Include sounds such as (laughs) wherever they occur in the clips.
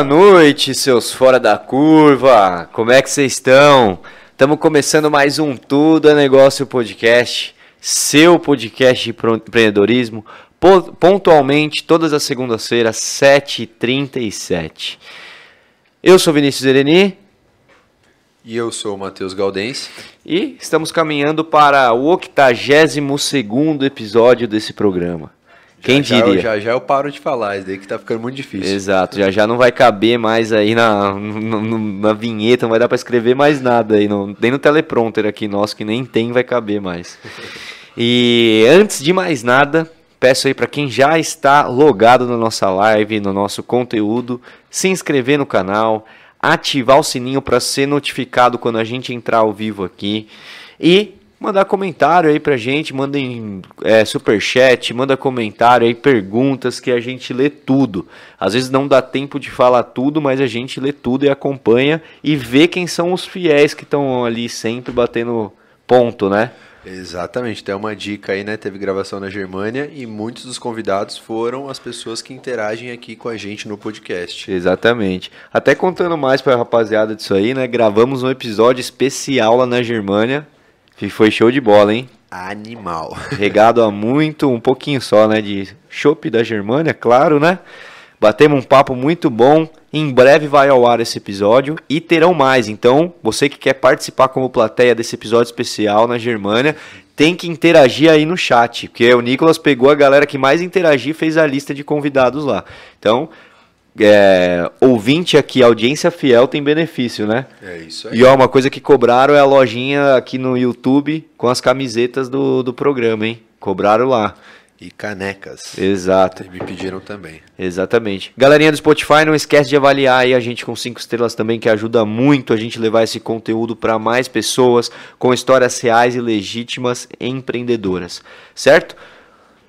Boa noite, seus fora da curva. Como é que vocês estão? Estamos começando mais um Tudo é Negócio Podcast, seu podcast de empreendedorismo, pontualmente todas as segundas-feiras, 7h37. Eu sou Vinícius Ereni. E eu sou o Matheus Galdense. E estamos caminhando para o 82 episódio desse programa. Quem já, diria? Já, já eu paro de falar, isso daí que tá ficando muito difícil. Exato, já já não vai caber mais aí na, na, na vinheta, não vai dar para escrever mais nada aí, não, nem no teleprompter aqui nosso, que nem tem, vai caber mais. E antes de mais nada, peço aí para quem já está logado na nossa live, no nosso conteúdo, se inscrever no canal, ativar o sininho para ser notificado quando a gente entrar ao vivo aqui e mandar comentário aí pra gente, mandem é, superchat, manda comentário aí, perguntas que a gente lê tudo. Às vezes não dá tempo de falar tudo, mas a gente lê tudo e acompanha e vê quem são os fiéis que estão ali sempre batendo ponto, né? Exatamente, tem uma dica aí, né? Teve gravação na Germânia e muitos dos convidados foram as pessoas que interagem aqui com a gente no podcast. Exatamente. Até contando mais pra rapaziada disso aí, né? Gravamos um episódio especial lá na Germânia foi show de bola, hein? Animal. (laughs) Regado a muito, um pouquinho só, né? De chopp da Germânia, claro, né? Batemos um papo muito bom. Em breve vai ao ar esse episódio e terão mais. Então, você que quer participar como plateia desse episódio especial na Germânia, tem que interagir aí no chat, porque o Nicolas pegou a galera que mais interagiu e fez a lista de convidados lá. Então, é, ouvinte aqui, audiência fiel tem benefício, né? É isso aí. E ó, uma coisa que cobraram é a lojinha aqui no YouTube com as camisetas do, do programa, hein? Cobraram lá. E canecas. Exato. E me pediram também. Exatamente. Galerinha do Spotify, não esquece de avaliar aí a gente com cinco estrelas também, que ajuda muito a gente levar esse conteúdo para mais pessoas com histórias reais e legítimas empreendedoras. Certo?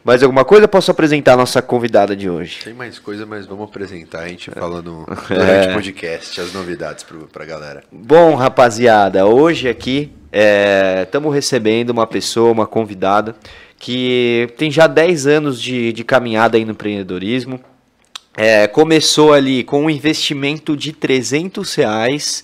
Mais alguma coisa? Posso apresentar a nossa convidada de hoje? Tem mais coisa, mas vamos apresentar a gente falando (laughs) durante o é. podcast, as novidades para a galera. Bom, rapaziada, hoje aqui estamos é, recebendo uma pessoa, uma convidada, que tem já 10 anos de, de caminhada aí no empreendedorismo. É, começou ali com um investimento de 300 reais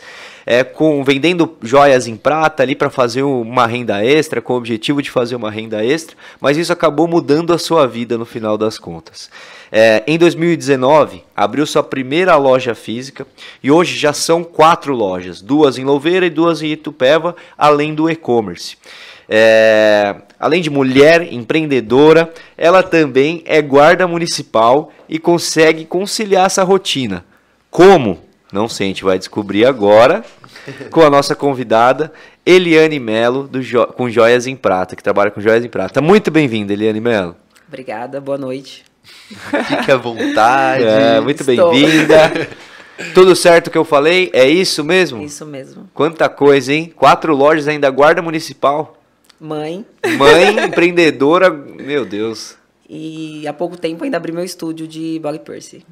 é, com vendendo joias em prata ali para fazer uma renda extra, com o objetivo de fazer uma renda extra, mas isso acabou mudando a sua vida no final das contas. É, em 2019, abriu sua primeira loja física e hoje já são quatro lojas, duas em Louveira e duas em Itupeva, além do e-commerce. É, além de mulher empreendedora, ela também é guarda municipal e consegue conciliar essa rotina. Como? Não sei, a gente vai descobrir agora (laughs) com a nossa convidada, Eliane Melo, jo com Joias em Prata, que trabalha com Joias em Prata. Muito bem-vinda, Eliane Melo. Obrigada, boa noite. Fique à vontade. É, muito bem-vinda. (laughs) Tudo certo que eu falei? É isso mesmo? Isso mesmo. Quanta coisa, hein? Quatro lojas ainda, guarda municipal. Mãe. Mãe, (laughs) empreendedora, meu Deus. E há pouco tempo ainda abri meu estúdio de Bally Percy.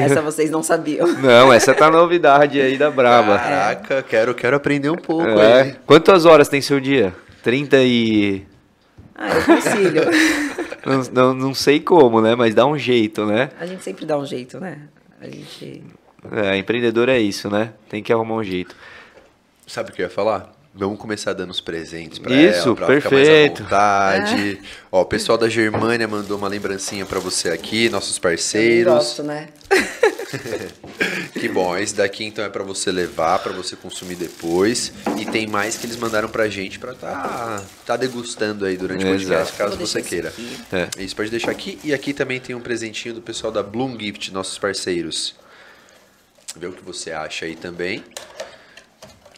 Essa (laughs) vocês não sabiam. Não, essa tá novidade aí da Braba. Caraca, quero, quero aprender um pouco. É. Aí. Quantas horas tem seu dia? 30 e. Ah, eu concilio. (laughs) não, não, não sei como, né? Mas dá um jeito, né? A gente sempre dá um jeito, né? A gente. É, empreendedor é isso, né? Tem que arrumar um jeito. Sabe o que eu ia falar? Vamos começar dando os presentes para Isso, ela, pra perfeito. ficar mais à vontade. É. Ó, o pessoal da Germânia mandou uma lembrancinha para você aqui, nossos parceiros. Eu gosto, né? (laughs) que bom, esse daqui então é para você levar, para você consumir depois. E tem mais que eles mandaram pra gente para tá, tá degustando aí durante o podcast, caso você queira. É. Isso pode deixar aqui. E aqui também tem um presentinho do pessoal da Bloom Gift, nossos parceiros. Vê o que você acha aí também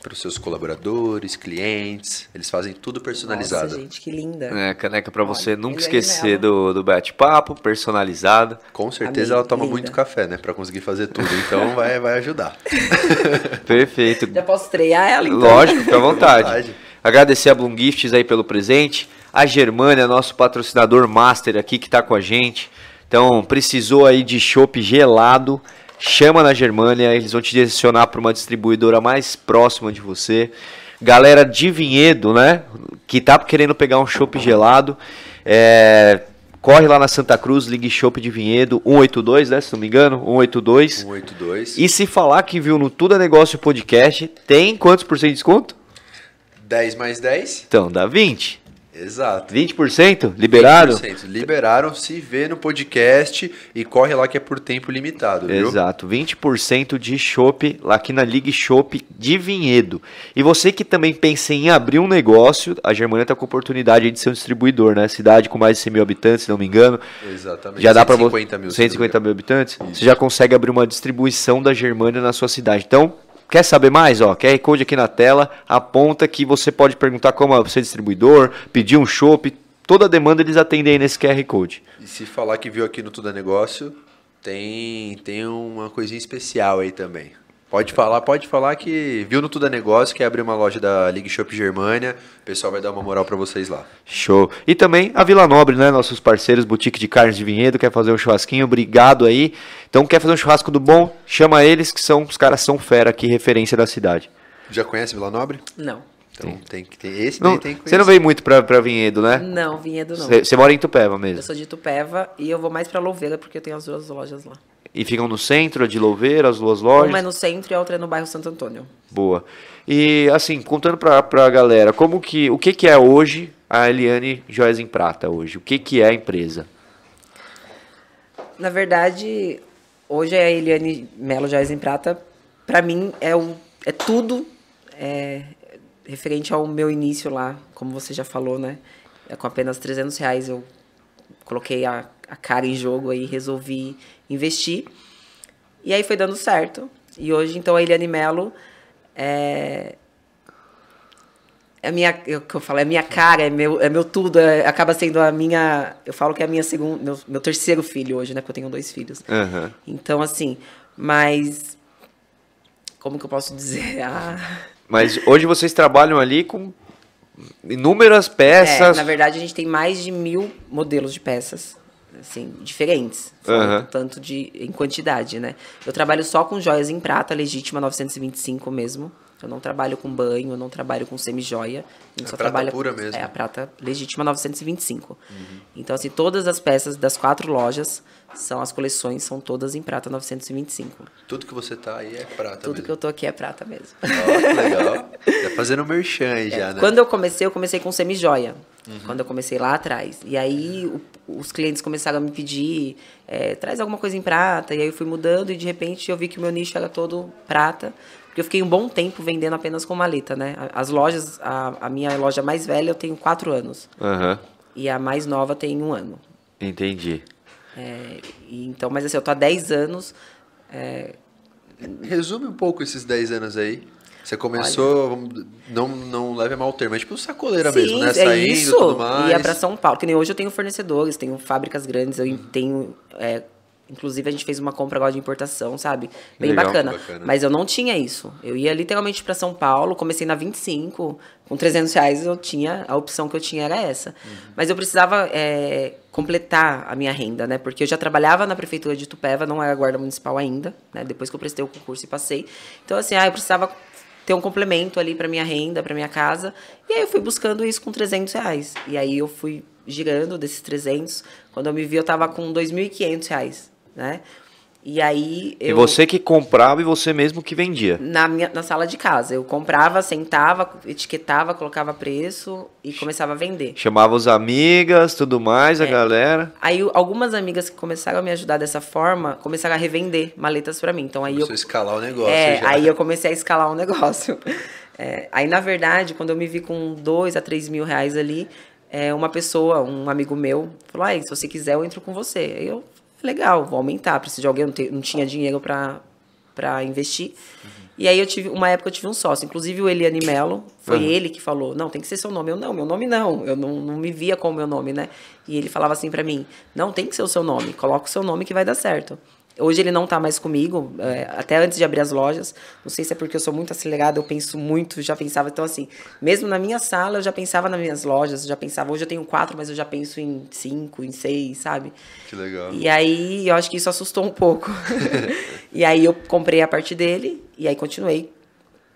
para os seus colaboradores, clientes. Eles fazem tudo personalizado. Nossa, gente, que linda. É, caneca para você nunca esquecer do, do bate-papo, personalizado. Com certeza ela toma linda. muito café, né, para conseguir fazer tudo. Então vai, vai ajudar. (laughs) Perfeito. Já posso estrear ela então? Lógico, fica à vontade. vontade. Agradecer a Bloom Gifts aí pelo presente. A Germânia, nosso patrocinador master aqui que está com a gente. Então, precisou aí de chopp gelado chama na Germânia, eles vão te direcionar para uma distribuidora mais próxima de você. Galera de Vinhedo, né, que tá querendo pegar um chopp gelado, é, Corre lá na Santa Cruz, Ligue Shop de Vinhedo, 182, né? Se não me engano, 182. 182. E se falar que viu no Tudo é Negócio Podcast, tem quantos por cento de desconto? 10 mais 10? Então, dá 20. Exato. 20% liberado? 20%. Liberaram, se vê no podcast e corre lá que é por tempo limitado, viu? Exato, 20% de chopp lá aqui na Ligue Chopp de Vinhedo. E você que também pensa em abrir um negócio, a Germânia está com a oportunidade de ser um distribuidor, né? Cidade com mais de 100 mil habitantes, se não me engano. Exatamente. Já dá para 150 mil. 150 mil habitantes. Você já consegue abrir uma distribuição da Germânia na sua cidade. Então, Quer saber mais? Ó, QR Code aqui na tela, aponta que você pode perguntar como é distribuidor, pedir um shopping, toda a demanda eles atendem aí nesse QR Code. E se falar que viu aqui no Tudo é Negócio, tem, tem uma coisinha especial aí também. Pode falar, pode falar que viu no Tudo é Negócio, que abrir uma loja da League Shop Germânia, o pessoal vai dar uma moral para vocês lá. Show. E também a Vila Nobre, né? Nossos parceiros, Boutique de Carnes de Vinhedo, quer fazer um churrasquinho, obrigado aí. Então, quer fazer um churrasco do bom? Chama eles, que são os caras são fera aqui, referência da cidade. Já conhece Vila Nobre? Não. Então tem que ter. Esse não, daí tem que Você não veio muito pra, pra Vinhedo, né? Não, Vinhedo não. Você mora em Tupéva mesmo? Eu sou de Tupéva e eu vou mais pra Louveira porque eu tenho as duas lojas lá. E ficam no centro, de Louveira, as duas lojas? Uma é no centro e a outra é no bairro Santo Antônio. Boa. E assim, contando pra, pra galera, como que, o que que é hoje a Eliane Joias em Prata hoje? O que que é a empresa? Na verdade, hoje a Eliane Melo Joias em Prata, pra mim, é, o, é tudo é, referente ao meu início lá, como você já falou, né? É, com apenas 300 reais eu coloquei a, a cara em jogo aí, resolvi investir. E aí foi dando certo. E hoje, então, a Eliane Melo é, é a minha, é o que eu falo, é minha cara, é meu, é meu tudo, é, acaba sendo a minha, eu falo que é a minha segunda, meu, meu terceiro filho hoje, né, porque eu tenho dois filhos. Uhum. Então, assim, mas, como que eu posso dizer? (laughs) Ah... Mas hoje vocês trabalham ali com inúmeras peças. É, na verdade, a gente tem mais de mil modelos de peças, assim, diferentes. Uhum. Tanto de, em quantidade, né? Eu trabalho só com joias em prata, legítima 925 mesmo. Eu não trabalho com banho, eu não trabalho com semi-joia. Gente É só prata trabalha pura mesmo. É, a prata legítima 925. Então, assim, todas as peças das quatro lojas são as coleções, são todas em prata 925. Tudo que você tá aí é prata Tudo mesmo. que eu tô aqui é prata mesmo. Que legal. (laughs) Tá fazendo merchan aí já, né? Quando eu comecei, eu comecei com semi-joia. Quando eu comecei lá atrás. E aí o- os clientes começaram a me pedir, é, traz alguma coisa em prata. E aí eu fui mudando e de repente eu vi que o meu nicho era todo prata. Porque eu fiquei um bom tempo vendendo apenas com maleta, né? As lojas, a, a minha loja mais velha eu tenho quatro anos. Aham. E a mais nova tem um ano. Entendi. É, e então, mas assim, eu tô há 10 anos. é, Resume um pouco esses 10 anos aí. Você começou, vamos- não, não leve a mal o termo, mas tipo sacoleira mesmo, né? é Saindo isso. tudo mais. Ia pra São Paulo. Que nem hoje eu tenho fornecedores, tenho fábricas grandes, eu tenho. é, inclusive, a gente fez uma compra agora de importação, sabe? Bem Legal. bacana. Bacana. Mas eu não tinha isso. Eu ia literalmente pra São Paulo, comecei na 25, com 300 reais eu tinha, a opção que eu tinha era essa. Uhum. Mas eu precisava é, completar a minha renda, né? Porque eu já trabalhava na prefeitura de Tupéva, não era guarda municipal ainda, né? Depois que eu prestei o concurso e passei. Então, assim, ah, eu precisava ter um complemento ali para minha renda, para minha casa. E aí eu fui buscando isso com 300 reais. E aí eu fui girando desses 300. Quando eu me vi, eu tava com 2.500 reais, né? E aí eu... E você que comprava e você mesmo que vendia. Na, minha, na sala de casa. Eu comprava, sentava, etiquetava, colocava preço e começava a vender. Chamava os amigas, tudo mais, É. a galera. Aí algumas amigas que começaram a me ajudar dessa forma, começaram a revender maletas para mim. Então aí eu Começou a escalar o negócio É, já. aí eu comecei a escalar o negócio. (laughs) É, aí, na verdade, quando eu me vi com dois a três mil reais ali, é, uma pessoa, um amigo meu, falou: "Ai, se você quiser, eu entro com você. Aí eu, legal, vou aumentar. Preciso de alguém, não, te- não tinha dinheiro para para investir. E aí eu tive, uma época eu tive um sócio, inclusive o Eliane Melo, foi Uhum. ele que falou, não, tem que ser seu nome. Eu, não, meu nome não, eu não, não me via com o meu nome, né? E ele falava assim pra mim, não, tem que ser o seu nome, coloca o seu nome que vai dar certo. Hoje ele não tá mais comigo, é, até antes de abrir as lojas. Não sei se é porque eu sou muito acelerada, eu penso muito, já pensava. Então, assim, mesmo na minha sala, eu já pensava nas minhas lojas, já pensava. Hoje eu tenho quatro, mas eu já penso em cinco, em seis, sabe? Que legal. E aí eu acho que isso assustou um pouco. (laughs) (laughs) e aí eu comprei a parte dele e aí continuei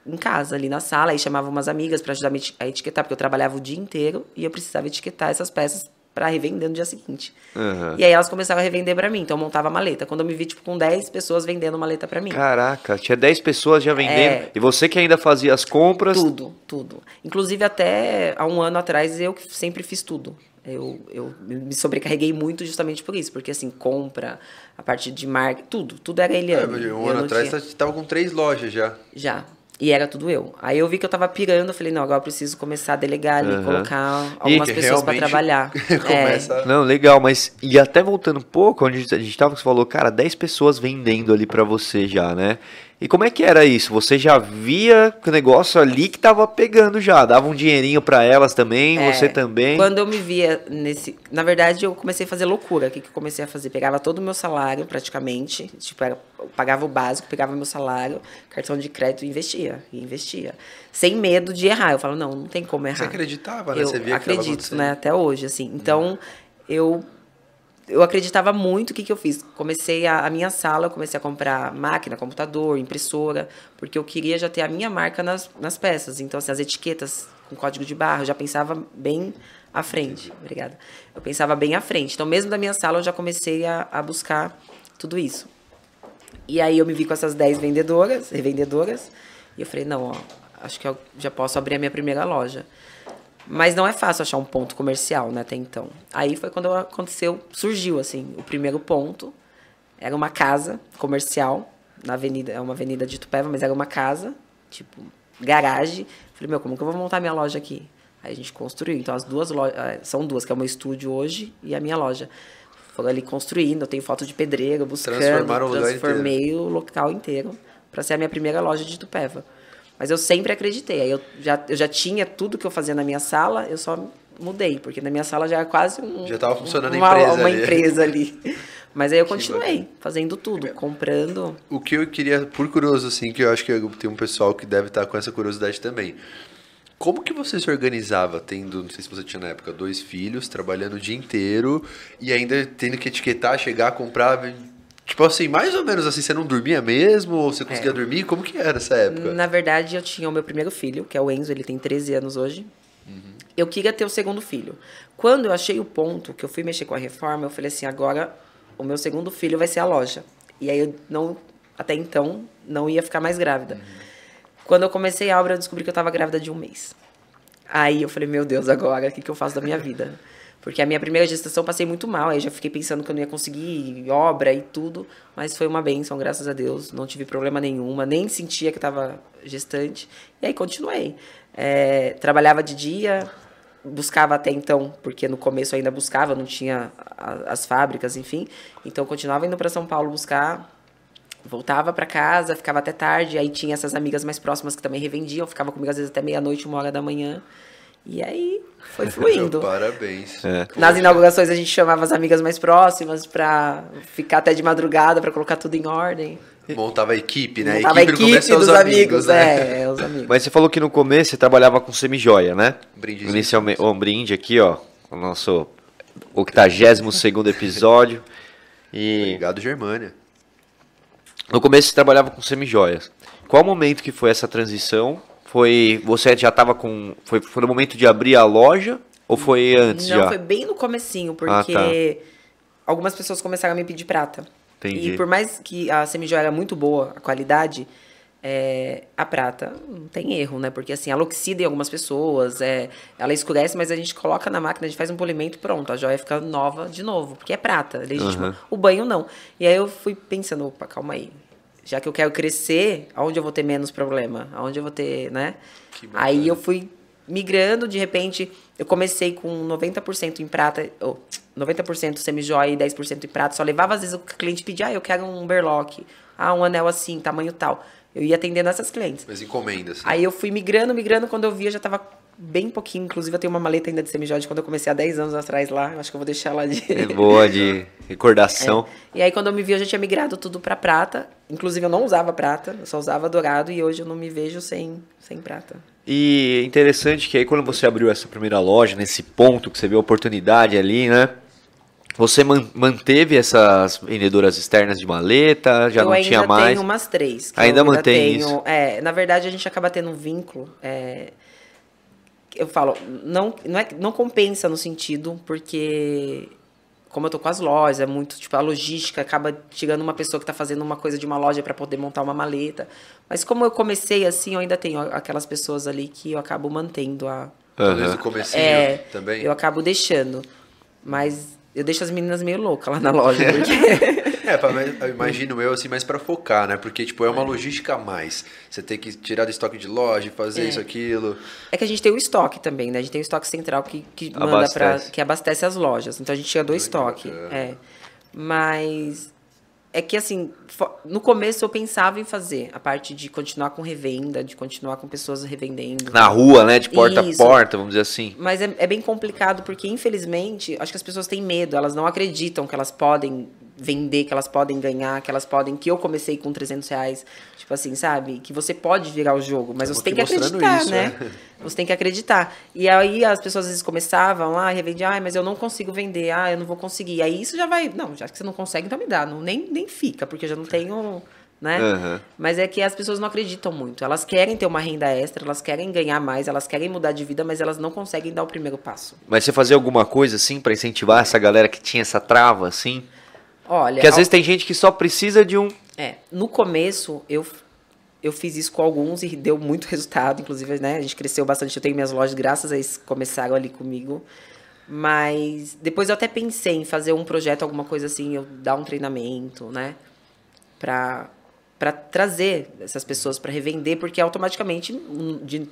em casa, ali na sala, aí chamava umas amigas para ajudar a etiquetar, porque eu trabalhava o dia inteiro e eu precisava etiquetar essas peças para revender no dia seguinte. Uhum. E aí elas começaram a revender para mim, então eu montava maleta. Quando eu me vi, tipo, com 10 pessoas vendendo maleta para mim. Caraca, tinha 10 pessoas já vendendo. É, e você que ainda fazia as compras? Tudo, tudo. Inclusive, até há um ano atrás, eu que sempre fiz tudo. Eu, eu me sobrecarreguei muito justamente por isso, porque assim, compra, a parte de marca, tudo, tudo era ele. É, um ano atrás tinha... você estava com três lojas já. Já. E era tudo eu. Aí eu vi que eu tava pirando, eu falei, não, agora eu preciso começar a delegar ali, uhum. colocar algumas e pessoas para trabalhar. (laughs) começa... É. Não, legal, mas e até voltando um pouco, onde a gente tava, você falou, cara, 10 pessoas vendendo ali para você já, né? E como é que era isso? Você já via o negócio ali que tava pegando já, dava um dinheirinho para elas também, é, você também? Quando eu me via nesse, na verdade eu comecei a fazer loucura. O que, que eu comecei a fazer? Pegava todo o meu salário praticamente, tipo, era, pagava o básico, pegava meu salário, cartão de crédito e investia, e investia, sem medo de errar. Eu falo, não, não tem como errar. Você acreditava, né? Eu você via acredito, né? Até hoje, assim. Então, eu eu acreditava muito, o que, que eu fiz? Comecei a, a, minha sala, eu comecei a comprar máquina, computador, impressora, porque eu queria já ter a minha marca nas, nas peças. Então, assim, as etiquetas com código de barra, eu já pensava bem à frente. Obrigada. Eu pensava bem à frente. Então, mesmo da minha sala, eu já comecei a, a buscar tudo isso. E aí eu me vi com essas 10 vendedoras, revendedoras, e eu falei, não, ó, acho que eu já posso abrir a minha primeira loja. Mas não é fácil achar um ponto comercial, né, até então. Aí foi quando aconteceu, surgiu, assim, o primeiro ponto. Era uma casa comercial, na avenida, é uma avenida de Tupéva, mas era uma casa, tipo, garagem. Falei, meu, como que eu vou montar minha loja aqui? Aí a gente construiu. Então, as duas lojas, eh, são duas, que é o meu estúdio hoje e a minha loja. Foram ali construindo, eu tenho foto de pedreiro, buscando, Transformaram transformei o, o local inteiro para ser a minha primeira loja de Tupéva. Mas eu sempre acreditei. Aí eu já, eu já tinha tudo que eu fazia na minha sala, eu só mudei, porque na minha sala já era quase um, já estava funcionando uma, empresa uma ali. empresa ali. (laughs) Mas aí eu continuei fazendo tudo, comprando. O que eu queria, por curioso, assim, que eu acho que tem um pessoal que deve estar com essa curiosidade também. Como que você se organizava, tendo, não sei se você tinha na época, dois filhos, trabalhando o dia inteiro e ainda tendo que etiquetar, chegar, comprar, Tipo assim, mais ou menos assim, você não dormia mesmo? Ou você conseguia é. dormir? Como que era essa época? Na verdade, eu tinha o meu primeiro filho, que é o Enzo, ele tem 13 anos hoje. Uhum. Eu queria ter o segundo filho. Quando eu achei o ponto, que eu fui mexer com a reforma, eu falei assim, agora o meu segundo filho vai ser a loja. E aí eu não, até então, não ia ficar mais grávida. Uhum. Quando eu comecei a obra, eu descobri que eu estava grávida de um mês. Aí eu falei, meu Deus, agora o que, que eu faço da minha vida? Porque a minha primeira gestação passei muito mal, aí já fiquei pensando que eu não ia conseguir obra e tudo, mas foi uma benção, graças a Deus, não tive problema nenhuma, nem sentia que estava gestante, e aí continuei. É, trabalhava de dia, buscava até então, porque no começo ainda buscava, não tinha as fábricas, enfim, então continuava indo para São Paulo buscar, voltava para casa, ficava até tarde, aí tinha essas amigas mais próximas que também revendiam, ficava comigo às vezes até meia-noite, uma hora da manhã. E aí foi (laughs) fluindo. Parabéns. É. Nas inaugurações a gente chamava as amigas mais próximas para ficar até de madrugada para colocar tudo em ordem. Montava a equipe, né? Montava a equipe, a equipe dos amigos, amigos né? é, os amigos. Mas você falou que no começo você trabalhava com semijoia, né? Brinde. Inicialmente, um brinde aqui, ó, o nosso 82 episódio. E Obrigado, Germânia. No começo você trabalhava com semijoias. Qual o momento que foi essa transição foi. Você já estava com. Foi, foi no momento de abrir a loja? Ou foi antes Não, já? foi bem no comecinho, porque ah, tá. algumas pessoas começaram a me pedir prata. Entendi. E por mais que a semijoia era muito boa, a qualidade, é, a prata não tem erro, né? Porque assim, ela oxida em algumas pessoas, é, ela escurece, mas a gente coloca na máquina, a gente faz um polimento pronto, a joia fica nova de novo, porque é prata, legítimo. Uhum. O banho não. E aí eu fui pensando, opa, calma aí, já que eu quero crescer, aonde eu vou ter menos problema? Aonde eu vou ter, né? Aí eu fui migrando, de repente, eu comecei com 90% em prata, ou 90% semi-joia e 10% em prata. Só levava, às vezes, o cliente pedia, ah, eu quero um berlock, ah, um anel assim, tamanho tal. Eu ia atendendo essas clientes. Mas encomendas. Aí eu fui migrando, migrando, quando eu via, já tava bem pouquinho. Inclusive, eu tenho uma maleta ainda de semijóide quando eu comecei há 10 anos atrás lá. Eu acho que eu vou deixar lá de. É boa, de recordação. (laughs) É. E aí, quando eu me vi, eu já tinha migrado tudo para prata. Inclusive, eu não usava prata, eu só usava dourado. E hoje eu não me vejo sem, sem prata. E interessante que aí, quando você abriu essa primeira loja, nesse ponto que você viu a oportunidade ali, né? Você manteve essas vendedoras externas de maleta? Já eu não tinha mais? Eu ainda tenho umas três. Ainda, ainda mantém tenho, isso? É, na verdade, a gente acaba tendo um vínculo. É, eu falo, não, não, é, não compensa no sentido, porque como eu tô com as lojas, é muito, tipo, a logística acaba chegando uma pessoa que está fazendo uma coisa de uma loja para poder montar uma maleta. Mas como eu comecei assim, eu ainda tenho aquelas pessoas ali que eu acabo mantendo a. Talvez o comecinho É, também. eu acabo deixando. Mas eu deixo as meninas meio loucas lá na loja, porque. (laughs) É, pra, eu imagino eu assim, mais pra focar, né? Porque, tipo, é uma logística a mais. Você tem que tirar do estoque de loja, fazer É. isso, aquilo. É que a gente tem o estoque também, né? A gente tem o estoque central que, que manda para que abastece as lojas. Então a gente tinha do estoque. bacana. É. Mas é que assim, no começo eu pensava em fazer a parte de continuar com revenda, de continuar com pessoas revendendo. Na rua, né? De porta Isso. a porta, vamos dizer assim. Mas é, é bem complicado porque, infelizmente, acho que as pessoas têm medo, elas não acreditam que elas podem vender, que elas podem ganhar, que elas podem. Que eu comecei com 300 reais, tipo assim, sabe? Que você pode virar o jogo, mas você tem que acreditar, isso, né? é. (laughs) Você tem que acreditar. E aí as pessoas às vezes começavam lá, revendiam, ah, mas eu não consigo vender, ah, eu não vou conseguir. Aí isso já vai. Não, já que você não consegue, então me dá. Não, nem, nem fica, porque eu já não tenho. Né? Aham. Mas é que as pessoas não acreditam muito. Elas querem ter uma renda extra, elas querem ganhar mais, elas querem mudar de vida, mas elas não conseguem dar o primeiro passo. Mas você fazia alguma coisa assim pra incentivar essa galera que tinha essa trava, assim? Olha, Porque às ao- vezes tem gente que só precisa de um. é, no começo eu eu fiz isso com alguns e deu muito (laughs) resultado, inclusive, né? A gente cresceu bastante, eu tenho minhas lojas graças a eles que começaram ali comigo. Mas depois eu até pensei em fazer um projeto, alguma coisa assim, eu dar um treinamento, né? Pra, pra trazer essas pessoas para revender, porque automaticamente, de,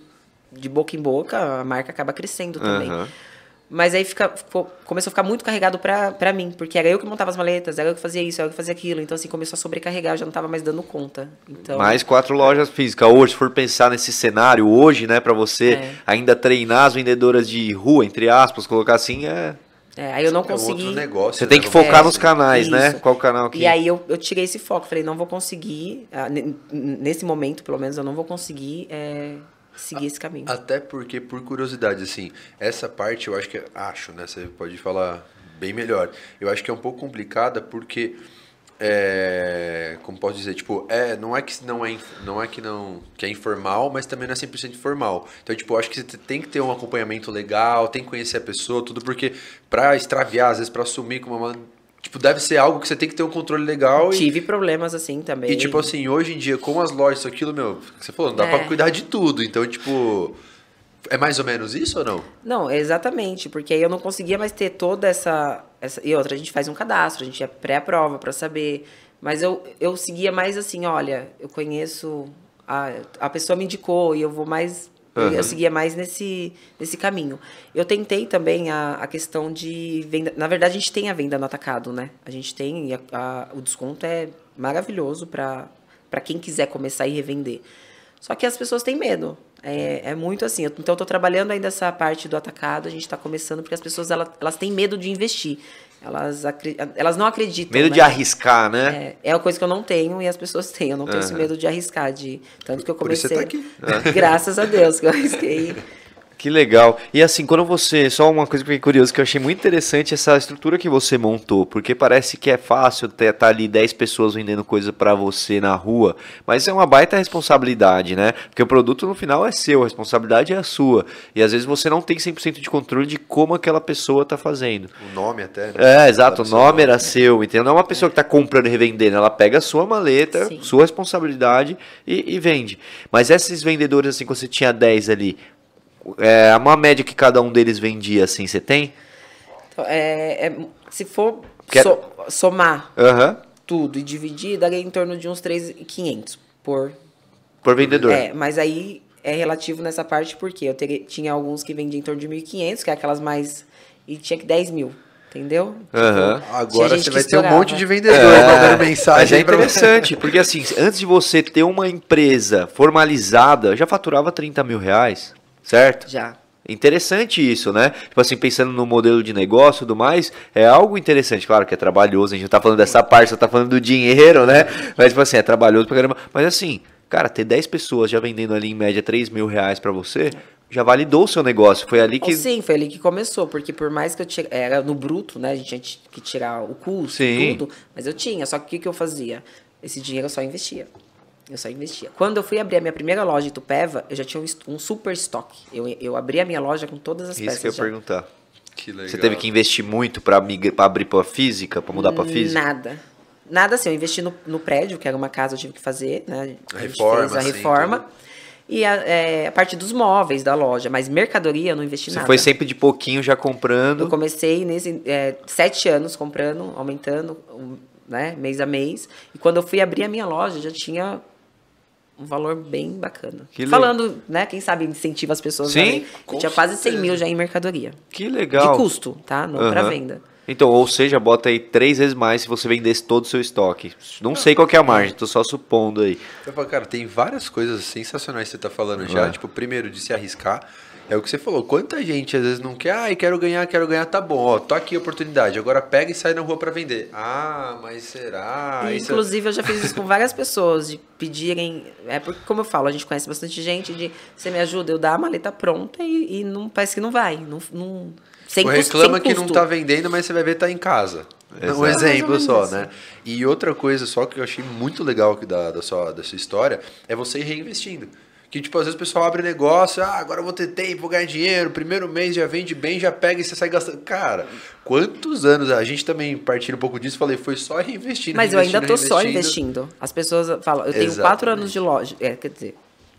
de boca em boca, a marca acaba crescendo também. Aham. Mas aí fica, ficou- começou a ficar muito carregado pra, pra mim, porque era eu que montava as maletas, era eu que fazia isso, era eu que fazia aquilo. Então, assim, começou a sobrecarregar, eu já não tava mais dando conta. Então, Mais quatro lojas físicas. Hoje, se for pensar nesse cenário hoje, né, pra você É. ainda treinar as vendedoras de rua, entre aspas, colocar assim, é. é, aí eu não É outro consegui. negócio. Você né? tem que Vamos focar dizer nos canais, né? Isso. Qual canal que. E aí eu, eu tirei esse foco, falei, não vou conseguir, ah, ne- nesse momento, pelo menos, eu não vou conseguir é, seguir esse caminho. Até porque, por curiosidade, assim, essa parte eu acho que. Acho, né? Você pode falar bem melhor. Eu acho que é um pouco complicada porque. É, como posso dizer, tipo, é, não é que não é, não é que não que é informal, mas também não é 100% formal. Então, tipo, acho que você tem que ter um acompanhamento legal, tem que conhecer a pessoa, tudo porque pra extraviar, às vezes pra assumir como uma tipo, deve ser algo que você tem que ter um controle legal e Tive problemas assim também. e tipo assim, hoje em dia, com as lojas, isso, aquilo, meu, você falou, não dá É. pra cuidar de tudo. Então, tipo, é mais ou menos isso ou não? Não, exatamente, porque aí eu não conseguia mais ter toda essa, essa. E outra, a gente faz um cadastro, a gente é pré-prova para saber. Mas eu, eu seguia mais assim, olha, eu conheço. A, a pessoa me indicou e eu vou mais. Aham. Eu seguia mais nesse, nesse caminho. Eu tentei também a, a questão de venda. Na verdade, a gente tem a venda no atacado, né? A gente tem. E a- a- o desconto é maravilhoso para quem quiser começar e revender. Só que as pessoas têm medo. É, é muito assim. Então, eu estou trabalhando ainda essa parte do atacado. A gente está começando porque as pessoas elas, elas têm medo de investir. Elas, elas não acreditam. Medo né? de arriscar, né? É, é uma coisa que eu não tenho e as pessoas têm. Eu não tenho esse Aham. medo de arriscar. De, tanto que eu Por isso comecei. você tá aqui. (laughs) Graças a Deus que eu arrisquei. Que legal. E assim, quando você. Só uma coisa que eu fiquei curioso, que eu achei muito interessante essa estrutura que você montou, porque parece que é fácil ter tá ali 10 pessoas vendendo coisa pra você na rua, mas é uma baita responsabilidade, né? Porque o produto no final é seu, a responsabilidade é a sua. E às vezes você não tem 100% de controle de como aquela pessoa tá fazendo. O nome até, né? É, exato, o pro seu nome era seu, entendeu? Não é uma pessoa que tá comprando e revendendo, ela pega a sua maleta, Sim. sua responsabilidade e, e vende. Mas esses vendedores, assim, quando você tinha 10 ali, é uma média que cada um deles vendia, assim, você tem? Então, é, é- se for Quer- so- somar Aham. tudo e dividir, daria em torno de uns 3.500 por. Por vendedor. É, mas aí é relativo nessa parte porque eu teria, tinha alguns que vendiam em torno de 1.500, que é aquelas mais. E tinha que 10 mil, entendeu? Tipo, Agora você vai ter um monte de vendedor É, mandando mensagem. Mas é interessante, porque assim, antes de você ter uma empresa formalizada, já faturava 30 mil reais, certo? Já. Interessante isso, né? Tipo assim, pensando no modelo de negócio e tudo mais, é algo interessante. Claro que é trabalhoso, a gente não tá falando dessa parte, só tá falando do dinheiro, né? Mas, tipo assim, é trabalhoso pra caramba. Mas assim, cara, ter 10 pessoas já vendendo ali em média 3 mil reais pra você, já validou o seu negócio. Foi ali que. Sim, foi ali que começou, porque por mais que eu tinha. Era no bruto, né? A gente tinha que tirar o custo Sim. tudo. Mas eu tinha, só que o que eu fazia? Esse dinheiro eu só investia. Eu só investia. Quando eu fui abrir a minha primeira loja em Tupéva, eu já tinha um, um super estoque. Eu, eu abri a minha loja com todas as Isso peças. que eu ia já. perguntar. Que legal. Você teve que investir muito pra abrir pra física, pra mudar pra física? Nada. Nada assim, eu investi no, no prédio, que era uma casa, eu tive que fazer, né? A gente reforma, fez a assim, reforma. tudo. E a, é, a parte dos móveis da loja, mas mercadoria eu não investi Você nada. foi sempre de pouquinho já comprando. Eu comecei nesse é, sete anos comprando, aumentando, um, né, mês a mês. E quando eu fui abrir a minha loja, já tinha um valor bem bacana. Que Falando, né, quem sabe incentiva as pessoas Sim, a tinha quase 100 certeza. mil já em mercadoria. Que legal. De custo, tá? Não pra Aham. venda. Então, ou seja, bota aí três vezes mais se você vendesse todo o seu estoque. Não sei qual que é a margem, tô só supondo aí. Eu falo, cara, tem várias coisas sensacionais que você tá falando já. É. Tipo, primeiro, de se arriscar. É o que você falou. Quanta gente às vezes não quer, ai, quero ganhar, quero ganhar, tá bom, ó, tô aqui a oportunidade. Agora pega e sai na rua pra vender. Ah, mas será? E, Isso é- Inclusive, eu já fiz isso com várias pessoas, de pedirem. É porque, como eu falo, a gente conhece bastante gente de você me ajuda, eu dar a maleta pronta e, e não parece que não vai. Não, não, sem custo- reclama sem que não custo. tá vendendo, mas você vai ver tá em casa. Exato. Um exemplo só, né? E outra coisa só que eu achei muito legal aqui da, da, sua, da sua história é você reinvestindo. Que, tipo, às vezes o pessoal abre negócio, ah, agora eu vou ter tempo, vou ganhar dinheiro, primeiro mês já vende bem, já pega e você sai gastando. Cara, quantos anos? A gente também partilha um pouco disso, falei, foi só reinvestindo. Mas eu ainda tô só investindo. As pessoas falam, eu tenho Exatamente. quatro anos de loja. É, quer dizer,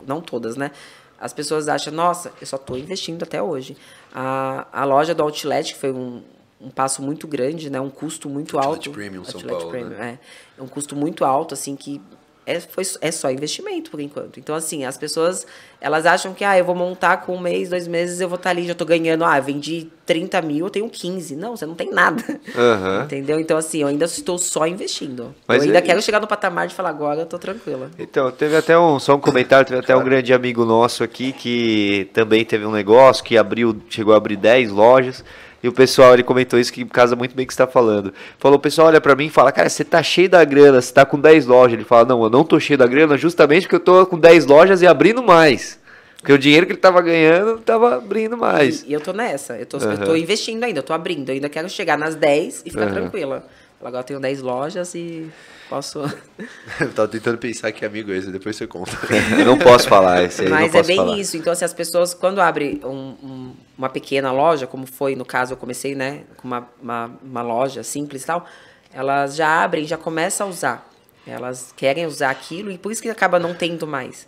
não todas, né? As pessoas acham, nossa, eu só tô investindo até hoje. A, a loja do Outlet, que foi um, um passo muito grande, né? Um custo muito Outlet alto. Premium, São Outlet Paulo, Premium, né? É um custo muito alto, assim, que é, foi, é só investimento por enquanto. Então, assim, as pessoas, elas acham que, ah, eu vou montar com um mês, dois meses, eu vou estar ali, já tô ganhando, ah, vendi 30 mil, eu tenho 15. Não, você não tem nada. Aham. (laughs) Entendeu? Então, assim, eu ainda estou só investindo. Mas eu ainda é- quero chegar no patamar de falar agora, eu tô tranquila. Então, teve até um, só um comentário, teve até um grande amigo nosso aqui que também teve um negócio que abriu, chegou a abrir 10 lojas. E o pessoal, ele comentou isso que casa muito bem o que você está falando. Falou, o pessoal olha pra mim e fala, cara, você tá cheio da grana, você tá com 10 lojas. Ele fala, não, eu não tô cheio da grana justamente porque eu tô com 10 lojas e abrindo mais. Porque o dinheiro que ele tava ganhando, tava abrindo mais. E, e eu tô nessa. Eu tô, eu Aham. tô investindo ainda, eu tô abrindo. Eu ainda quero chegar nas 10 e ficar Aham. tranquila. Agora eu tenho 10 lojas e posso. (laughs) Eu tava tentando pensar que amigo é esse, depois você conta. Eu não posso falar, esse aí não Mas é posso bem falar. isso. Então, assim, as pessoas, quando abrem um- um- uma pequena loja, como foi no caso, eu comecei, né, com uma, uma, uma loja simples e tal, elas já abrem, já começam a usar. Elas querem usar aquilo e por isso que acaba não tendo mais.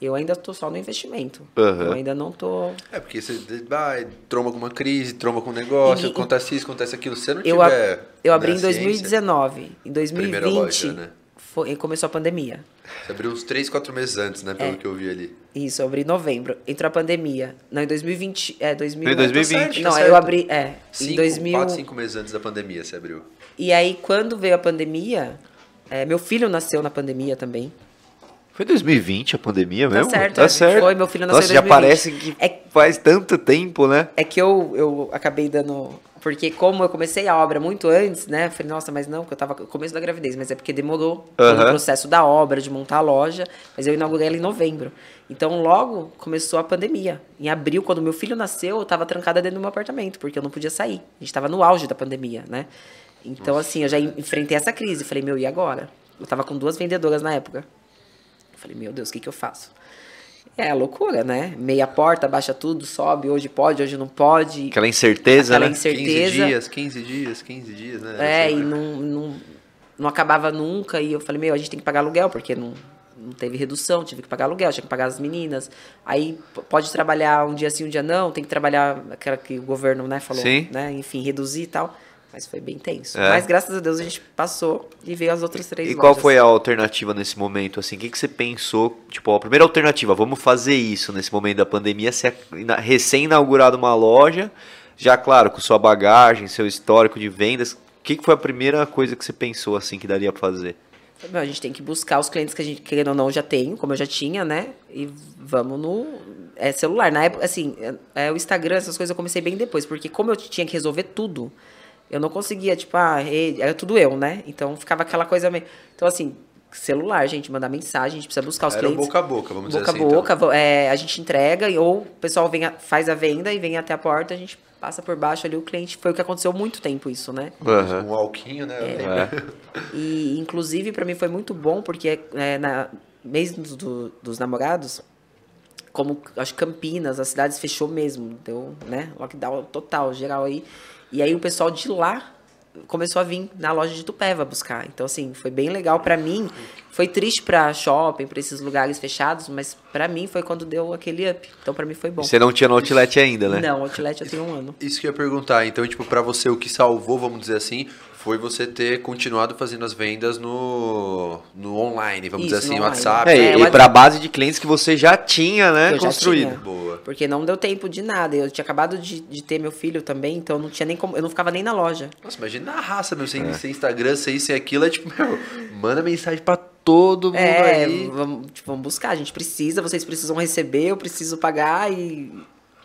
Eu ainda tô só no investimento. Aham. Eu ainda não tô. É, porque você vai, tromba com uma crise, tromba com um negócio, E- acontece isso, acontece aquilo. Você não Eu, a- tiver. eu abri em ciência, 2019. Em 2020 Primeira loja, né? Foi, começou a pandemia. Você abriu uns 3, 4 meses antes, né? É. Pelo que eu vi ali. Isso, eu abri em novembro. Entrou a pandemia. Não, em 2020. É, 2000, Foi em 2020. Tá Não, certo. eu abri. É, Cinco, em 2000. 4, 5 meses antes da pandemia você abriu. E aí, quando veio a pandemia, é, meu filho nasceu na pandemia também. Foi 2020 a pandemia mesmo? certo, Tá é. certo. Foi, meu filho nasceu Nossa, em já 2020. parece que É- faz tanto tempo, né? É que eu, eu acabei dando. Porque como eu comecei a obra muito antes, né? eu Falei, nossa, mas não, porque eu tava no começo da gravidez, mas é porque demorou Aham. o processo da obra, de montar a loja. Mas eu inaugurei ela em novembro. Então logo começou a pandemia. Em abril, quando meu filho nasceu, eu tava trancada dentro do meu apartamento, porque eu não podia sair. A gente tava no auge da pandemia, né? Então, assim, eu já en- enfrentei essa crise. Falei, meu, e agora? Eu tava com duas vendedoras na época. Eu Falei, meu Deus, o que, que eu faço? É a loucura, né? Meia porta, baixa tudo, sobe, hoje pode, hoje não pode. Aquela incerteza, Aquela né? incerteza. 15 dias, 15 dias, 15 dias, né? É, Era e não, não, não acabava nunca. E eu falei, meu, a gente tem que pagar aluguel, porque não, não teve redução, tive que pagar aluguel, tinha que pagar as meninas. Aí pode trabalhar um dia sim, um dia não, tem que trabalhar aquela que o governo né, falou, Sim. né? Enfim, reduzir e tal. Mas foi bem tenso. É. Mas graças a Deus a gente passou e veio as outras três E qual lojas. foi a alternativa nesse momento, assim? O que, que você pensou? Tipo, a primeira alternativa, vamos fazer isso nesse momento da pandemia, você ina- recém-inaugurado uma loja, já, claro, com sua bagagem, seu histórico de vendas. O que, que foi a primeira coisa que você pensou, assim, que daria pra fazer? A gente tem que buscar os clientes que a gente, querendo ou não, já tem, como eu já tinha, né? E vamos no é, celular. Na época, assim, é, é, o Instagram, essas coisas eu comecei bem depois, porque como eu tinha que resolver tudo, eu não conseguia, tipo, ah, rede, era tudo eu, né? Então ficava aquela coisa meio. Então, assim, celular, gente, mandar mensagem, a gente precisa buscar os Era clientes. boca a boca, vamos boca dizer a assim. boca, vo- é, a gente entrega, e- ou o pessoal vem a- faz a venda e vem até a porta, a gente passa por baixo ali o cliente. Foi o que aconteceu muito tempo isso, né? Então. Aham. Um alquinho, né? É. E, inclusive, para mim foi muito bom, porque é, na, mês do, dos namorados, como acho Campinas, as cidades fechou mesmo, deu, né, lockdown total, geral aí. E aí o pessoal de lá começou a vir na loja de Tupéva buscar. Então, assim, foi bem legal para mim. Foi triste para shopping, para esses lugares fechados, mas para mim foi quando deu aquele up. Então, para mim foi bom. Você não tinha no Outlet ainda, né? Não, Outlet eu tenho um ano. Isso que eu ia perguntar. Então, tipo, para você, o que salvou, vamos dizer assim, foi você ter continuado fazendo as vendas no, no online, vamos Isso, dizer assim, no WhatsApp. É, é, e para a base de clientes que você já tinha, né, eu construído. Tinha, Boa. Porque não deu tempo de nada. Eu tinha acabado de, de ter meu filho também, então não tinha nem como, eu não ficava nem na loja. Nossa, imagina na raça, meu, sem, é. sem Instagram, sem isso e aquilo, é tipo, meu, manda mensagem para todo mundo é, aí. Vamos, tipo, vamos buscar, a gente precisa, vocês precisam receber, eu preciso pagar e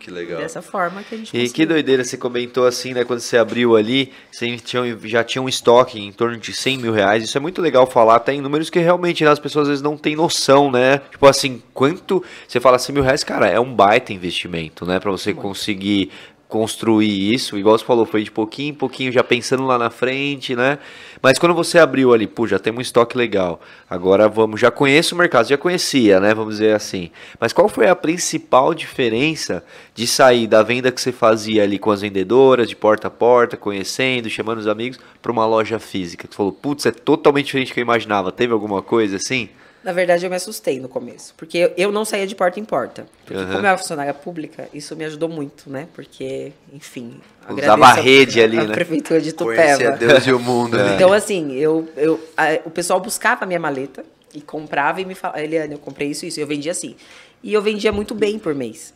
que legal. Dessa forma que a gente E conseguiu. que doideira, você comentou assim, né? Quando você abriu ali, você tinha, já tinha um estoque em torno de 100 mil reais. Isso é muito legal falar, tá em números que realmente né, as pessoas às vezes não têm noção, né? Tipo assim, quanto. Você fala 100 mil reais, cara, é um baita investimento, né? Pra você conseguir construir isso, igual você falou, foi de pouquinho em pouquinho, já pensando lá na frente, né? Mas quando você abriu ali, pô, já tem um estoque legal, agora vamos, já conheço o mercado, já conhecia, né? Vamos dizer assim. Mas qual foi a principal diferença de sair da venda que você fazia ali com as vendedoras, de porta a porta, conhecendo, chamando os amigos, para uma loja física? Você falou, putz, é totalmente diferente do que eu imaginava. Teve alguma coisa assim? Na verdade, eu me assustei no começo, porque eu não saía de porta em porta. Porque uhum. como eu era funcionária pública, isso me ajudou muito, né? Porque, enfim... Usava a rede ali, a né? prefeitura de Tupéva. Conhecia Deus e o mundo. Né? Então, assim, eu, eu, a, o pessoal buscava a minha maleta e comprava e me falava, Eliane, eu comprei isso e isso. Eu vendia assim. E eu vendia muito bem por mês.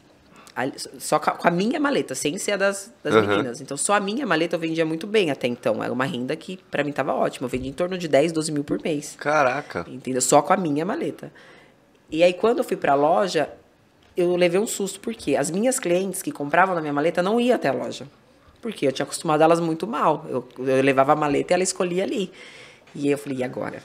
Só com a minha maleta, sem ser a das, das uhum. meninas. Então, só a minha maleta eu vendia muito bem até então. Era uma renda que para mim tava ótima. Eu vendia em torno de 10, 12 mil por mês. Caraca. Entendeu? Só com a minha maleta. E aí, quando eu fui pra loja, eu levei um susto, porque as minhas clientes que compravam na minha maleta não iam até a loja. Porque eu tinha acostumado elas muito mal. Eu, eu levava a maleta e ela escolhia ali. E aí eu falei, e agora?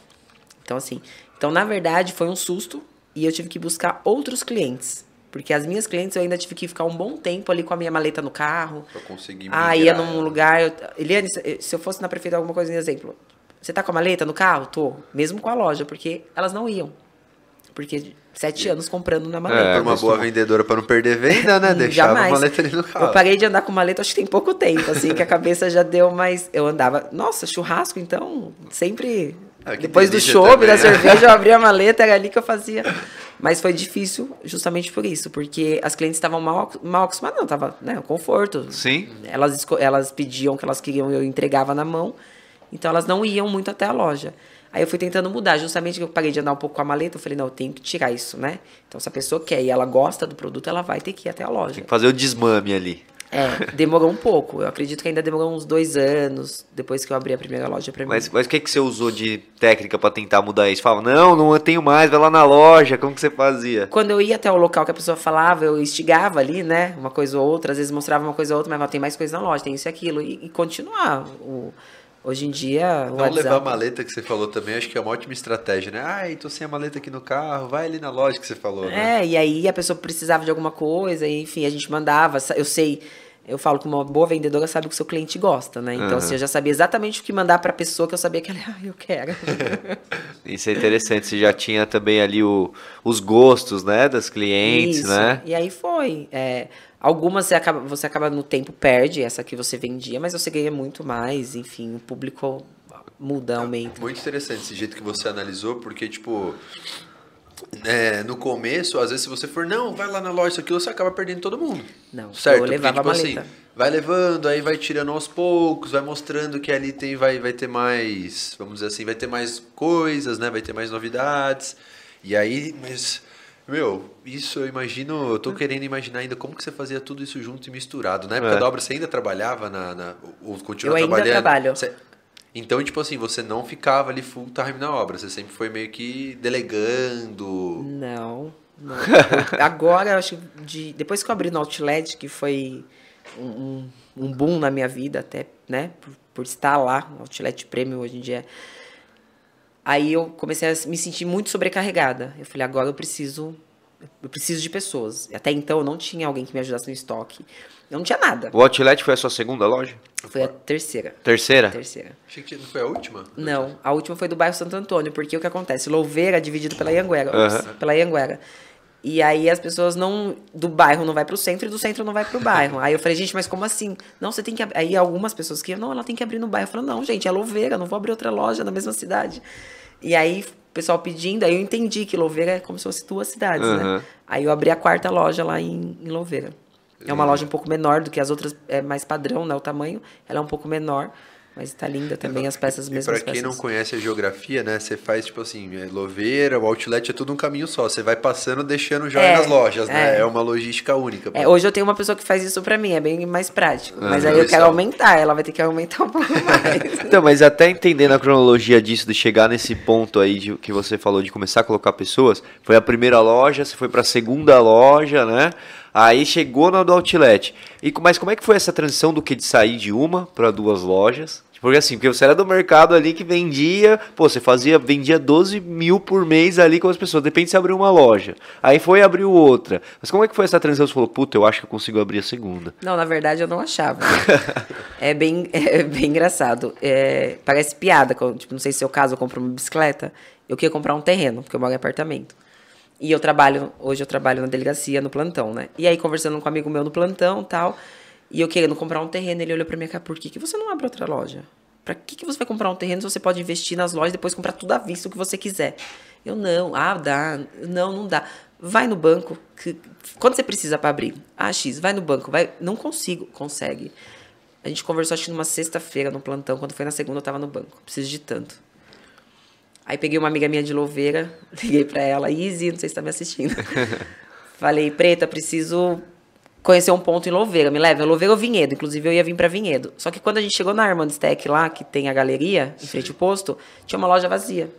Então, assim. Então, na verdade, foi um susto e eu tive que buscar outros clientes. Porque as minhas clientes eu ainda tive que ficar um bom tempo ali com a minha maleta no carro. Pra conseguir Ah, ia num lugar. Eu, Eliane, se eu fosse na prefeitura, alguma coisa, em exemplo. Você tá com a maleta no carro? Tô. Mesmo com a loja, porque elas não iam. Porque sete anos comprando na maleta. É, uma boa vendedora para não perder venda, né? (laughs) Deixava Jamais. a maleta ali no carro. Eu parei de andar com maleta, acho que tem pouco tempo, assim, que a cabeça já deu mais. Eu andava, nossa, churrasco, então, sempre. Ah, Depois do show, da cerveja, eu abria a maleta, era ali que eu fazia. (laughs) Mas foi difícil justamente por isso, porque as clientes estavam mal, mal acostumadas, não, tava, né, conforto. Sim. Elas, elas pediam o que elas queriam, eu entregava na mão, então elas não iam muito até a loja. Aí eu fui tentando mudar, justamente que eu parei de andar um pouco com a maleta, eu falei, não, eu tenho que tirar isso, né? Então se a pessoa quer e ela gosta do produto, ela vai ter que ir até a loja. Tem que fazer o desmame ali. É, demorou um pouco. Eu acredito que ainda demorou uns dois anos depois que eu abri a primeira loja pra mim. Mas, mas o que, que você usou de técnica para tentar mudar isso? Falava, não, não tenho mais, vai lá na loja. Como que você fazia? Quando eu ia até o local que a pessoa falava, eu instigava ali, né? Uma coisa ou outra. Às vezes mostrava uma coisa ou outra, mas tem mais coisa na loja, tem isso e aquilo. E, e continuar. O, Hoje em dia. Não WhatsApp... levar a maleta que você falou também, acho que é uma ótima estratégia, né? Ai, tô sem a maleta aqui no carro, vai ali na loja que você falou. Né? É, e aí a pessoa precisava de alguma coisa, e, enfim, a gente mandava. Eu sei eu falo que uma boa vendedora sabe o que o seu cliente gosta, né? Então, uhum. assim, eu já sabia exatamente o que mandar para a pessoa que eu sabia que ela, (laughs) ah, eu quero. (laughs) Isso é interessante, você já tinha também ali o, os gostos, né, das clientes, Isso. né? E aí foi. É, algumas você acaba, você acaba no tempo perde essa que você vendia, mas você ganha muito mais, enfim, o público muda, aumenta. Muito interessante esse jeito que você analisou, porque, tipo, é, no começo, às vezes, se você for, não, vai lá na loja, isso aquilo, você acaba perdendo todo mundo. Não, certo? Eu levava Porque, tipo, a assim, vai levando, aí vai tirando aos poucos, vai mostrando que ali tem, vai, vai ter mais, vamos dizer assim, vai ter mais coisas, né? Vai ter mais novidades. E aí, mas, meu, isso eu imagino, eu tô querendo imaginar ainda como que você fazia tudo isso junto e misturado. Na época é. da obra, você ainda trabalhava na, na ou continua eu trabalhando? Eu ainda trabalho. Você, então, tipo assim, você não ficava ali full time na obra, você sempre foi meio que delegando. Não. não. Agora, acho de depois que eu abri no Outlet, que foi um, um boom na minha vida, até, né, por, por estar lá, Outlet Premium hoje em dia. Aí eu comecei a me sentir muito sobrecarregada. Eu falei, agora eu preciso Eu preciso de pessoas. Até então eu não tinha alguém que me ajudasse no estoque. Eu não tinha nada. O Outlet foi a sua segunda loja? Foi a terceira. Terceira? Terceira. Achei que não foi a última? Não, a última foi do bairro Santo Antônio, porque o que acontece? Louveira é dividido pela Ianguera. Uhum. Pela Ianguera. E aí as pessoas não. Do bairro não vai pro centro e do centro não vai pro bairro. Aí eu falei, gente, mas como assim? Não, você tem que. Aí algumas pessoas que. Não, ela tem que abrir no bairro. Eu falei, não, gente, é Louveira, não vou abrir outra loja na mesma cidade. E aí, o pessoal pedindo, aí eu entendi que Louveira é como se fosse duas cidades, Uhum. né? Aí eu abri a quarta loja lá em, em Louveira. É uma loja um pouco menor do que as outras, é mais padrão, né? O tamanho. Ela é um pouco menor, mas tá linda também, as peças E mesmas pra quem peças. não conhece a geografia, né? Você faz, tipo assim, é, Louveira, o Outlet é tudo um caminho só. Você vai passando, deixando já É, nas lojas, né? é. É uma logística única. É, hoje eu tenho uma pessoa que faz isso pra mim, é bem mais prático. Mas Ah, aí eu isso quero é- aumentar, ela vai ter que aumentar um pouco (laughs) mais. Então, mas até entendendo a cronologia disso, de chegar nesse ponto aí de, que você falou de começar a colocar pessoas, foi a primeira loja, você foi pra segunda loja, né? Aí chegou na do Outlet. E, mas como é que foi essa transição do que de sair de uma para duas lojas? Porque assim, porque você era do mercado ali que vendia, pô, você fazia, vendia 12 mil por mês ali com as pessoas, depende se abriu uma loja. Aí foi abriu outra. Mas como é que foi essa transição? Você falou, puta, eu acho que eu consigo abrir a segunda. Não, na verdade eu não achava. (laughs) é, bem, (laughs) é bem engraçado. É, parece piada. Tipo, não sei se é seu caso, eu compro uma bicicleta. Eu queria comprar um terreno, porque eu moro em apartamento. E eu trabalho, hoje eu trabalho na delegacia, no plantão, né? E aí, conversando com um amigo meu no plantão tal, e eu querendo comprar um terreno, ele olhou pra minha cara, por que, que você não abre outra loja? Pra que, que você vai comprar um terreno se você pode investir nas lojas e depois comprar tudo à vista o que você quiser? Eu não, ah, dá. Não, não dá. Vai no banco. Que, quando você precisa para abrir? Ah, X, vai no banco. Vai. Não consigo. Consegue. A gente conversou, acho que numa sexta-feira no plantão. Quando foi na segunda, eu tava no banco. Preciso de tanto. Aí peguei uma amiga minha de Louveira, (laughs) liguei pra ela, Izzy, não sei se tá me assistindo. (laughs) Falei, Preta, preciso conhecer um ponto em Louveira, me leva. Louveira ou Vinhedo, inclusive eu ia vir pra Vinhedo. Só que quando a gente chegou na Armand Stack lá, que tem a galeria, em frente ao posto, tinha uma loja vazia.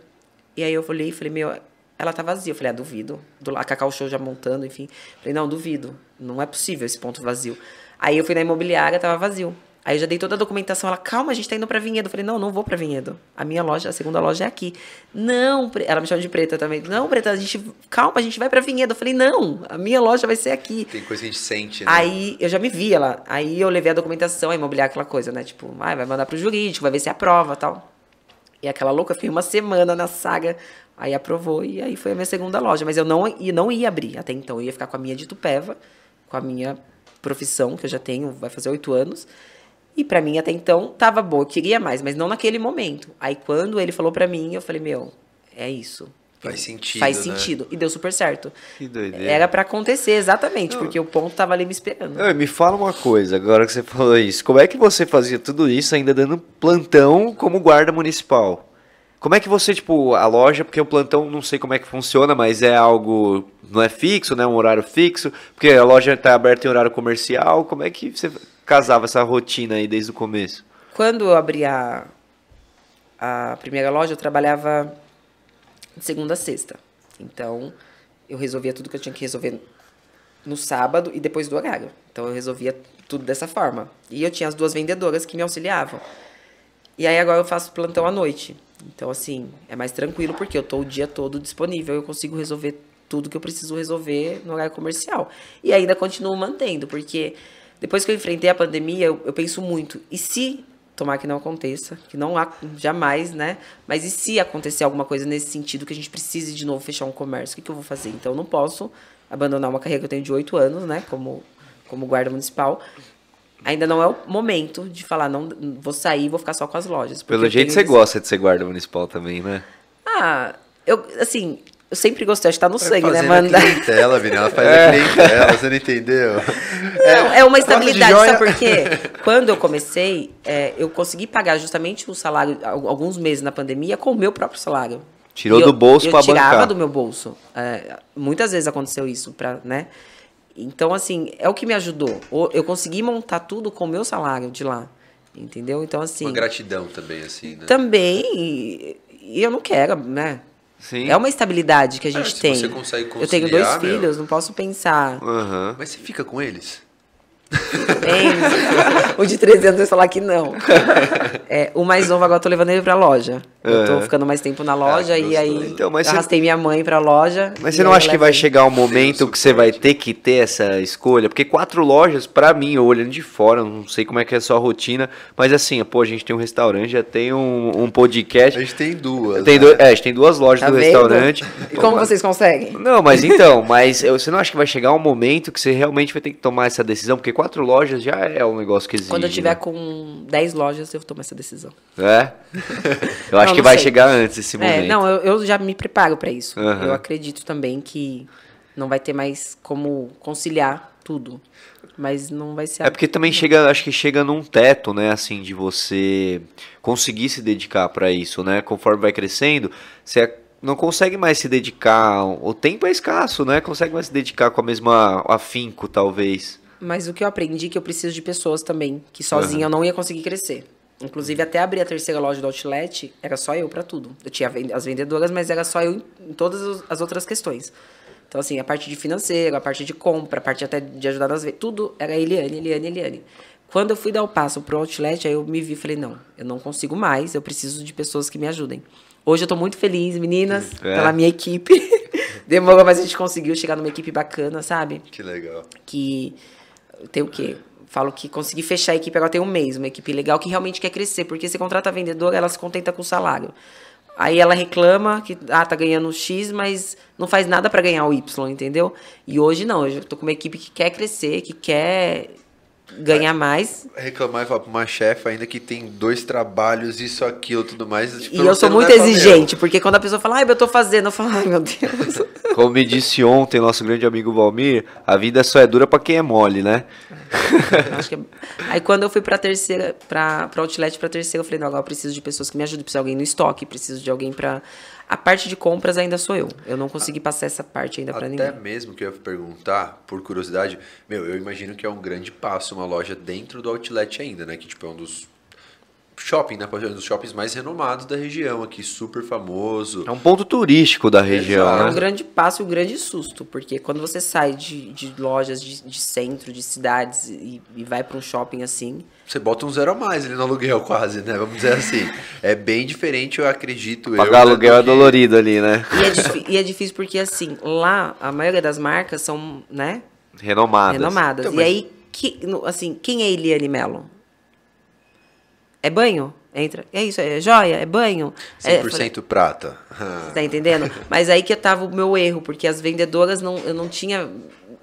E aí eu falei, falei, meu, ela tá vazia. Eu falei, ah, duvido. Do lá, Cacau Show já montando, enfim. Falei, não, duvido. Não é possível esse ponto vazio. Aí eu fui na imobiliária, tava vazio. Aí eu já dei toda a documentação. Ela, calma, a gente tá indo pra Vinhedo. Eu falei, não, não vou pra Vinhedo. A minha loja, a segunda loja é aqui. Não, Pre- ela me chama de preta também. Não, preta, a gente. Calma, a gente vai pra Vinhedo. Eu falei, não, a minha loja vai ser aqui. Tem coisa que a gente sente, né? Aí eu já me via lá. Aí eu levei a documentação, a imobiliária, aquela coisa, né? Tipo, ah, vai mandar pro jurídico, vai ver se aprova tal. E aquela louca, fiquei uma semana na saga. Aí aprovou e aí foi a minha segunda loja. Mas eu não, não ia abrir até então. Eu ia ficar com a minha de Tupéva, com a minha profissão, que eu já tenho, vai fazer oito anos. E pra mim, até então, tava bom. Eu queria mais, mas não naquele momento. Aí quando ele falou pra mim, eu falei, meu, é isso. Faz sentido, Faz né? sentido. E deu super certo. Que doideira. Era pra acontecer, exatamente, porque o ponto tava ali me esperando. Me fala uma coisa, agora que você falou isso. Como é que você fazia tudo isso ainda dando plantão como guarda municipal? Como é que você, tipo, a loja, porque o plantão não sei como é que funciona, mas é algo, não é fixo, né? Um horário fixo, porque a loja tá aberta em horário comercial. Como é que você casava essa rotina aí desde o começo? Quando eu abri a, a primeira loja, eu trabalhava de segunda a sexta. Então, eu resolvia tudo que eu tinha que resolver no sábado e depois do horário. Então, eu resolvia tudo dessa forma. E eu tinha as duas vendedoras que me auxiliavam. E aí, agora eu faço plantão à noite. Então, assim, é mais tranquilo porque eu tô o dia todo disponível. Eu consigo resolver tudo que eu preciso resolver no horário comercial. E ainda continuo mantendo, porque depois que eu enfrentei a pandemia, eu, eu penso muito. E se tomar que não aconteça, que não há jamais, né? Mas e se acontecer alguma coisa nesse sentido que a gente precise de novo fechar um comércio, o que, que eu vou fazer? Então eu não posso abandonar uma carreira que eu tenho de oito anos, né? Como, como guarda municipal. Ainda não é o momento de falar, não vou sair, vou ficar só com as lojas. Pelo jeito você esse- gosta de ser guarda municipal também, né? Ah, eu, assim, eu sempre gostei, acho que tá no Vai sangue, né, mano? a clientela, menina. Ela faz a (laughs) clientela, você não entendeu? Não, é uma gosta de estabilidade, sabe por quê? Quando eu comecei, é, eu consegui pagar justamente o salário, al- alguns meses na pandemia, com o meu próprio salário. Tirou eu- do bolso eu pra tirava bancar. do meu bolso. É, muitas vezes aconteceu isso, pra, né? Então, assim, é o que me ajudou. Eu consegui montar tudo com o meu salário de lá, entendeu? Então, assim... Uma gratidão também, assim, né? Também, e, e eu não quero, né? Sim. É uma estabilidade que a É, gente se tem. você consegue eu tenho dois conciliar, meu. filhos, não posso pensar. Aham. Mas você fica com eles? Bem, (laughs) o de 13 anos vai falar que não. (laughs) É, o mais novo agora eu tô levando ele pra loja. Eu tô ficando mais tempo na loja Ah, e aí Então, mas eu você- arrastei minha mãe pra loja. Mas você não acha que vai chegar um momento que você vai ter que ter essa escolha? Porque quatro lojas, pra mim, eu olhando de fora, eu não sei como é que é a sua rotina, mas assim, pô, a gente tem um restaurante, já tem um, um podcast. A gente tem duas. Tem, né? do- é, a gente tem duas lojas Tá do vendo? restaurante. E como vocês conseguem? Não, mas (laughs) então, mas eu- você não acha que vai chegar um momento que você realmente vai ter que tomar essa decisão? Porque quatro lojas já é um negócio que exige. Quando eu tiver né? com 10 lojas, eu tomo essa decisão. É? (laughs) Eu acho Não, que não vai sei. chegar antes esse É, momento. não, eu, eu já me preparo pra isso. Aham. Eu acredito também que não vai ter mais como conciliar tudo. Mas não vai ser. É porque também chega, acho que chega num teto, né, assim, de você conseguir se dedicar pra isso, né? Conforme vai crescendo, você não consegue mais se dedicar, o tempo é escasso, né? Consegue mais se dedicar com a mesma afinco, talvez. Mas o que eu aprendi é que eu preciso de pessoas também, que sozinha eu não ia conseguir crescer. Inclusive, até abrir a terceira loja do Outlet, era só eu pra tudo. Eu tinha as vendedoras, mas era só eu em- todas as outras questões. Então, assim, a parte de financeiro, a parte de compra, a parte até de ajudar nas vendas, tudo era Eliane, Eliane, Eliane. Quando eu fui dar o passo pro Outlet, aí eu me vi e falei, não, eu não consigo mais, eu preciso de pessoas que me ajudem. Hoje eu tô muito feliz, meninas, É. pela minha equipe. (laughs) Demorou, mas a gente conseguiu chegar numa equipe bacana, sabe? Que legal. que tem o quê? Falo que consegui fechar a equipe agora tem um mês, uma equipe legal que realmente quer crescer, porque você contrata a vendedora, ela se contenta com o salário. Aí ela reclama que ah, tá ganhando X, mas não faz nada para ganhar o Y, entendeu? E hoje não, hoje eu tô com uma equipe que quer crescer, que quer ganhar mais. Reclamar e falar pra uma chefe ainda que tem dois trabalhos, isso, aquilo, tudo mais. tipo, E eu sou muito exigente, porque quando a pessoa fala, ai, eu tô fazendo, eu falo, ai, meu Deus. (laughs) Como me disse ontem nosso grande amigo Valmir, a vida só é dura pra quem é mole, né? Que é- Aí quando eu fui pra terceira, pra, pra outlet pra terceira, eu falei, não, agora eu preciso de pessoas que me ajudem, preciso de alguém no estoque, preciso de alguém pra. A parte de compras ainda sou eu. Eu não consegui passar essa parte ainda Até ninguém. mesmo que eu ia perguntar, por curiosidade, meu, eu imagino que é um grande passo uma loja dentro do outlet ainda, né? Que tipo é um dos shopping, né? Um dos shoppings mais renomados da região aqui, super famoso. É um ponto turístico da região, Exato. É um né? grande passo e um grande susto, porque quando você sai de, de lojas de, de centro, de cidades e, e vai pra um shopping assim, Você bota um zero a mais ali no aluguel (laughs) quase, né? Vamos dizer assim. É bem diferente, eu acredito. eu, Pagar né, aluguel é que- dolorido ali, né? E é, e é difícil porque, assim, lá a maioria das marcas são, né, Renomadas. renomadas. Então, e mas- aí, que, assim, quem é Eliane Mello? É banho? Entra. É isso, é joia? É banho? É, 100% falei, prata. tá entendendo? (laughs) Mas aí que tava o meu erro, porque as vendedoras não, eu não tinha,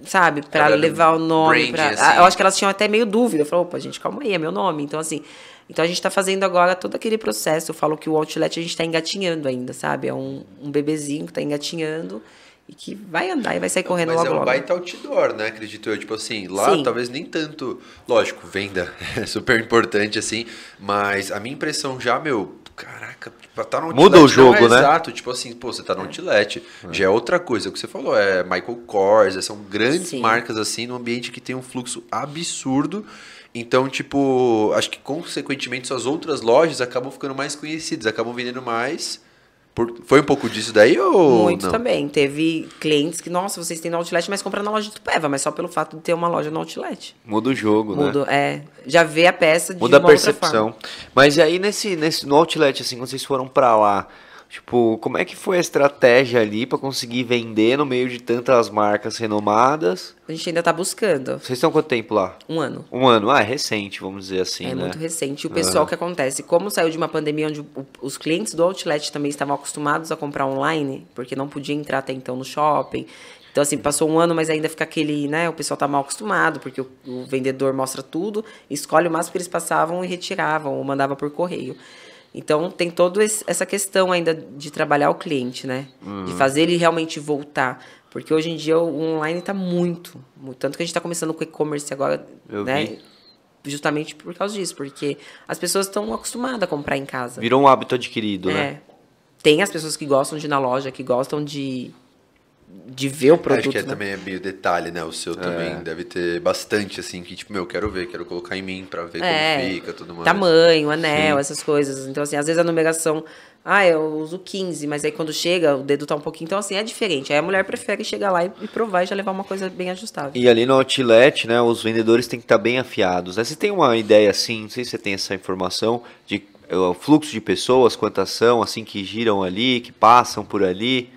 sabe, pra Era levar o nome. Pra, assim. Eu acho que elas tinham até meio dúvida. Eu falei, opa, gente, calma aí, é meu nome. Então, assim, então a gente tá fazendo agora todo aquele processo. Eu falo que o outlet a gente tá engatinhando ainda, sabe? É um, um bebezinho que tá engatinhando e que vai andar e vai sair correndo Mas logo é um logo. baita outdoor, né? Acredito eu. Tipo assim, lá Sim. talvez nem tanto. Lógico, venda (laughs) é super importante, assim. Mas a minha impressão já, meu. Caraca, tipo, tá no outlet. Muda o não jogo, é né? Exato, tipo assim, pô, você tá no outlet. Já é outra coisa. O que você falou é Michael Kors, são grandes Sim. marcas, assim, num ambiente que tem um fluxo absurdo. Então, tipo, acho que consequentemente suas outras lojas acabam ficando mais conhecidas, acabam vendendo mais. Por- Foi um pouco disso daí ou Muito não? também. Teve clientes que, nossa, vocês têm no outlet, mas compram na loja de Tupéva, mas só pelo fato de ter uma loja no outlet. Muda o jogo, né? Muda, é, já vê a peça de Muda a uma outra forma. percepção. Mas e aí nesse, nesse no outlet, assim, quando vocês foram pra lá, tipo, como é que foi a estratégia ali pra conseguir vender no meio de tantas marcas renomadas? A gente ainda tá buscando. Vocês estão quanto tempo lá? Um ano. Um ano. Ah, é recente, vamos dizer assim, é né? muito recente. E o pessoal que acontece, como saiu de uma pandemia onde os clientes do outlet também estavam acostumados a comprar online, porque não podia entrar até então no shopping. Então, assim, passou um ano, mas ainda fica aquele, né? O pessoal tá mal acostumado, porque o, o vendedor mostra tudo, escolhe o máximo que eles passavam e retiravam, ou mandava por correio. Então, tem toda essa questão ainda de trabalhar o cliente, né? De fazer ele realmente voltar. Porque hoje em dia o online tá muito, muito. Tanto que a gente tá começando com e-commerce agora, Eu né? vi. Justamente por causa disso, porque as pessoas estão acostumadas a comprar em casa. Virou um hábito adquirido, é. né? Tem as pessoas que gostam de ir na loja, que gostam de, de ver o produto. Acho que é, né? também é meio detalhe, né? O seu também deve ter bastante, assim, que tipo, meu, quero ver, quero colocar em mim pra ver É, como fica, tudo mais. Tamanho, anel, essas coisas. Então, assim, às vezes a numeração. Ah, eu uso 15, mas aí quando chega, o dedo tá um pouquinho. Então, assim, é diferente. Aí a mulher prefere chegar lá e, e provar e já levar uma coisa bem ajustável. E ali no outlet, né, os vendedores têm que estar bem afiados. Né? Você tem uma ideia assim, não sei se você tem essa informação, de o fluxo de pessoas, quantas são, assim, que giram ali, que passam por ali?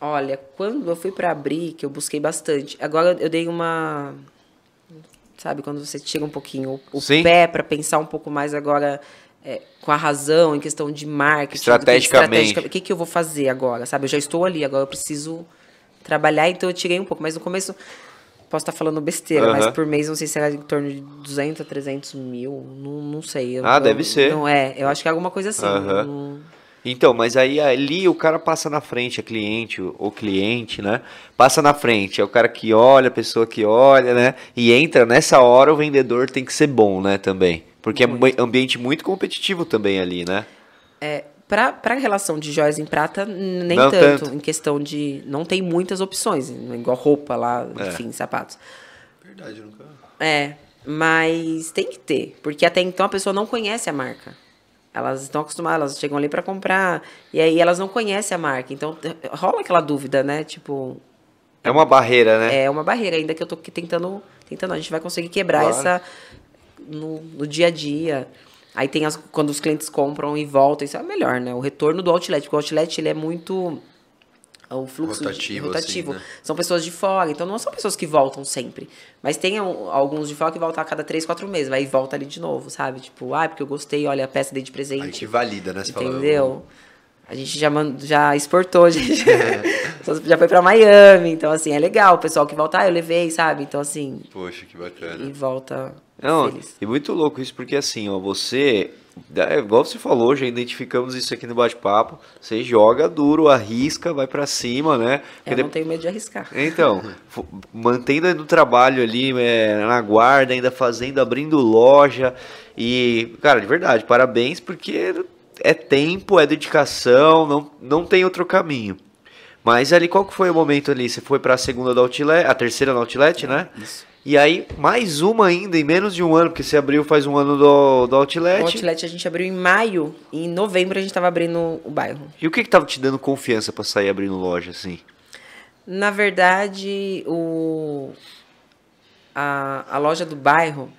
Olha, quando eu fui para abrir, que eu busquei bastante. Agora eu dei uma. Sabe, quando você tira um pouquinho o, o pé para pensar um pouco mais agora é, com a razão em questão de marketing. Estrategicamente. O que, que eu vou fazer agora? Sabe, eu já estou ali, agora eu preciso trabalhar, então eu tirei um pouco. Mas no começo, posso estar falando besteira, uhum. mas por mês não sei se era em torno de 200 a 300 mil, não, não sei. Eu, ah, deve ser. Não é, eu acho que é alguma coisa assim. Uhum. Não... Então, mas aí ali o cara passa na frente, a cliente, o cliente, né? Passa na frente, é o cara que olha, a pessoa que olha, né? E entra nessa hora o vendedor tem que ser bom, né, também. Porque muito. é um ambiente muito competitivo também ali, né? É, para a relação de joias em prata, nem tanto, tanto, Em questão de. Não tem muitas opções, igual roupa lá, é. enfim, sapatos. Verdade, nunca. É, mas tem que ter. Porque até então a pessoa não conhece a marca. Elas estão acostumadas, elas chegam ali para comprar. E aí elas não conhecem a marca. Então rola aquela dúvida, né? Tipo. É uma barreira, né? É uma barreira, ainda que eu tô tentando. Tentando, a gente vai conseguir quebrar claro. essa no, no dia a dia. Aí tem as, quando os clientes compram e voltam, isso é melhor, né? O retorno do outlet, porque o outlet ele é muito o fluxo rotativo, de, rotativo. Assim, né? são pessoas de fora, então não são pessoas que voltam sempre, mas tem alguns de fora que voltam a cada três, quatro meses, vai e volta ali de novo, sabe? Tipo, ah, porque eu gostei, olha a peça dei de presente. Aí que valida, né? Você entendeu? Fala, a gente já, já exportou, a (laughs) gente já foi para Miami, então assim, é legal. O pessoal que volta, ah, eu levei, sabe? Então assim. Poxa, que bacana. E volta. Não, feliz. e muito louco isso, porque assim, ó, você. É, igual você falou, já identificamos isso aqui no bate-papo. Você joga duro, arrisca, vai para cima, né? Porque eu não tenho medo de arriscar. Então, (laughs) mantendo no trabalho ali, é, na guarda, ainda fazendo, abrindo loja. E, cara, de verdade, parabéns, porque é tempo, é dedicação, não, não tem outro caminho. Mas ali, qual que foi o momento ali? Você foi para a segunda da Outlet, a terceira da Outlet, é, né? Isso. E aí, mais uma ainda, em menos de um ano, porque você abriu faz um ano do, do Outlet. O Outlet a gente abriu em maio, e em novembro a gente estava abrindo o bairro. E o que que tava te dando confiança para sair abrindo loja, assim? Na verdade, o... a, a loja do bairro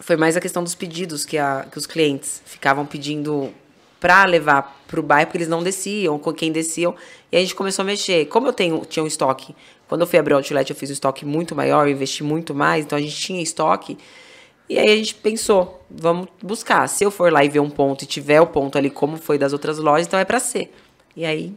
foi mais a questão dos pedidos que, a, que os clientes ficavam pedindo para levar para o bairro, porque eles não desciam, com quem desciam, e a gente começou a mexer. Como eu tenho, tinha um estoque, quando eu fui abrir o outlet, eu fiz um estoque muito maior, investi muito mais, então a gente tinha estoque. E aí a gente pensou, vamos buscar. Se eu for lá e ver um ponto e tiver o ponto ali como foi das outras lojas, então é para ser. E aí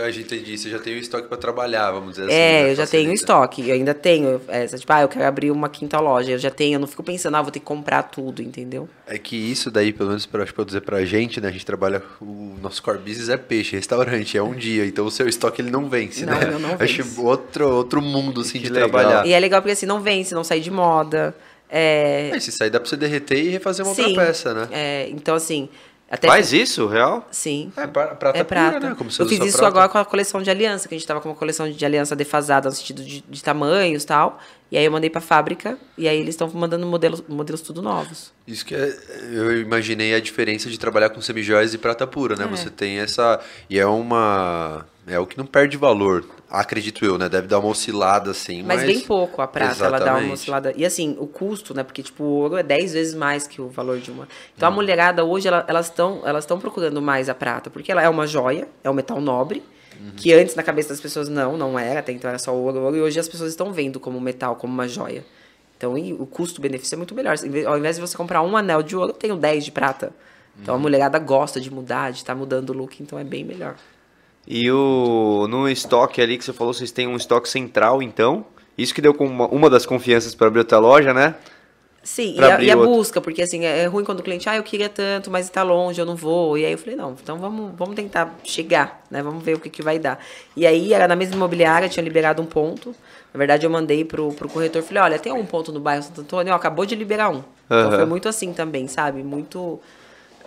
a gente entendi, você já tem o estoque para trabalhar, vamos dizer assim. É, né? eu já tenho o estoque, eu ainda tenho. É, tipo, ah, eu quero abrir uma quinta loja, eu já tenho, eu não fico pensando, ah, vou ter que comprar tudo, entendeu? É que isso daí, pelo menos para dizer pra gente, né, a gente trabalha, o nosso core business é peixe, restaurante, é um dia, então o seu estoque ele não vence, não, né? Não, (laughs) não vence. Acho outro, outro mundo, assim, de legal. trabalhar. E é legal porque assim, não vence, não sai de moda. É... é se sair dá pra você derreter e refazer uma Sim, outra peça, né? É, então assim... Até Faz isso, real? Sim. É prata, é prata. Pura, né? Como eu fiz isso prata. agora com a coleção de aliança, que a gente tava com uma coleção de aliança defasada no sentido de, de tamanhos e tal. E aí eu mandei pra fábrica e aí eles estão mandando modelos, modelos tudo novos. Isso que é, eu imaginei a diferença de trabalhar com semijóias e prata pura, né? É. Você tem essa. E é uma. É o que não perde valor acredito eu, né? Deve dar uma oscilada assim. Mas, mas... bem pouco a prata, Exatamente. ela dá uma oscilada. E assim, o custo, né? Porque, tipo, o ouro é 10 vezes mais que o valor de uma. Então hum. a mulherada hoje, ela, elas estão elas procurando mais a prata, porque ela é uma joia, é um metal nobre. Uhum. Que antes na cabeça das pessoas não, não era, até então era só ouro, ouro, e hoje as pessoas estão vendo como metal, como uma joia. Então o custo-benefício é muito melhor. Ao invés de você comprar um anel de ouro, eu tenho 10 de prata. Então uhum. a mulherada gosta de mudar, de estar tá mudando o look, então é bem melhor. E o no estoque ali que você falou, vocês têm um estoque central, então. Isso que deu com uma, uma das confianças para abrir outra loja, né? Sim, e a, e a, busca, porque assim, é ruim quando o cliente, ah, eu queria tanto, mas está longe, eu não vou. E aí eu falei, não, então vamos, vamos tentar chegar, né? Vamos ver o que, que vai dar. E aí, era na mesma imobiliária, tinha liberado um ponto. Na verdade, eu mandei pro, pro corretor, falei, olha, tem um ponto no bairro Santo Antônio, ó, acabou de liberar um. Uhum. Então foi muito assim também, sabe? Muito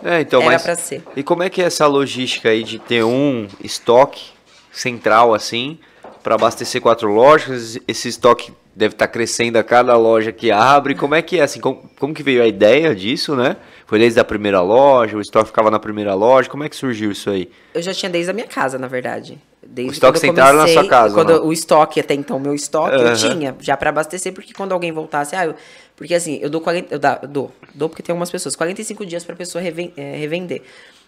é, então, Era mas, pra ser. E como é que é essa logística aí de ter um estoque central assim para abastecer quatro lojas? Esse estoque deve estar tá crescendo a cada loja que abre. Como é que é assim? Como, como que veio a ideia disso, né? Foi desde a primeira loja, o estoque ficava na primeira loja. Como é que surgiu isso aí? Eu já tinha desde a minha casa, na verdade. Desde o estoque central na sua casa. Quando o estoque, até então, meu estoque, uhum. eu tinha já para abastecer, porque quando alguém voltasse, ah, eu, porque assim, eu dou 40, eu dou, dou porque tem algumas pessoas, 45 dias para pessoa reven, é, revender.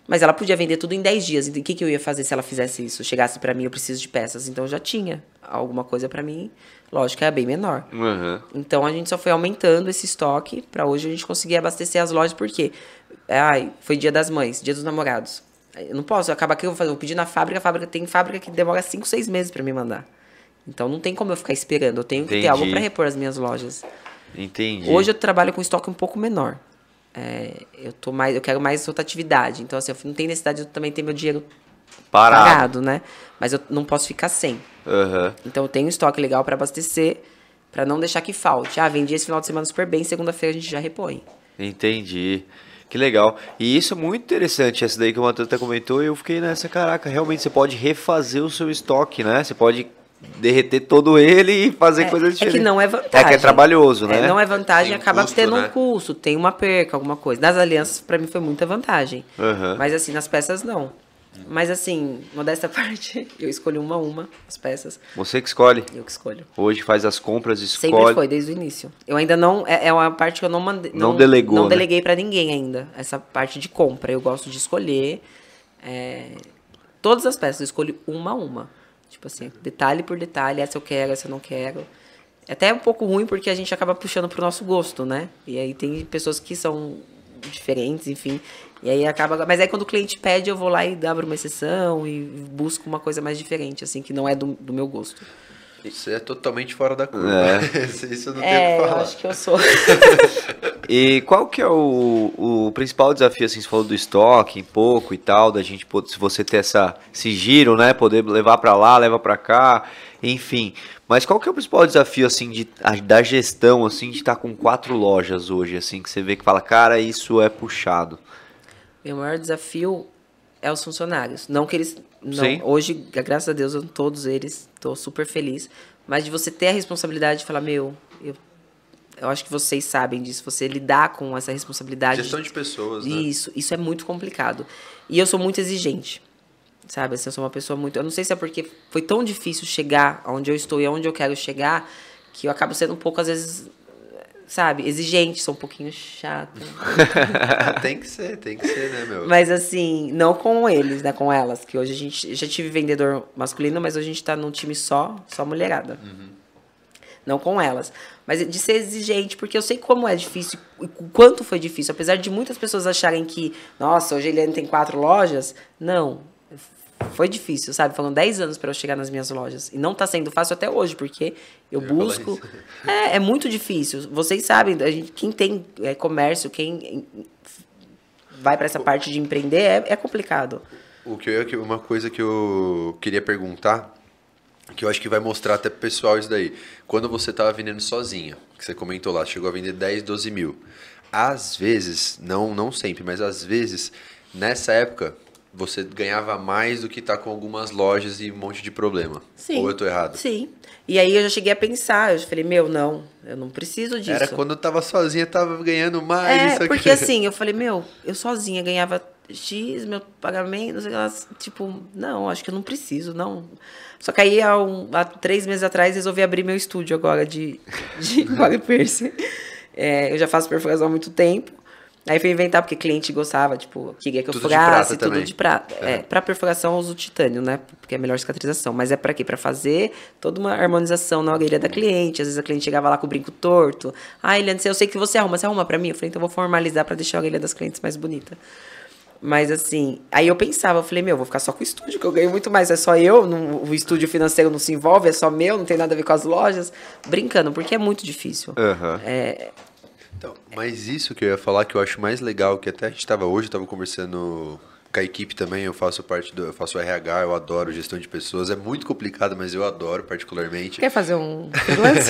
Mas ela podia vender tudo em 10 dias. Então, o que, que eu ia fazer se ela fizesse isso? Chegasse para mim, eu preciso de peças. Então, eu já tinha alguma coisa para mim. Lógico é bem menor. Uhum. Então, a gente só foi aumentando esse estoque para hoje a gente conseguir abastecer as lojas. Porque, ai, foi dia das mães, dia dos namorados. Eu não posso, acabar que eu vou fazer, vou pedir na fábrica, a fábrica tem fábrica que demora 5, 6 meses para me mandar. Então, não tem como eu ficar esperando. Eu tenho Entendi. que ter algo para repor as minhas lojas. Entendi. Hoje eu trabalho com estoque um pouco menor. É, eu tô mais, eu quero mais rotatividade. Então, assim, eu não tenho necessidade de também ter meu dinheiro parado, parado né? Mas eu não posso ficar sem. Uhum. Então, eu tenho um estoque legal para abastecer, para não deixar que falte. Ah, vendi esse final de semana super bem, segunda-feira a gente já repõe. Entendi. Que legal. E isso é muito interessante, essa daí que o Matheus até comentou, e eu fiquei nessa, caraca, realmente você pode refazer o seu estoque, né? Você pode derreter todo ele e fazer é, coisas diferentes. É que não é vantagem. É que é trabalhoso, é, né? É, não é vantagem, tem acaba custo, tendo né? um custo, tem uma perca, alguma coisa. Nas alianças, para mim, foi muita vantagem. Uhum. Mas assim, nas peças, não. Mas assim, modesta (laughs) parte, eu escolhi uma a uma as peças. Você que escolhe? Eu que escolho. Hoje faz as compras, escolhe. Sempre foi, desde o início. Eu ainda não. É, é uma parte que eu não mandei. Não, não delegou. Não né? deleguei para ninguém ainda. Essa parte de compra. Eu gosto de escolher. É, todas as peças, eu escolho uma a uma. Tipo assim, detalhe por detalhe, essa eu quero, essa eu não quero. É até um pouco ruim porque a gente acaba puxando pro nosso gosto, né? E aí tem pessoas que são diferentes, enfim. E aí acaba. Mas aí quando o cliente pede, eu vou lá e abro uma exceção e busco uma coisa mais diferente, assim, que não é do, do meu gosto. Você é totalmente fora da curva. É. (laughs) Isso eu não é, tenho que falar. Eu acho que eu sou. (laughs) e qual que é o, o principal desafio, assim, você falou do estoque, pouco e tal, da gente, se você ter essa, esse giro, né, poder levar para lá, levar para cá, enfim. Mas qual que é o principal desafio, assim, de, da gestão, assim, de estar com quatro lojas hoje, assim, que você vê que fala, cara, isso é puxado? Meu maior desafio é os funcionários. Não que eles. Não, hoje, graças a Deus, eu, todos eles, estou super feliz. Mas de você ter a responsabilidade de falar, meu, eu, eu acho que vocês sabem disso, você lidar com essa responsabilidade. Gestão de pessoas, né? Isso, isso é muito complicado. E eu sou muito exigente. Sabe, assim, eu sou uma pessoa muito. Eu não sei se é porque foi tão difícil chegar onde eu estou e aonde eu quero chegar, que eu acabo sendo um pouco, às vezes, sabe, exigente, sou um pouquinho chata. (laughs) tem que ser, tem que ser, né, meu? Mas assim, não com eles, né, com elas, que hoje a gente já tive vendedor masculino, mas hoje a gente tá num time só, só mulherada. Uhum. Não com elas. Mas de ser exigente, porque eu sei como é difícil, o quanto foi difícil. Apesar de muitas pessoas acharem que, nossa, hoje ele tem quatro lojas. Não, foi difícil, sabe? Foram 10 anos para eu chegar nas minhas lojas. E não tá sendo fácil até hoje, porque eu, eu busco. (laughs) É, é muito difícil. Vocês sabem, a gente, quem tem é, comércio, quem vai para essa parte de empreender, é, é complicado. O que eu, uma coisa que eu queria perguntar, que eu acho que vai mostrar até pro pessoal isso daí. Quando você estava vendendo sozinha, que você comentou lá, chegou a vender 10, 12 mil. Às vezes, não, não sempre, mas às vezes, nessa época, você ganhava mais do que tá com algumas lojas e um monte de problema. Sim. Ou eu tô errado? Sim. E aí eu já cheguei a pensar, eu falei, meu, não, eu não preciso disso. Era quando eu tava sozinha, tava ganhando mais. É, porque assim, eu falei, meu, eu sozinha ganhava X, meu pagamento, não sei lá, tipo, não, acho que eu não preciso, não. Só que aí, há, um, há três meses atrás, resolvi abrir meu estúdio agora de, de (laughs) Body Piercing. É, eu já faço perfuração há muito tempo. Aí fui inventar, porque cliente gostava, tipo, queria que eu tudo furasse, de tudo também. de prata. É. é, pra perfuração eu uso titânio, né? Porque é melhor cicatrização. Mas é pra quê? Pra fazer toda uma harmonização na orelha da cliente. Às vezes a cliente chegava lá com o brinco torto. Ah, Eliane, eu sei que você arruma, você arruma pra mim? Eu falei, então eu vou formalizar pra deixar a orelha das clientes mais bonita. Mas assim, aí eu pensava, eu falei, meu, vou ficar só com o estúdio, que eu ganho muito mais. É só eu, não, o estúdio financeiro não se envolve, é só meu, não tem nada a ver com as lojas. Brincando, porque é muito difícil. Uhum. É, então, mas isso que eu ia falar que eu acho mais legal, que até a gente estava hoje, estava conversando com a equipe também, eu faço parte do, eu faço RH, eu adoro gestão de pessoas, é muito complicado, mas eu adoro particularmente. Quer fazer um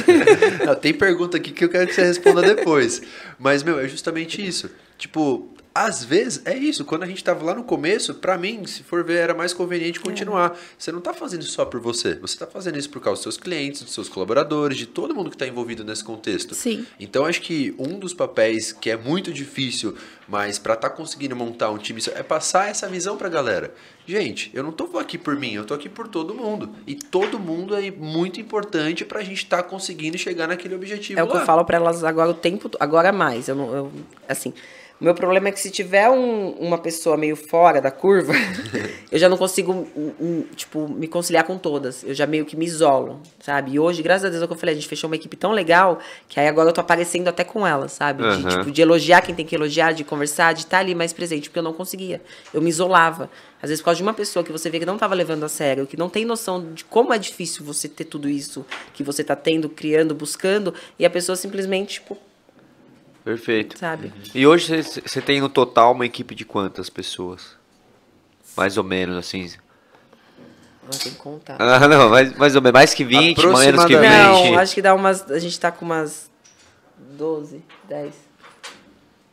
(laughs) Não, tem pergunta aqui que eu quero que você responda depois. Mas meu, é justamente isso. Tipo, às vezes é isso. Quando a gente tava lá no começo, para mim, se for ver, era mais conveniente continuar. É. Você não tá fazendo isso só por você. Você tá fazendo isso por causa dos seus clientes, dos seus colaboradores, de todo mundo que tá envolvido nesse contexto. Sim. Então acho que um dos papéis que é muito difícil, mas para estar tá conseguindo montar um time é passar essa visão pra galera. Gente, eu não tô aqui por mim, eu tô aqui por todo mundo. E todo mundo é muito importante pra gente estar tá conseguindo chegar naquele objetivo. É lá. o que eu falo para elas agora o tempo, agora mais. Eu não, eu, assim, o meu problema é que se tiver um, uma pessoa meio fora da curva, (laughs) eu já não consigo, um, tipo, me conciliar com todas. Eu já meio que me isolo, sabe? E hoje, graças a Deus, é o que eu falei, a gente fechou uma equipe tão legal que aí agora eu tô aparecendo até com elas, sabe? De, uhum. tipo, de elogiar quem tem que elogiar, de conversar, de estar tá ali mais presente, porque eu não conseguia. Eu me isolava. Às vezes, por causa de uma pessoa que você vê que não estava levando a sério, que não tem noção de como é difícil você ter tudo isso que você está tendo, criando, buscando, e a pessoa simplesmente, tipo, Perfeito. Sabe? E hoje você tem no total uma equipe de quantas pessoas? Mais ou menos, assim. Não tem que contar. (laughs) Ah, não, mais, mais ou menos. Mais que 20, menos que 20. Não, acho que dá umas. A gente tá com umas 12, 10.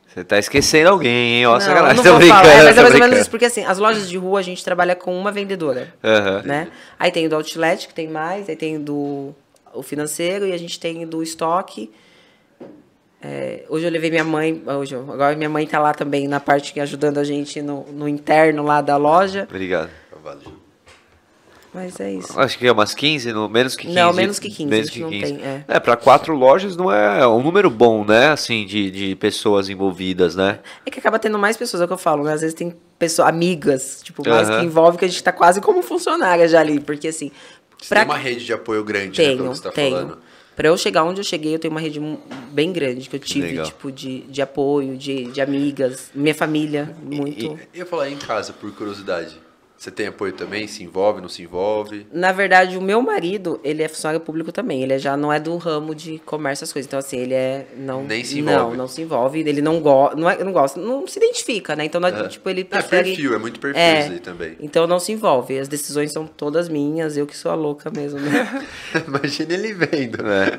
Você tá esquecendo alguém, hein? Ó, não, não tô brincando. É, mas é mais ou menos isso, porque assim, as lojas de rua a gente trabalha com uma vendedora. Uhum. Né? Aí tem o do outlet, que tem mais, aí tem do o financeiro e a gente tem do estoque é, hoje eu levei minha mãe, hoje, agora minha mãe está lá também na parte que ajudando a gente no, no interno lá da loja. Obrigado. Mas é isso. Acho que é umas 15, no, menos que 15. Não, menos que 15. Menos que 15. Tem, é, é para quatro lojas não é um número bom, né? Assim, de, de pessoas envolvidas, né? É que acaba tendo mais pessoas, é o que eu falo, né? Às vezes tem pessoas, amigas, tipo, mais que envolve que a gente está quase como funcionária já ali. Porque assim. Você pra... tem uma rede de apoio grande, tenho, né? Pelo que você tá tenho. falando. Para eu chegar onde eu cheguei, eu tenho uma rede bem grande que eu tive, Legal. tipo, de, de apoio, de, de amigas, minha família, muito. E, e, eu falar em casa, por curiosidade. Você tem apoio também? Se envolve, não se envolve? Na verdade, o meu marido, ele é funcionário público também. Ele já não é do ramo de comércio, as coisas. Então, assim, ele é. Não, Nem se envolve. Não, não se envolve. Ele não, go não, é, não gosta, não se identifica, né? Então, não, é. tipo, ele prefere. É perfil, é muito perfil é, aí também. Então, não se envolve. As decisões são todas minhas, eu que sou a louca mesmo, né? (laughs) Imagina ele vendo, né?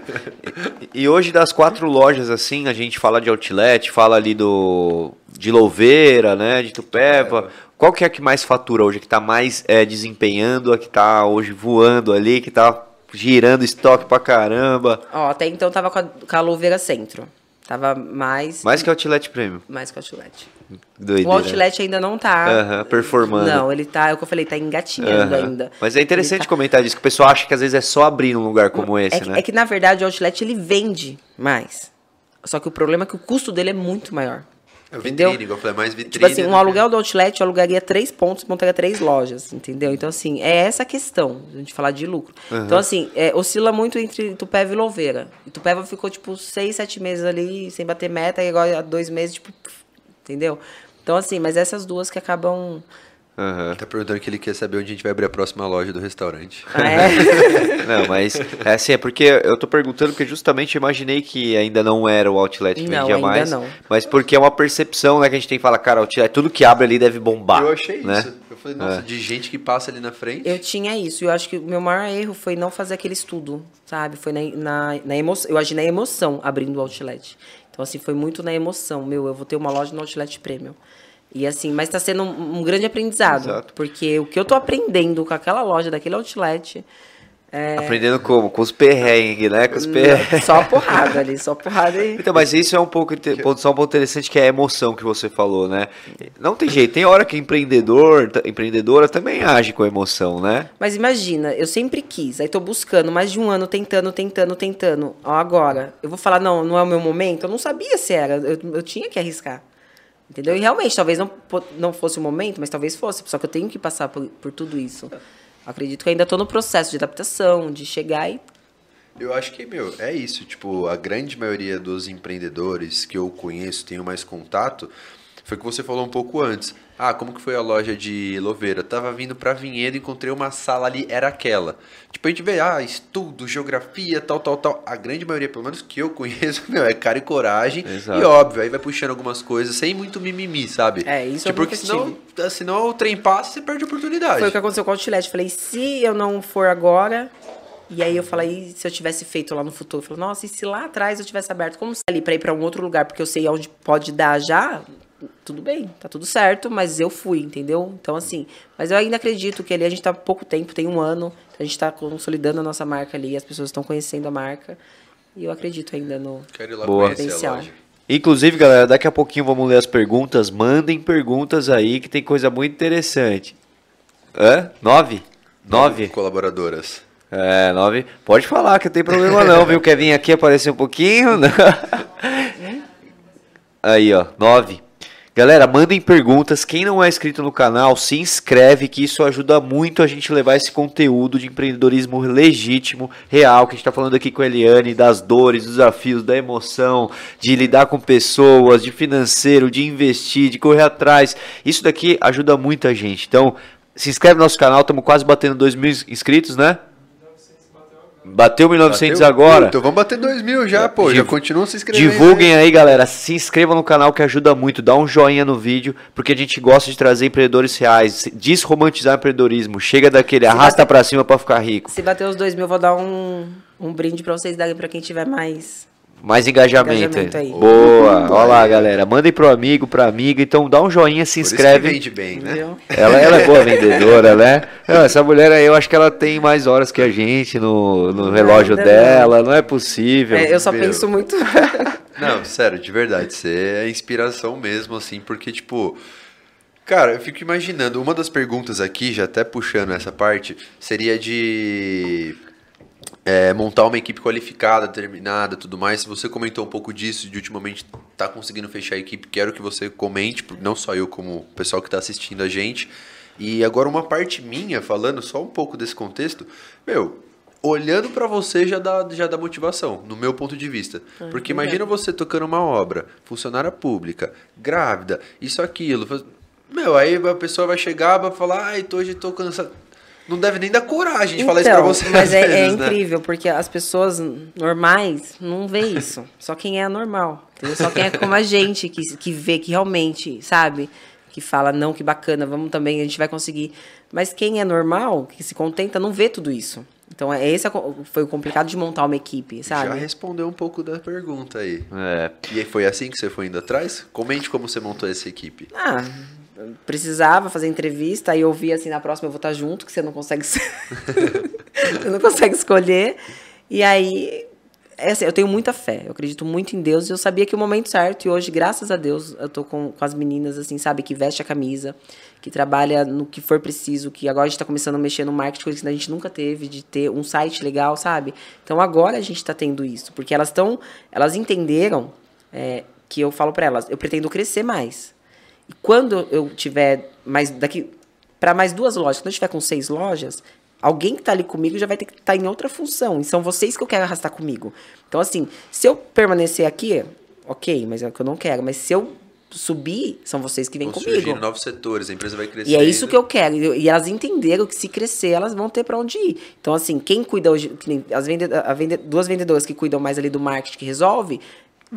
E, e hoje, das quatro lojas, assim, a gente fala de outlet, fala ali do. de Louveira, né? De Tupéva. Qual que é a que mais fatura hoje, que está mais é, desempenhando, a que está hoje voando ali, que está girando estoque pra caramba? Ó, até então tava com a, com a Louveira Centro. Tava mais. Mais que o Outlet Premium. Mais que o Outlet. Doideira. O Outlet ainda não tá. Performando. Não, ele tá, é o que eu falei, tá engatinhando ainda. Mas é interessante tá... comentar disso, que o pessoal acha que às vezes é só abrir um lugar como esse, é que, né? É que na verdade o Outlet ele vende mais. Só que o problema é que o custo dele é muito maior. É vitrine, igual eu falei, mais vitrine. Tipo assim, um aluguel do outlet, eu alugaria três pontos e montaria três lojas, entendeu? Então, assim, é essa a questão, a gente falar de lucro. Uhum. Então, assim, é, oscila muito entre Tupéva e Louveira. E Tupéva ficou, tipo, seis, sete meses ali, sem bater meta, e agora há dois meses, tipo, entendeu? Então, assim, mas essas duas que acabam Uhum. Tá perguntando que ele quer saber onde a gente vai abrir a próxima loja do restaurante. Ah, é? (laughs) não, mas é assim, é porque eu tô perguntando porque justamente imaginei que ainda não era o outlet que não, vendia ainda mais. Não. Mas porque é uma percepção, né, que a gente tem que falar, cara, outlet, tudo que abre ali deve bombar. Eu achei né? isso. Eu falei, nossa, é. de gente que passa ali na frente. Eu tinha isso. Eu acho que o meu maior erro foi não fazer aquele estudo, sabe? Foi na, na, na emoção. Eu agi na emoção abrindo o outlet. Então, assim, foi muito na emoção. Meu, eu vou ter uma loja no outlet premium. E assim, mas está sendo um, um, grande aprendizado. Exato. Porque o que eu estou aprendendo com aquela loja, daquele outlet. É... Aprendendo como? Com os perrengues, né? Com os perrengues. Só porrada ali, só porrada e... Então, mas isso é um pouco só um ponto interessante que é a emoção que você falou, né? Não tem jeito, tem hora que empreendedor, empreendedora também age com emoção, né? Mas imagina, eu sempre quis, aí tô buscando mais de um ano tentando, tentando, tentando. Ó, agora, eu vou falar, não, não é o meu momento, eu não sabia se era, eu, eu tinha que arriscar. Entendeu? E realmente, talvez não, não fosse o momento, mas talvez fosse. Só que eu tenho que passar por, por tudo isso. Acredito que ainda estou no processo de adaptação, de chegar e. Eu acho que, meu, é isso. Tipo, a grande maioria dos empreendedores que eu conheço, tenho mais contato, foi o que você falou um pouco antes. Ah, como que foi a loja de Louveira? tava vindo para Vinhedo, encontrei uma sala ali, era aquela. Tipo, a gente vê, ah, estudo, geografia, tal, tal, tal. A grande maioria, pelo menos que eu (laughs) conheço, meu, é cara e coragem. Exato. E óbvio, aí vai puxando algumas coisas sem muito mimimi, sabe? É, isso tipo, eu porque senão, senão o trem passa e você perde a oportunidade. Foi o que aconteceu com o Outlet. Falei, se eu não for agora, e aí eu falei, se eu tivesse feito lá no futuro, eu falei, nossa, e se lá atrás eu tivesse aberto, como ali para ir para um outro lugar, porque eu sei onde pode dar já, tudo bem, tá tudo certo, mas eu fui, entendeu? Então, assim, mas eu ainda acredito que ali a gente tá há pouco tempo, tem um ano, a gente tá consolidando a nossa marca ali, as pessoas estão conhecendo a marca. E eu acredito ainda no Boa. potencial. Inclusive, galera, daqui a pouquinho vamos ler as perguntas. Mandem perguntas aí que tem coisa muito interessante. Hã? Nove? Nove? Colaboradoras. É, nove. Pode falar que não tem problema não, viu? (laughs) Quer vir aqui aparecer um pouquinho? (laughs) Aí, ó, nove. Galera, mandem perguntas. Quem não é inscrito no canal, se inscreve, que isso ajuda muito a gente levar esse conteúdo de empreendedorismo legítimo, real, que a gente está falando aqui com a Eliane, das dores, dos desafios, da emoção, de lidar com pessoas, de financeiro, de investir, de correr atrás. Isso daqui ajuda muita gente. Então, se inscreve no nosso canal, estamos quase batendo 2 mil inscritos, né? Bateu 1900 Bateu? agora. Então vamos bater 2 mil já, pô. Já Div- continuam se inscrevendo. Divulguem aí, galera. Se inscrevam no canal que ajuda muito. Dá um joinha no vídeo, porque a gente gosta de trazer empreendedores reais, desromantizar o empreendedorismo. Chega daquele arrasta bater- pra cima pra ficar rico. Se bater os dois mil, eu vou dar um, um brinde pra vocês darem pra quem tiver mais. Mais engajamento, Engajamento aí. Boa. Olha lá, galera. Mandem pro amigo, pra amiga. Então dá um joinha, se Por isso que inscreve. vende bem, né? Entendeu? Ela, ela é boa (laughs) vendedora, né? Não, essa mulher aí, eu acho que ela tem mais horas que a gente no, no relógio ainda dela. Não é possível. É, eu só meu. penso muito. (laughs) Não, sério, de verdade, você é inspiração mesmo, assim, porque, tipo. Cara, eu fico imaginando, uma das perguntas aqui, já até puxando essa parte, seria de é, montar uma equipe qualificada, determinada, tudo mais. Se você comentou um pouco disso, de ultimamente tá conseguindo fechar a equipe, quero que você comente, não só eu, como o pessoal que tá assistindo a gente. E agora uma parte minha, falando só um pouco desse contexto, meu, olhando pra você já dá, já dá motivação, no meu ponto de vista. Porque imagina você tocando uma obra, funcionária pública, grávida, isso, aquilo. Meu, aí a pessoa vai chegar, vai falar, ai, tô, hoje tô cansado. Não deve nem dar coragem de falar isso pra você. Então, mas às é, é vezes, né? incrível, porque as pessoas normais não vê isso. Só quem é normal. Entendeu? Só quem é como a gente, que, que vê, que realmente, sabe? Que fala, não, que bacana, vamos também, a gente vai conseguir. Mas quem é normal, que se contenta, não vê tudo isso. Então, é esse é foi o complicado de montar uma equipe, Já sabe? respondeu um pouco da pergunta aí. É. E aí foi assim que você foi indo atrás? Comente como você montou essa equipe. Ah, precisava fazer entrevista, aí eu vi assim, na próxima eu vou estar junto, que você não consegue (laughs) você não consegue escolher. E aí, é assim, eu tenho muita fé, eu acredito muito em Deus, e eu sabia que o momento certo, e hoje, graças a Deus, eu tô com, com as meninas, assim, sabe, que veste a camisa, que trabalha no que for preciso, que agora a gente tá começando a mexer no marketing, coisa que a gente nunca teve, de ter um site legal, sabe? Então agora a gente tá tendo isso, porque elas estão, elas entenderam é, que eu falo para elas, eu pretendo crescer mais. E quando eu tiver mais daqui para mais duas lojas, quando eu tiver com seis lojas, alguém que tá ali comigo já vai ter que estar em outra função. E são vocês que eu quero arrastar comigo. Então, assim, se eu permanecer aqui, ok, mas é o que eu não quero. Mas se eu subir, são vocês que vêm comigo. surgindo novos setores, a empresa vai crescendo. E é isso que eu quero. E elas entenderam que se crescer, elas vão ter para onde ir. Então, assim, quem cuida hoje, as vende, vende, duas vendedoras que cuidam mais ali do marketing que resolve,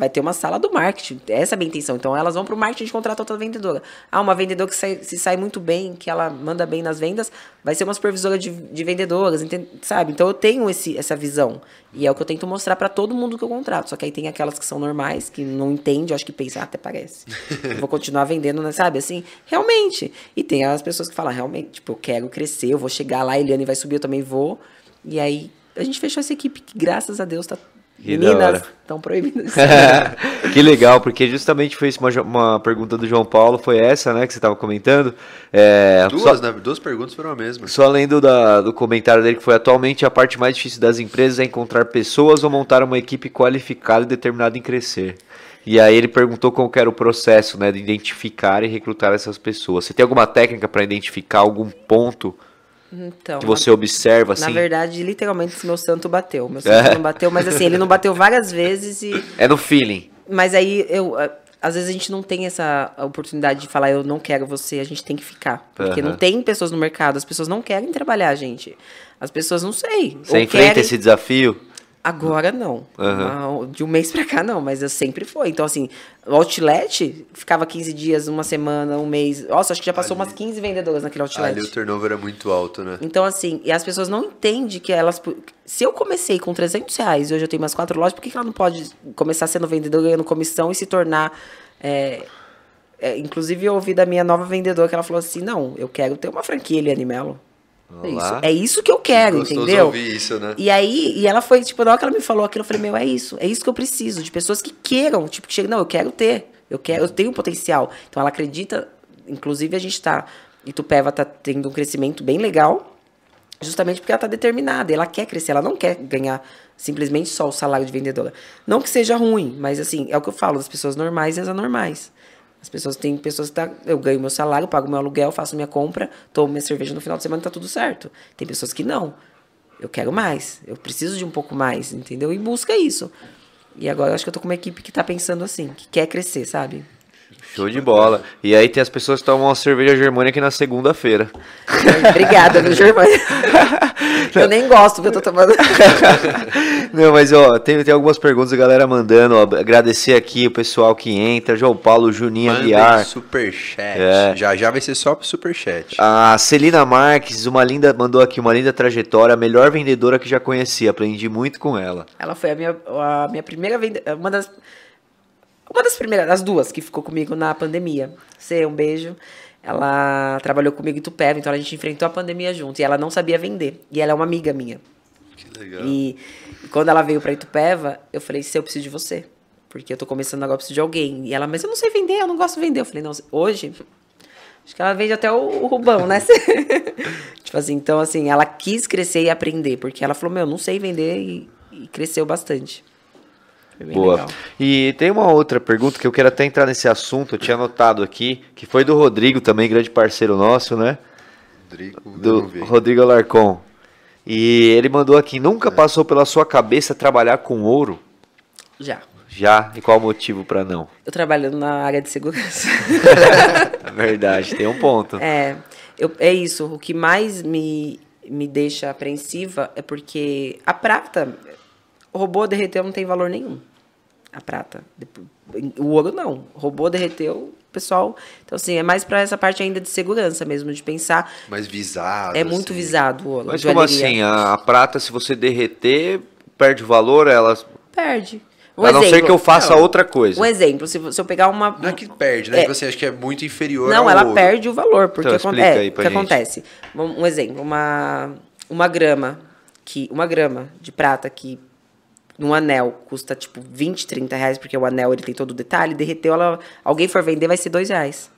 vai ter uma sala do marketing. Essa é a minha intenção. Então, elas vão para o marketing e contratam outra vendedora. Ah, uma vendedora que sai- se sai muito bem, que ela manda bem nas vendas, vai ser uma supervisora de, de vendedoras, entende? sabe? Então, eu tenho esse, essa visão. E é o que eu tento mostrar para todo mundo que eu contrato. Só que aí tem aquelas que são normais, que não entendem, eu acho que pensam, ah, até parece. Eu (laughs) vou continuar vendendo, né? sabe? Assim, realmente. E tem as pessoas que falam, realmente, tipo, eu quero crescer, eu vou chegar lá, a Eliane vai subir, eu também vou. E aí, a gente fechou essa equipe que, graças a Deus, tá. Que. Meninas estão proibidas. (laughs) que legal, porque justamente foi isso uma, uma pergunta do João Paulo, foi essa, né, que você estava comentando. É, Duas, só, né? Duas perguntas foram a mesma. só lendo da, do comentário dele que foi atualmente a parte mais difícil das empresas é encontrar pessoas ou montar uma equipe qualificada e determinada em crescer. E aí ele perguntou como era o processo, né, de identificar e recrutar essas pessoas. Você tem alguma técnica para identificar algum ponto Então, que você observa assim? na verdade, literalmente, meu santo bateu. Meu santo É. não bateu, mas assim, ele não bateu várias vezes e É no feeling. Mas aí eu. Às vezes a gente não tem essa oportunidade de falar, eu não quero você, a gente tem que ficar. Porque Aham. não tem pessoas no mercado, as pessoas não querem trabalhar, gente. As pessoas não sei. Você enfrenta querem- esse desafio? Agora não. Uma- de um mês pra cá não, mas eu sempre foi. Então, assim, o outlet ficava 15 dias, uma semana, um mês. Nossa, acho que já passou umas 15 vendedoras naquele outlet. Ali o turnover é muito alto, né? Então, assim, e as pessoas não entendem que elas. Se eu comecei com 300 reais e hoje eu tenho mais quatro lojas, por que que ela não pode começar sendo vendedora, ganhando comissão e se tornar. é, É, inclusive, eu ouvi da minha nova vendedora que ela falou assim: não, eu quero ter uma franquia Eliane Melo. É isso, é isso que eu quero, Gostoso entendeu? ouvir isso, né? E aí, e ela foi, tipo, na hora que ela me falou aquilo, eu falei, meu, é isso, é isso que eu preciso, de pessoas que queiram, tipo, que chegam, não, eu quero ter, eu quero, eu tenho potencial. Então ela acredita, inclusive a gente tá, Itupeva tá tendo um crescimento bem legal, justamente porque ela tá determinada, ela quer crescer, ela não quer ganhar simplesmente só o salário de vendedora. Não que seja ruim, mas assim, é o que eu falo, das pessoas normais e as anormais. As pessoas têm pessoas que tá, eu ganho meu salário, pago meu aluguel, faço minha compra, tomo minha cerveja no final de semana, tá tudo certo. Tem pessoas que não. Eu quero mais, eu preciso de um pouco mais, entendeu? E busca isso. E agora eu acho que eu tô com uma equipe que tá pensando assim, que quer crescer, sabe? Show de bola. E aí tem as pessoas que tomam uma cerveja germânica aqui na segunda-feira. Obrigada, viu, Germânia? (laughs) eu nem gosto que eu tô tomando. (laughs) Não, mas ó, tem, tem algumas perguntas a galera mandando. Ó, agradecer aqui o pessoal que entra. João Paulo, Juninho Mandem Aguiar. superchat. É. Já já vai ser só pro superchat. A Celina Marques, uma linda, mandou aqui uma linda trajetória. A melhor vendedora que já conheci. Aprendi muito com ela. Ela foi a minha, a minha primeira vendedora. Uma das uma das primeiras, das duas que ficou comigo na pandemia. Cê, um beijo. Ela trabalhou comigo em Tupéva, então a gente enfrentou a pandemia junto. E ela não sabia vender. E ela é uma amiga minha. Que legal. E, e quando ela veio pra Itupeva, eu falei, se eu preciso de você. Porque eu tô começando agora, eu preciso de alguém. E ela, mas eu não sei vender, eu não gosto de vender. Eu falei, não, hoje, acho que ela vende até o, o Rubão, né? (laughs) tipo assim, então assim, ela quis crescer e aprender. Porque ela falou, meu, não sei vender e, e cresceu bastante. Boa. Legal. E tem uma outra pergunta que eu quero até entrar nesse assunto, eu tinha anotado aqui, que foi do Rodrigo também, grande parceiro nosso, né? Rodrigo, do Rodrigo Alarcon. E ele mandou aqui, nunca é. passou pela sua cabeça trabalhar com ouro? Já. Já? E qual o motivo para não? Eu trabalhando na área de segurança. (laughs) Verdade, tem um ponto. É, eu, é isso. O que mais me, me deixa apreensiva é porque a prata, o robô derreteu não tem valor nenhum a prata. O ouro não. Roubou, derreteu, pessoal. Então, assim, é mais para essa parte ainda de segurança mesmo, de pensar. Mais visado. É muito assim. visado o ouro. Mas como assim? A, a, prata, se você derreter, perde valor, ela. Perde. Um a não exemplo, ser que eu faça não, outra coisa. Um exemplo, se, se eu pegar uma. Não é que perde, né? É, tipo assim, acho que é muito inferior Não, ela ouro. perde o valor. Porque então, é, o que gente. acontece? Um exemplo, uma, uma grama, que, uma grama de prata que num anel custa tipo 20, 30 reais, porque o anel ele tem todo o detalhe, derreteu, ela, alguém for vender, vai ser dois reais.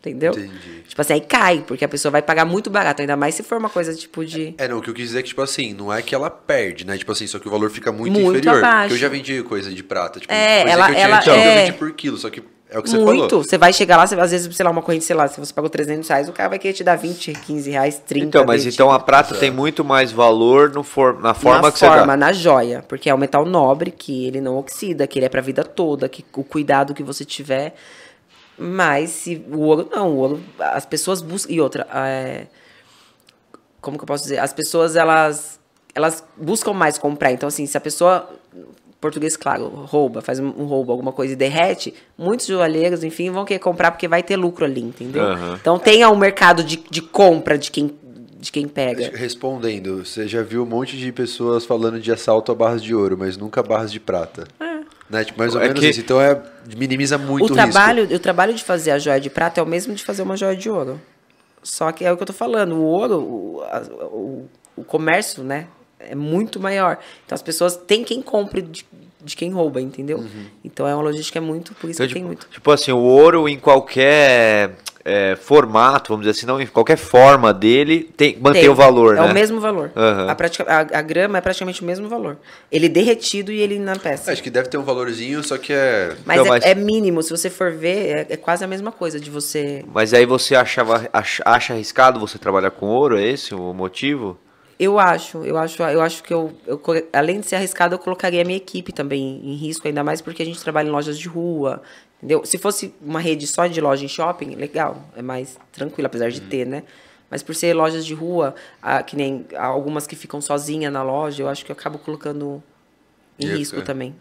Entendeu? Entendi. Tipo assim, aí cai, porque a pessoa vai pagar muito barato, ainda mais se for uma coisa tipo de. É, não, o que eu quis dizer é que, tipo assim, não é que ela perde, né? Tipo assim, só que o valor fica muito, muito inferior. Abaixo. Porque eu já vendi coisa de prata. Tipo, é, ela, que eu ela, tinha, é... eu vendi por quilo, só que é o que você Muito. falou. Você vai chegar lá, você, às vezes, sei lá, uma corrente, sei lá, se você pagou 300 reais, o cara vai querer te dar 20, 15 reais, 30 Então, mas 20. então a prata tem muito mais valor no for, na forma na que forma, você dá. na joia. Porque é um metal nobre, que ele não oxida, que ele é pra vida toda, que o cuidado que você tiver. Mas se o ouro, não, o ouro, as pessoas buscam. E outra, é, como que eu posso dizer? As pessoas, elas, elas buscam mais comprar. Então, assim, se a pessoa português claro, rouba, faz um roubo, alguma coisa e derrete, muitos joalheiros, enfim, vão querer comprar porque vai ter lucro ali, entendeu? Uhum. Então tenha um mercado de, de compra de quem, de quem pega. Respondendo, você já viu um monte de pessoas falando de assalto a barras de ouro, mas nunca barras de prata. É. Né? Tipo, mais ou é menos que... isso. Então é, minimiza muito o, o trabalho, risco. O trabalho de fazer a joia de prata é o mesmo de fazer uma joia de ouro. Só que é o que eu tô falando, o ouro, o, o, o comércio, né? É muito maior. Então as pessoas têm quem compre de, de quem rouba, entendeu? Uhum. Então é uma logística muito, por isso então, que tipo, tem muito. Tipo assim, o ouro em qualquer é, formato, vamos dizer assim, não, em qualquer forma dele, tem, mantém tem, o valor, é né? É o mesmo valor. Uhum. A, pratica, a, a, grama é praticamente o mesmo valor. Ele derretido e ele na peça. Acho que deve ter um valorzinho, só que é... Mas, então, é, mas... é, mínimo, se você for ver, é, é, quase a mesma coisa de você... Mas aí você achava, acha, acha arriscado você trabalhar com ouro, é esse o motivo? Eu acho, eu acho, eu acho que eu, eu, além de ser arriscado, eu colocaria a minha equipe também em risco, ainda mais porque a gente trabalha em lojas de rua, entendeu? Se fosse uma rede só de loja em shopping, legal, é mais tranquilo, apesar de uhum. ter, né? Mas por ser lojas de rua, a, que nem algumas que ficam sozinhas na loja, eu acho que eu acabo colocando em risco é. também.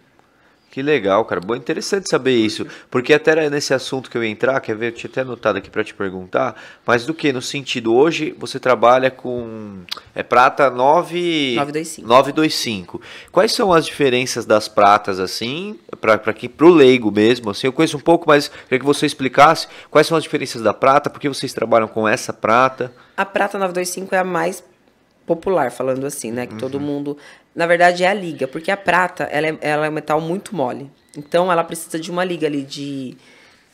Que legal, cara. Bom, interessante saber isso. Porque até era nesse assunto que eu ia entrar, quer ver? Eu tinha até anotado aqui para te perguntar. Mas do que? No sentido, hoje você trabalha com. É prata 9... 925. 925. Quais são as diferenças das pratas, assim, para o leigo mesmo? Assim, eu conheço um pouco, mas queria que você explicasse quais são as diferenças da prata, por que vocês trabalham com essa prata? A prata 925 é a mais popular, falando assim, né? Que uhum. todo mundo na verdade é a liga, porque a prata ela é, ela é um metal muito mole. Então ela precisa de uma liga ali de,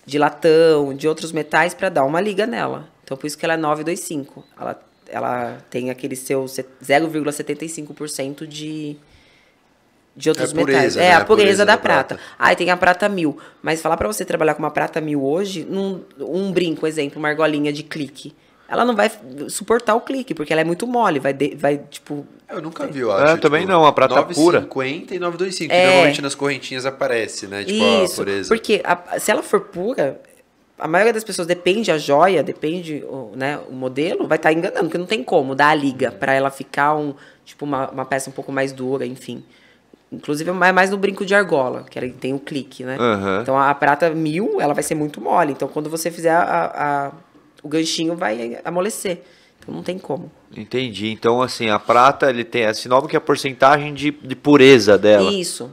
de latão, de outros metais para dar uma liga nela. Então por isso que ela é 925. Ela, ela tem aquele seu 0,75% de de outros é pureza, metais. Né? É, a pureza, pureza da, da prata. prata. Aí tem a prata mil. Mas falar para você trabalhar com uma prata mil hoje, num, um brinco, exemplo, uma argolinha de clique ela não vai suportar o clique, porque ela é muito mole, vai, de, vai tipo... Eu nunca vi, eu é, acho. É, também tipo, não, a prata 9, pura. 950 e 925, é. normalmente nas correntinhas aparece, né, tipo Isso, a pureza. porque a, se ela for pura, a maioria das pessoas depende a joia, depende o, né, o modelo, vai estar tá enganando, porque não tem como dar a liga para ela ficar um, tipo uma, uma peça um pouco mais dura, enfim. Inclusive é mais no brinco de argola, que ela tem o clique, né? Uhum. Então a prata mil, ela vai ser muito mole. Então quando você fizer a, a o ganchinho vai amolecer. Então não tem como. Entendi. Então, assim, a prata, ele tem esse nome que é a porcentagem de, de pureza dela. Isso.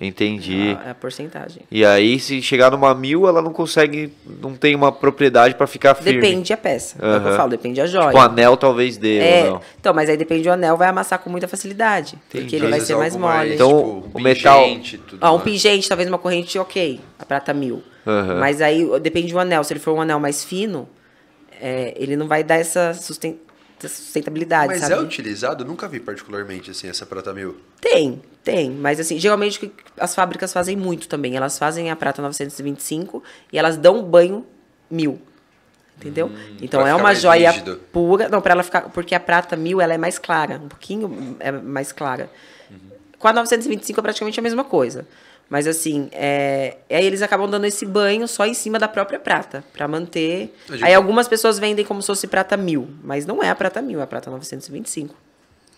Entendi. É a, porcentagem. E aí, se chegar numa mil, ela não consegue, não tem uma propriedade para ficar firme. Depende a peça. Uhum. É o que eu falo, depende a joia. Tipo, o anel talvez dê, é, Então, mas aí depende do anel, vai amassar com muita facilidade. Entendi. Porque ele vai ser mais mole. Mais, então, tipo, o metal... Tudo ah, um pingente, talvez uma corrente, ok. A prata mil. Uhum. Mas aí, depende do anel. Se ele for um anel mais fino, é, ele não vai dar essa sustentabilidade. Mas sabe? é utilizado? Nunca vi particularmente assim essa prata mil. Tem, tem. Mas assim, geralmente as fábricas fazem muito também. Elas fazem a prata 925 e elas dão banho mil. Entendeu? Hum, então é uma joia rígido. pura. Não, para ela ficar. Porque a prata mil ela é mais clara. Um pouquinho é mais clara. Uhum. Com a 925 é praticamente a mesma coisa. Mas assim, é, aí eles acabam dando esse banho só em cima da própria prata, para manter. Aí algumas pessoas vendem como se fosse prata mil, mas não é a prata mil, é a prata 925.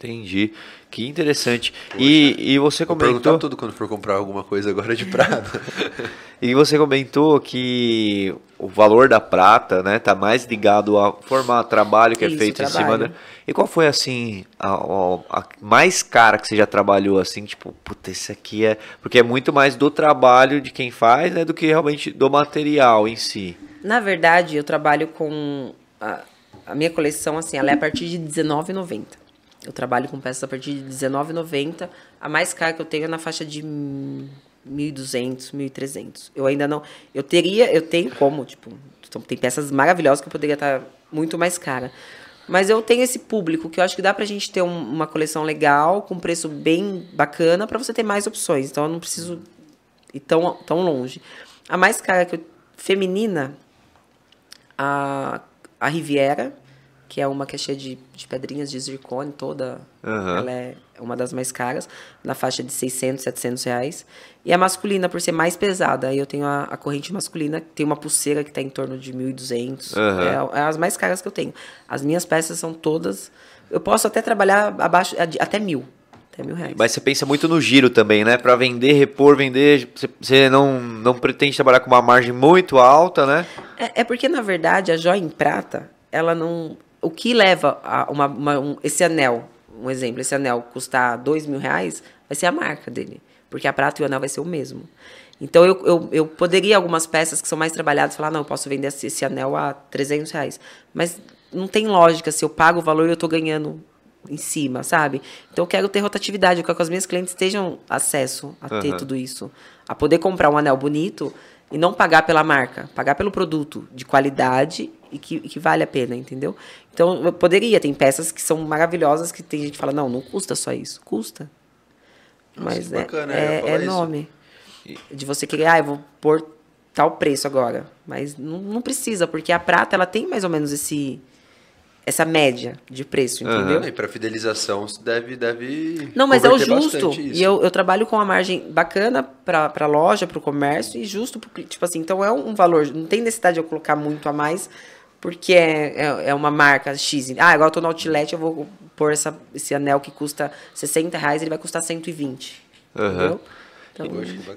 Entendi. Que interessante. e, e você comentou. Vou perguntar tudo quando for comprar alguma coisa agora de prata. (laughs) e você comentou que o valor da prata, né, tá mais ligado ao formato trabalho que é Isso, é feito trabalho. em cima, né? E qual foi assim a, a, a, mais cara que você já trabalhou assim, tipo, puta, esse aqui é, porque é muito mais do trabalho de quem faz, né, do que realmente do material em si. Na verdade, eu trabalho com a, a minha coleção assim, ela é a partir de R$19,90. Eu trabalho com peças a partir de R$19,90. A mais cara que eu tenho é na faixa de 1.200, 1.300. Eu ainda não. Eu teria, eu tenho como, tipo, tem peças maravilhosas que eu poderia estar muito mais cara. Mas eu tenho esse público que eu acho que dá pra gente ter um, uma coleção legal, com preço bem bacana, para você ter mais opções. Então eu não preciso ir tão, tão longe. A mais cara que eu, feminina, a, a Riviera, que é uma que é cheia de, de pedrinhas de zircone toda. Uhum. Ela é uma das mais caras, na faixa de 600, 700 reais. E a masculina, por ser mais pesada, aí eu tenho a, a corrente masculina, tem uma pulseira que está em torno de 1.200. Uhum. É, é as mais caras que eu tenho. As minhas peças são todas... Eu posso até trabalhar abaixo até mil. Até mil reais. Mas você pensa muito no giro também, né? Para vender, repor, vender, você não, não pretende trabalhar com uma margem muito alta, né? É, é porque, na verdade, a joia em prata, ela não o que leva a uma, uma, um, esse anel, um exemplo, esse anel custar dois mil reais, vai ser a marca dele. Porque a prata e o anel vai ser o mesmo. Então, eu, eu, eu poderia, algumas peças que são mais trabalhadas, falar, não, eu posso vender esse, esse anel a 300 reais. Mas não tem lógica, se eu pago o valor, eu estou ganhando em cima, sabe? Então, eu quero ter rotatividade, eu quero que as minhas clientes tenham acesso a ter uhum. tudo isso. A poder comprar um anel bonito e não pagar pela marca, pagar pelo produto de qualidade e que, que vale a pena, entendeu? Então, eu poderia, tem peças que são maravilhosas que tem gente que fala, não, não custa só isso. Custa. Mas é, bacana, é, é nome. De você querer, ah, eu vou pôr tal preço agora. Mas não, não precisa, porque a prata, ela tem mais ou menos esse essa média de preço, entendeu? Uhum. E para fidelização deve deve Não, mas é o justo. E eu, eu trabalho com uma margem bacana para a loja, para o comércio e justo pro, tipo assim, então é um valor, não tem necessidade de eu colocar muito a mais porque é, é, é, uma marca X. Ah, agora eu tô no outlet, eu vou pôr essa, esse anel que custa 60 reais, ele vai custar 120. Uhum. Entendeu? Então,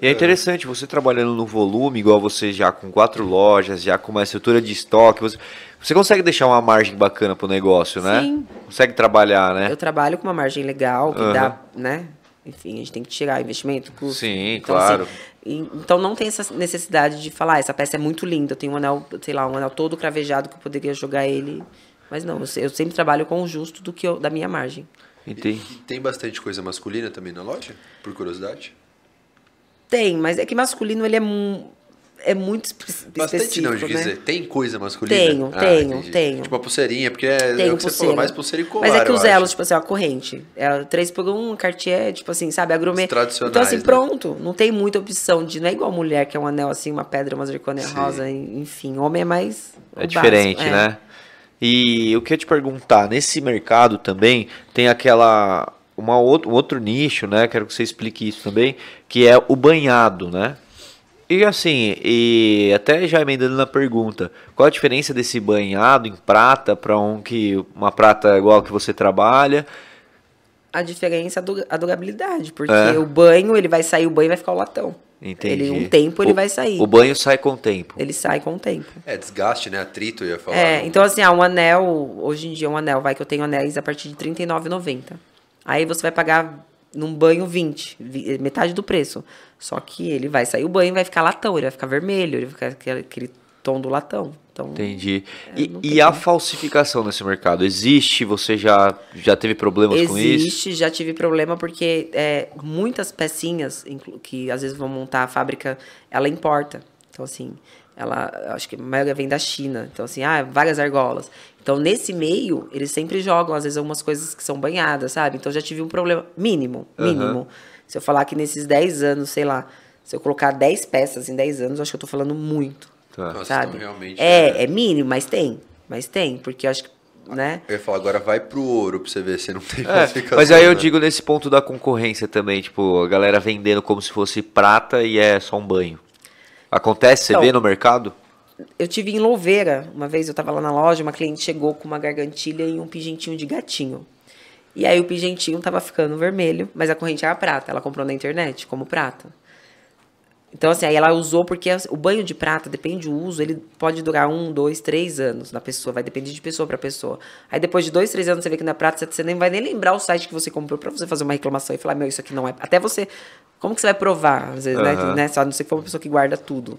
e é interessante, você trabalhando no volume, igual você já com quatro lojas, já com uma estrutura de estoque, você, você consegue deixar uma margem bacana pro negócio, né? Sim. Consegue trabalhar, né? Eu trabalho com uma margem legal, que uhum. dá, né? Enfim, a gente tem que tirar investimento, custo. Sim, então, assim, claro. Assim, então não tem essa necessidade de falar, ah, essa peça é muito linda, eu tenho um anel, sei lá, um anel todo cravejado que eu poderia jogar ele. Mas não, eu, eu sempre trabalho com o justo do que eu, da minha margem. Entendi. E, e tem bastante coisa masculina também na loja, por curiosidade? Tem, mas é que masculino ele é, é muito específico. Bastante não, de né? dizer, tem coisa masculina? Tenho, ah, tenho, entendi. tenho. Tipo a pulseirinha, porque é, tenho é o que pulseira. você falou, mais pulseira e colar, Mas é que os elos, tipo assim, a corrente, é 3 por 1, Cartier, tipo assim, sabe, agrumê. tradicionais. Então assim, né? pronto, não tem muita opção de, não é igual mulher, que é um anel assim, uma pedra, uma zirconia rosa, enfim, homem é mais... É diferente, básico, é. né? E eu queria te perguntar, nesse mercado também tem aquela uma outro, um outro nicho, né? Quero que você explique isso também, que é o banhado, né? E assim, e até já emendando na pergunta, qual a diferença desse banhado em prata para um que uma prata igual que você trabalha? A diferença é a durabilidade, porque é. o banho, ele vai sair o banho e vai ficar o latão. Entendi. Ele, um tempo ele o, vai sair. O banho sai com o tempo. Ele sai com o tempo. É, desgaste, né? Atrito, eu ia falar. É, então assim, ah, um anel, hoje em dia um anel, vai que eu tenho anéis a partir de R$39,90. Aí você vai pagar num banho 20, metade do preço. Só que ele vai sair o banho e vai ficar latão, ele vai ficar vermelho, ele vai ficar aquele, aquele tom do latão. Então, Entendi. É, e, e a falsificação nesse mercado? Existe? Você já, já teve problemas Existe, com isso? Existe, já tive problema porque é, muitas pecinhas que às vezes vão montar a fábrica, ela importa. Então, assim, ela acho que a maioria vem da China. Então, assim, ah, várias argolas. Então, nesse meio, eles sempre jogam, às vezes, algumas coisas que são banhadas, sabe? Então, já tive um problema mínimo, mínimo. Uhum. Se eu falar que nesses 10 anos, sei lá, se eu colocar 10 peças em 10 anos, acho que eu tô falando muito. Tá. Nossa, sabe? Então, realmente, é, é, é mínimo, mas tem. Mas tem, porque eu acho que né? Eu ia falar, agora vai pro ouro pra você ver se não tem é, Mas aí eu né? digo nesse ponto da concorrência também, tipo, a galera vendendo como se fosse prata e é só um banho. Acontece, você então, vê no mercado? eu tive em Louveira, uma vez eu estava lá na loja, uma cliente chegou com uma gargantilha e um pingentinho de gatinho. E aí o pingentinho estava ficando vermelho, mas a corrente era prata. Ela comprou na internet como prata. Então, assim, aí ela usou porque o banho de prata, depende do uso, ele pode durar um, dois, três anos na pessoa, vai depender de pessoa para pessoa. Aí depois de dois, três anos você vê que não é prata, você nem vai nem lembrar o site que você comprou para você fazer uma reclamação e falar, meu, isso aqui não é. Até você. Como que você vai provar? Às vezes, uhum. né? Só não sei que for uma pessoa que guarda tudo.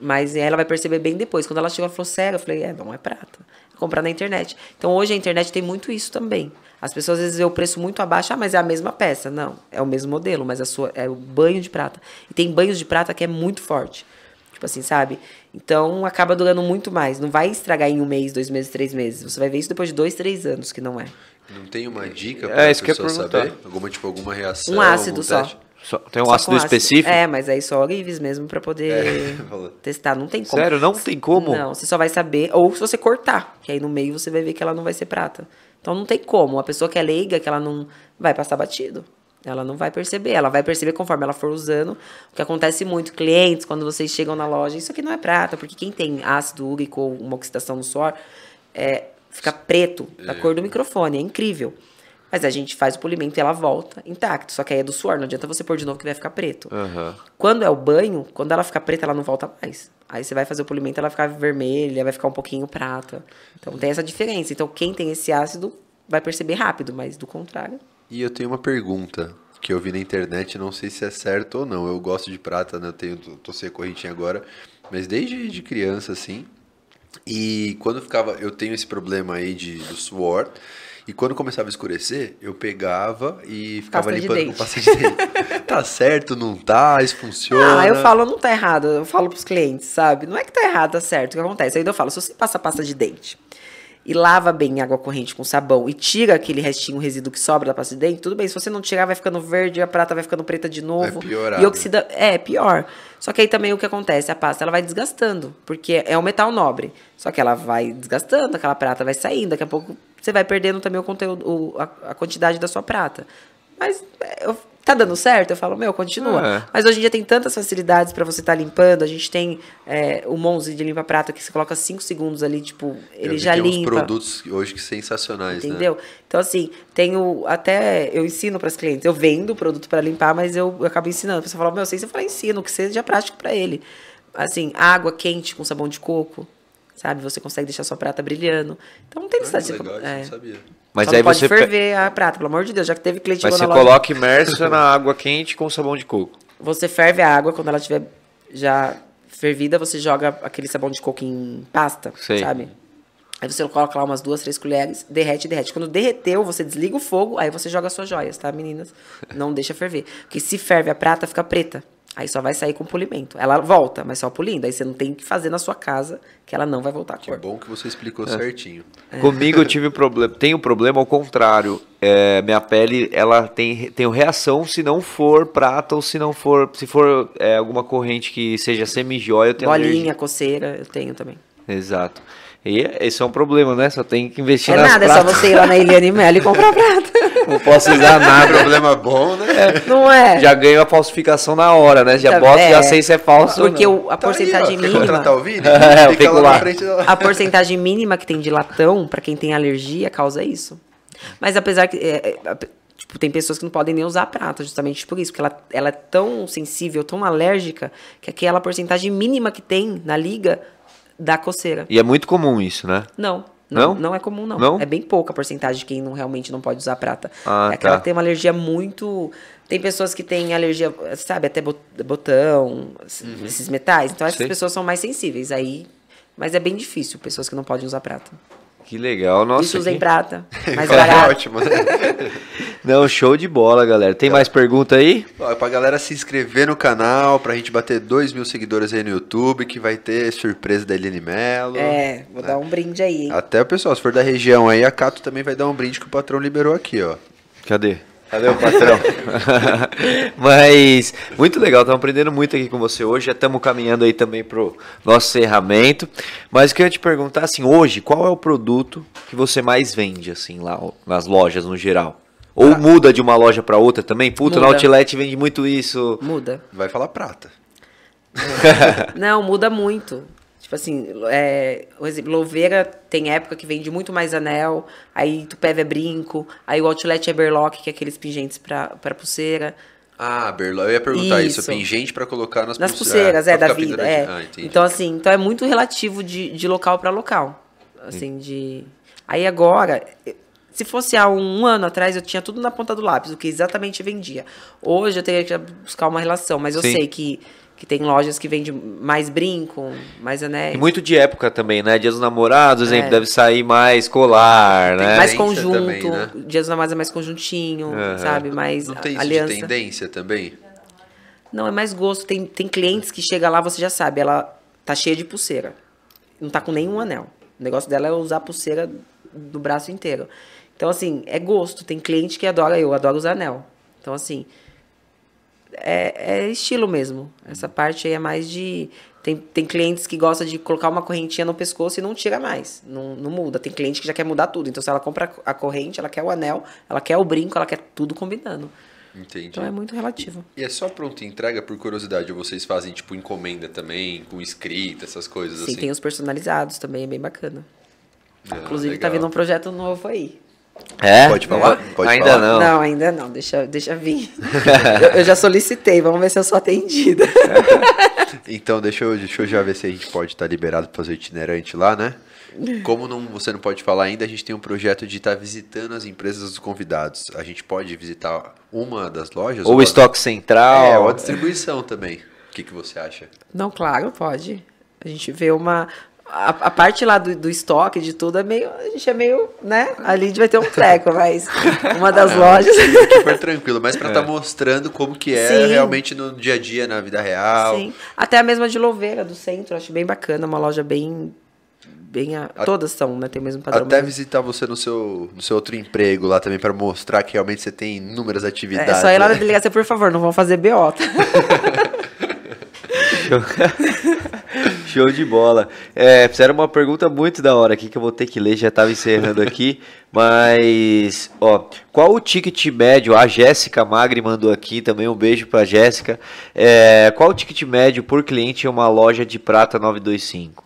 Mas ela vai perceber bem depois. Quando ela chegou, ela falou, sério? Eu falei, é, não é prata. comprar na internet. Então, hoje a internet tem muito isso também. As pessoas às vezes vê o preço muito abaixo, ah, mas é a mesma peça. Não, é o mesmo modelo, mas a sua é o banho de prata. E tem banhos de prata que é muito forte. Tipo assim, sabe? Então acaba durando muito mais. Não vai estragar em um mês, dois meses, três meses. Você vai ver isso depois de dois, três anos que não é. Não tem uma dica para é, a pessoa saber? Alguma, tipo, alguma reação? Um ácido só. Só, tem um só ácido específico? É, mas aí só Olives mesmo para poder é, (laughs) testar. Não tem como. Sério? Não tem como? Não, você só vai saber. Ou se você cortar, que aí no meio você vai ver que ela não vai ser prata. Então não tem como. Uma pessoa que é leiga, que ela não vai passar batido. Ela não vai perceber. Ela vai perceber conforme ela for usando. O que acontece muito, clientes, quando vocês chegam na loja, isso aqui não é prata, porque quem tem ácido úrico ou uma oxidação no suor, é, fica preto, da é. cor do microfone. É incrível. Mas a gente faz o polimento e ela volta intacto. Só que aí é do suor, não adianta você pôr de novo que vai ficar preto. Uhum. Quando é o banho, quando ela fica preta, ela não volta mais. Aí você vai fazer o polimento, ela vai ficar vermelha, vai ficar um pouquinho prata. Então tem essa diferença. Então quem tem esse ácido vai perceber rápido, mas do contrário. E eu tenho uma pergunta que eu vi na internet, não sei se é certo ou não. Eu gosto de prata, né? Eu tenho, tô sem correntinha agora, mas desde de criança, assim. E quando ficava, eu tenho esse problema aí de, do suor. E quando começava a escurecer, eu pegava e ficava pasta limpando com pasta de dente. (laughs) tá certo, não tá? Isso funciona? Ah, eu falo, não tá errado. Eu falo pros clientes, sabe? Não é que tá errado, tá certo. O que acontece? Aí eu falo, se você passa pasta de dente e lava bem água corrente com sabão e tira aquele restinho, resíduo que sobra da pasta de dente, tudo bem. Se você não tirar, vai ficando verde, a prata vai ficando preta de novo. É pior. E oxida... É, pior. Só que aí também o que acontece? A pasta ela vai desgastando, porque é um metal nobre. Só que ela vai desgastando, aquela prata vai saindo, daqui a pouco você vai perdendo também o conteúdo, a, a, quantidade da sua prata. Mas é, eu, Tá dando certo? Eu falo, meu, continua. É. Mas hoje em dia tem tantas facilidades pra você estar limpando. A gente tem é, o Monze de limpa prata que você coloca 5 segundos ali, tipo, ele já tem uns limpa. produtos hoje que sensacionais, né? Entendeu? Então, assim, tenho. Até eu ensino para as clientes. Eu vendo o produto para limpar, mas eu, eu acabo ensinando. A pessoa fala, meu, sei se eu falar ensino, que seja prático para ele. Assim, água quente com sabão de coco. Sabe? Você consegue deixar sua prata brilhando. Então não tem Ah, necessidade eu é. não sabia. Mas Só aí não pode você. pe- ferver a prata, pelo amor de Deus, já que teve cliente Mas você coloca imersa na água quente com sabão de coco. Você ferve a água quando ela estiver já fervida, você joga aquele sabão de coco em pasta, Sei. sabe? Aí você coloca lá umas duas, três colheres, derrete, derrete. Quando derreteu, você desliga o fogo, aí você joga as suas joias, tá, meninas? Não deixa ferver. Porque se ferve a prata, fica preta. Aí só vai sair com polimento. Ela volta, mas só polindo. Aí você não tem que fazer na sua casa, que ela não vai voltar a Que cor. bom que você explicou É. certinho. Comigo eu tive problema. Tenho problema ao contrário. É, minha pele ela tem tenho reação se não for prata ou se não for se for é, alguma corrente que seja semi-joia, eu tenho Bolinha, alergia. coceira, eu tenho também. Exato. E esse é um problema, né? Só tem que investir É nas nada, é só pratas. você ir lá na Eliane (laughs) Mello e comprar prata. Não posso usar (laughs) nada. Problema bom, né? Não é? Já ganho a falsificação na hora, né? Já Tá- boto, já é. sei se é falso Porque ou não. a Tá aí, porcentagem quer mínima. contratar o Vini? É, eu Fica fico lá, lá. na frente da... A porcentagem mínima que tem de latão, pra quem tem alergia, causa isso. Mas apesar que. é, é, tipo, tem pessoas que não podem nem usar prata, justamente por isso, porque ela, ela é tão sensível, tão alérgica, que aquela porcentagem mínima que tem na liga dá coceira. E é muito comum isso, né? Não. Não? Não, não é comum, não. Não? É bem pouca a porcentagem de quem não, realmente não pode usar prata. Ah, é aquela tá. que tem uma alergia muito. Tem pessoas que têm alergia, sabe, até bot- botão, esses metais. Então essas Sei. pessoas são mais sensíveis. Aí. Mas é bem difícil, pessoas que não podem usar prata. Que legal, nossa. Isso que- prata. (laughs) Mais É barato. ótimo, né? (laughs) Não, show de bola, galera. Tem mais pergunta aí? Ó, pra galera se inscrever no canal, pra gente bater 2 mil seguidores aí no YouTube, que vai ter surpresa da Eliane Mello. É, vou dar um brinde aí, hein? Até o pessoal, se for da região aí, a Cato também vai dar um brinde que o patrão liberou aqui, ó. Cadê? Cadê o patrão? (laughs) Mas, muito legal, estamos aprendendo muito aqui com você hoje. Já estamos caminhando aí também pro nosso encerramento. Mas eu queria te perguntar, assim, hoje, qual é o produto que você mais vende, assim, lá nas lojas no geral? Ou muda de uma loja para outra também? Puta, Muda. Outlet vende muito isso. Muda. Vai falar prata. (laughs) Não, muda muito. Tipo assim, é, por exemplo, Louveira tem época que vende muito mais anel, aí Tupéva é brinco, aí o Outlet é berlock, que é aqueles pingentes pra, pra pulseira. Ah, Berló, eu ia perguntar isso. Isso. pingente pra colocar nas, Nas pulse- pulseiras, pra é, da vida. É. Ah, então, assim, então é muito relativo de, de local para local. Assim, de. Aí agora, se fosse há um ano atrás, eu tinha tudo na ponta do lápis, o que exatamente vendia. Hoje eu teria que buscar uma relação, mas eu Sim. sei que, que tem lojas que vendem mais brinco, mais anéis. E muito de época também, né? Dia dos namorados, exemplo, É. deve sair mais colar, Tem né? mais conjunto, também, né? Dias dos Namorados é mais conjuntinho, Aham. sabe? Mais Não tem isso aliança. de tendência também? Não, é mais gosto. Tem, tem clientes que chega lá, você já sabe, ela tá cheia de pulseira. Não tá com nenhum anel. O negócio dela é usar pulseira do braço inteiro. Então, assim, é gosto. Tem cliente que adora, eu adoro usar anel. Então, assim, é, é estilo mesmo. Essa parte aí é mais de. Tem, tem clientes que gostam de colocar uma correntinha no pescoço e não tira mais. Não, não muda. Tem cliente que já quer mudar tudo. Então, se ela compra a corrente, ela quer o anel, ela quer o brinco, ela quer tudo combinando. Entendi. Então é muito relativo. E é só pronta entrega por curiosidade? Ou vocês fazem, tipo, encomenda também, com escrita, essas coisas Sim, assim? tem os personalizados também, é bem bacana. Ah, Inclusive, tá legal. vindo um projeto novo aí. É? Pode falar? Pode Ainda falar? não. Não, ainda não, deixa, deixa vir. (laughs) eu, eu já solicitei, vamos ver se eu sou atendida. (laughs) Então, deixa eu, deixa eu já ver se a gente pode estar liberado para fazer o itinerante lá, né? Como não, você não pode falar ainda, a gente tem um projeto de estar visitando as empresas dos convidados. A gente pode visitar uma das lojas? Ou o a- estoque central. É, ou a distribuição também. O que, que você acha? Não, claro, pode. A gente vê uma. A, a parte lá do, do estoque, de tudo, é meio. A gente é meio, né? Ali a gente vai ter um treco, (laughs) mas uma É. das lojas. Super tranquilo, mas para estar mostrando como que é Sim. realmente no dia a dia, na vida real. Sim. Até a mesma de Louveira, do centro, acho bem bacana, uma loja bem. bem a- todas são, né? Tem o mesmo padrão. Até mas- visitar você no seu, no seu outro emprego lá também, para mostrar que realmente você tem inúmeras atividades. É só ir lá na né? delegacia, por favor, não vão fazer BO. (laughs) (laughs) Show de bola. É, fizeram uma pergunta muito da hora aqui que eu vou ter que ler, já estava encerrando aqui. (laughs) Mas, ó, qual o ticket médio? A Jéssica Magri mandou aqui também um beijo para Jéssica. É, qual o ticket médio por cliente em uma loja de prata 925?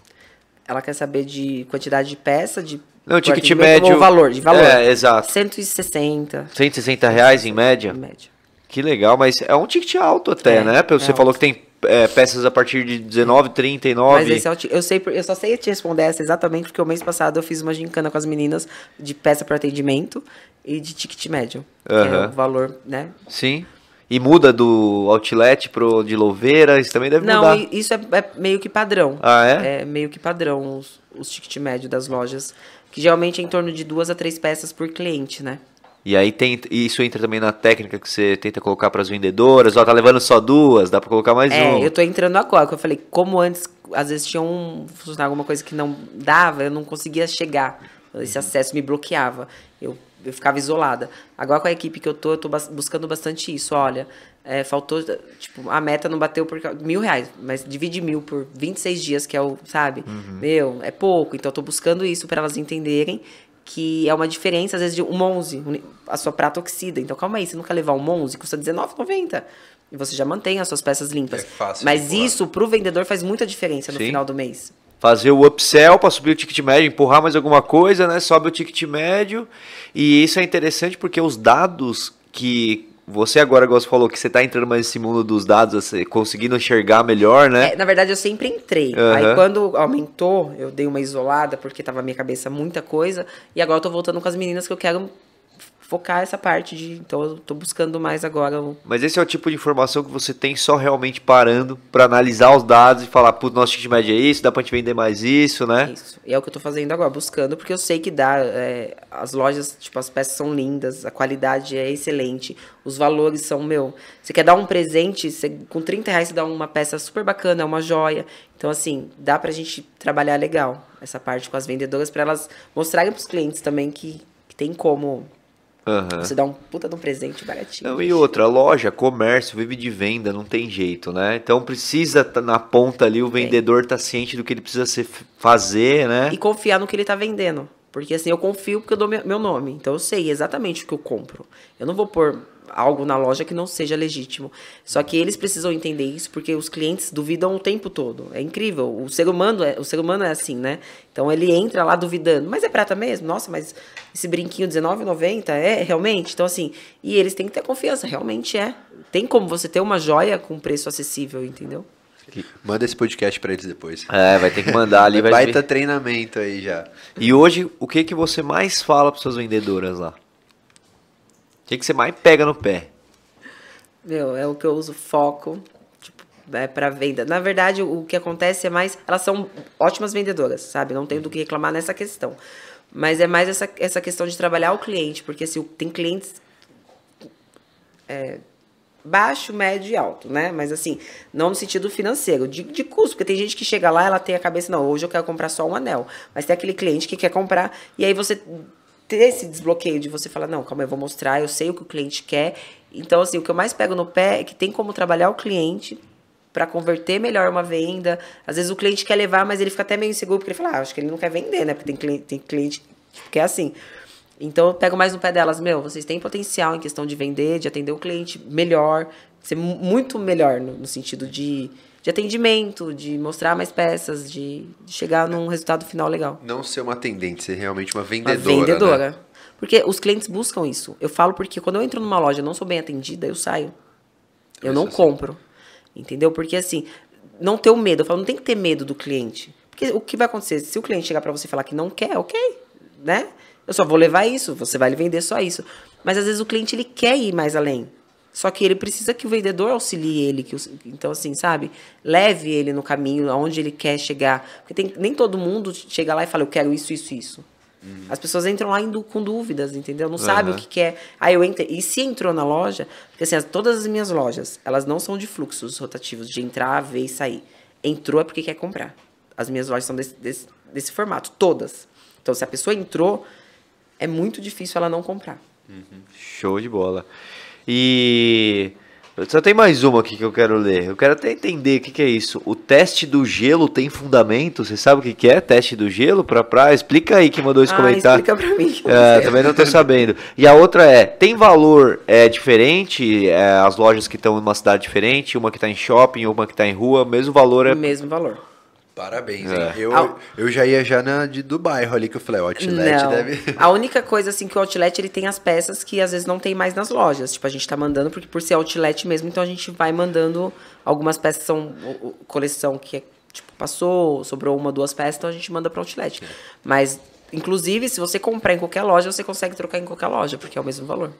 Ela quer saber de quantidade de peça, de não, ticket médio. O valor, de valor. É, exato. 160. 160 reais em média? Em média. Que legal, mas é um ticket alto até, É, né? Você é falou alto. que tem é, peças a partir de 19, 39. Mas esse é o eu sei, eu só sei te responder essa exatamente porque o mês passado eu fiz uma gincana com as meninas de peça para atendimento e de ticket médio, que é o valor, né? Sim. E muda do outlet pro de Louveira, isso também deve Não, mudar. i- isso é, é meio que padrão. Ah, é? É meio que padrão os, os ticket médio das lojas, que geralmente é em torno de duas a três peças por cliente, né? E aí tem isso entra também na técnica que você tenta colocar para as vendedoras. Ó, tá levando só duas, dá para colocar mais É, um. eu tô entrando agora, que eu falei, como antes, às vezes tinha um funcionário, alguma coisa que não dava, eu não conseguia chegar. Esse acesso me bloqueava. Eu, eu ficava isolada. Agora com a equipe que eu tô, eu tô buscando bastante isso. Olha, é, faltou, tipo, a meta não bateu por mil reais, mas divide mil por 26 dias, que é o, sabe? Meu, é pouco. Então eu tô buscando isso para elas entenderem que é uma diferença, às vezes, de um 11, uni- a sua prata oxida. Então, calma aí, você quer levar um 11, custa R$19,90. E você já mantém as suas peças limpas. É fácil Mas isso, pro vendedor, faz muita diferença no Sim. final do mês. Fazer o upsell para subir o ticket médio, empurrar mais alguma coisa, né? Sobe o ticket médio. E isso é interessante porque os dados que você agora, igual você falou, que você tá entrando mais nesse mundo dos dados, você conseguindo enxergar melhor, né? É, na verdade, eu sempre entrei. Aham. Aí, quando aumentou, eu dei uma isolada, porque tava na minha cabeça muita coisa. E agora eu tô voltando com as meninas que eu quero focar essa parte de... Então, eu tô buscando mais agora o... Mas esse é o tipo de informação que você tem só realmente parando para analisar os dados e falar, putz, nosso ticket médio é isso, dá pra gente vender mais isso, né? Isso. E é o que eu tô fazendo agora, buscando, porque eu sei que dá. é, as lojas, tipo, as peças são lindas, a qualidade é excelente, os valores são, meu. Você quer dar um presente, você, com 30 reais você dá uma peça super bacana, é uma joia. Então, assim, dá pra gente trabalhar legal essa parte com as vendedoras, pra elas mostrarem pros clientes também que, que tem como Aham. você dar um puta de um presente baratinho. Não, e outra, loja, comércio, vive de venda, não tem jeito, né? Então precisa tá na ponta ali, o vendedor tá ciente do que ele precisa ser, fazer, né? E confiar no que ele tá vendendo. Porque assim, eu confio porque eu dou meu meu nome. Então eu sei exatamente o que eu compro. Eu não vou pôr algo na loja que não seja legítimo. Só que eles precisam entender isso porque os clientes duvidam o tempo todo. É incrível. O ser humano é, o ser humano é assim, né? Então ele entra lá duvidando. Mas é prata mesmo? Nossa, mas esse brinquinho R$19,90 é realmente? Então assim, e eles têm que ter confiança, realmente é. Tem como você ter uma joia com preço acessível, entendeu? Manda esse podcast pra eles depois. É, vai ter que mandar ali, (laughs) vai Baita treinamento aí já. E hoje, o que que você mais fala para suas vendedoras lá? O que você mais pega no pé? Meu, é o que eu uso foco, tipo, é para venda. Na verdade, o que acontece é mais, elas são ótimas vendedoras, sabe? Não tenho do que reclamar nessa questão. Mas é mais essa, essa questão de trabalhar o cliente, porque assim, tem clientes é, baixo, médio e alto, né? Mas assim, não no sentido financeiro, de, de custo, porque tem gente que chega lá, ela tem a cabeça, não, hoje eu quero comprar só um anel. Mas tem aquele cliente que quer comprar, e aí você ter esse desbloqueio de você falar, não, calma, eu vou mostrar, eu sei o que o cliente quer. Então, assim, o que eu mais pego no pé é que tem como trabalhar o cliente para converter melhor uma venda. Às vezes o cliente quer levar, mas ele fica até meio inseguro, porque ele fala, ah, acho que ele não quer vender, né? Porque tem cliente, tem cliente que é assim. Então eu pego mais no pé delas, meu, vocês têm potencial em questão de vender, de atender o cliente melhor, ser mu- muito melhor no, no sentido de, de atendimento, de mostrar mais peças, de, de chegar num resultado final legal. Não ser uma atendente, ser realmente uma Uma vendedora. vendedora. Né? Porque os clientes buscam isso. Eu falo porque quando eu entro numa loja e não sou bem atendida, eu saio. Eu não assim. compro. Entendeu? Porque assim, não ter o medo. Eu falo, não tem que ter medo do cliente. Porque o que vai acontecer? Se o cliente chegar pra você e falar que não quer, ok, né? Eu só vou levar isso, você vai lhe vender só isso. Mas às vezes o cliente ele quer ir mais além. Só que ele precisa que o vendedor auxilie ele. Que então, assim, sabe? Leve ele no caminho aonde ele quer chegar. Porque tem, nem todo mundo chega lá e fala, eu quero isso, isso, isso. As pessoas entram lá indo com dúvidas, entendeu? Não sabe o que quer. Aí eu entrei. E se entrou na loja, porque assim, as- todas as minhas lojas, elas não são de fluxos rotativos, de entrar, ver e sair. Entrou é porque quer comprar. As minhas lojas são desse, desse, desse formato, todas. Então, se a pessoa entrou, é muito difícil ela não comprar. Show de bola. E Só tem mais uma aqui que eu quero ler. Eu quero até entender o que, que é isso. O teste do gelo tem fundamento? Você sabe o que, que é teste do gelo pra praia? Explica aí que mandou esse Ah, comentário. explica pra mim. É, também não tô sabendo. E a outra é, tem valor é, diferente? É, as lojas que estão em uma cidade diferente, uma que tá em shopping, uma que tá em rua, mesmo valor é... O mesmo valor. Parabéns, É. hein? Eu, eu já ia já na de, do bairro ali que eu falei, o Outlet não. deve. (laughs) A única coisa assim que o outlet ele tem as peças que às vezes não tem mais nas lojas. Tipo, a gente tá mandando porque por ser outlet mesmo, então a gente vai mandando algumas peças são coleção que é, tipo passou, sobrou uma, duas peças, então a gente manda para outlet. Mas inclusive, se você comprar em qualquer loja, você consegue trocar em qualquer loja, porque é o mesmo valor.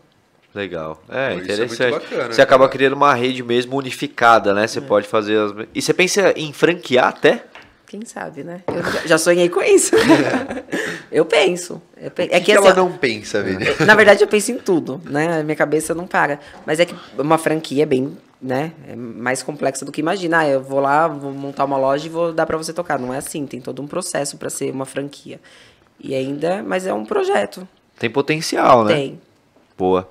Legal. É, é muito interessante. bacana, você acaba cara. criando uma rede mesmo unificada, né? É. Você pode fazer as... E você pensa em franquear até? Quem sabe, né? Eu já- já sonhei com isso. (laughs) eu penso. Eu pe- é que que ela assim, ó, não pensa, Vini? Na verdade, eu penso em tudo, né? A minha cabeça não para. Mas é que uma franquia é bem, né? É mais complexa do que imagina. Ah, eu vou lá, vou montar uma loja e vou dar pra você tocar. Não é assim, tem todo um processo pra ser uma franquia. E ainda, mas é um projeto. Tem potencial, né? Tem. Boa.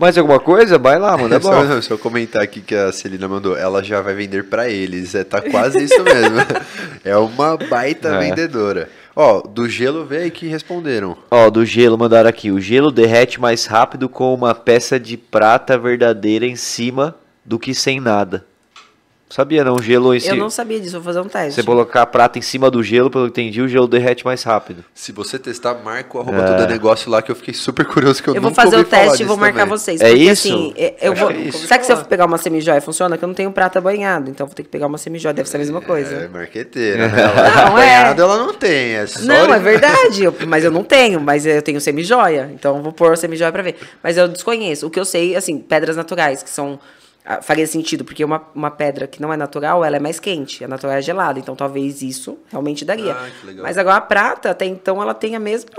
Mais alguma coisa? Vai lá, mano. É. Só, só comentar aqui que a Celina mandou, ela já vai vender pra eles. É, tá quase isso mesmo. (laughs) é uma baita É. vendedora. Ó, do gelo veio aí que responderam. Ó, do gelo mandaram aqui. O gelo derrete mais rápido com uma peça de prata verdadeira em cima do que sem nada. Sabia não? O gelo em Eu cima. não sabia disso, vou fazer um teste. Você colocar a prata em cima do gelo, pelo que eu entendi, o gelo derrete mais rápido. Se você testar, marca o arroba É. tudo é negócio lá que eu fiquei super curioso que eu, Eu vou fazer o teste e vou marcar também. vocês. É porque isso? assim, é- eu Acho vou. que é isso. Será que se eu pegar uma semijoia funciona? Que eu não tenho prata banhado, então eu vou ter que pegar uma semijoia, deve ser a mesma coisa. É, marqueteira, (laughs) né? Ela, Não, é. apanhada ela não tem, é só... Não, é verdade. eu- mas eu não tenho, mas eu tenho semijoia. Então eu vou pôr a semijoia pra ver. Mas eu desconheço. O que eu sei, assim, pedras naturais, que são. Ah, Faria sentido, porque uma, uma pedra que não é natural, ela é mais quente. A natural é gelada. Então talvez isso realmente daria. Ah, que legal. Mas agora a prata, até então, ela tem a mesma.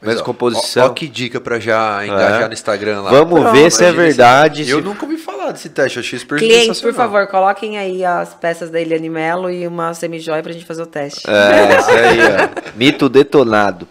Mas, ó, composição. Ó, ó que dica pra já engajar É. no Instagram lá. Vamos Pronto, ver se é verdade. Eu se- nunca ouvi falar desse teste, achei super Clientes, por favor, coloquem aí as peças da Eliane Melo e uma semijoia pra gente fazer o teste. É, isso aí, ó. Mito detonado.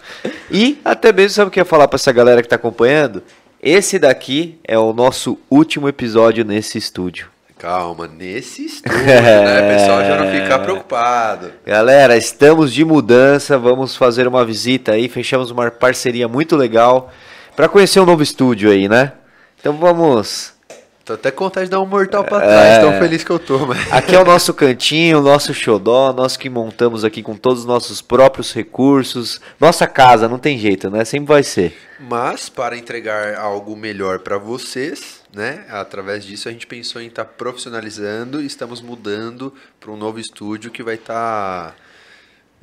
E até mesmo, sabe o que eu ia falar pra essa galera que tá acompanhando? Esse daqui é o nosso último episódio nesse estúdio. Calma, nesse estúdio, né? (laughs) O pessoal já não ficar preocupado. Galera, estamos de mudança, vamos fazer uma visita aí, fechamos uma parceria muito legal pra conhecer um novo estúdio aí, né? Então vamos. Tô até com vontade de dar um mortal pra É. trás, tão feliz que eu tô, mas... Aqui é o nosso cantinho, o nosso xodó, nós que montamos aqui com todos os nossos próprios recursos. Nossa casa, não tem jeito, né? Sempre vai ser. Mas, para entregar algo melhor para vocês, né? Através disso, a gente pensou em estar profissionalizando e estamos mudando para um novo estúdio que vai estar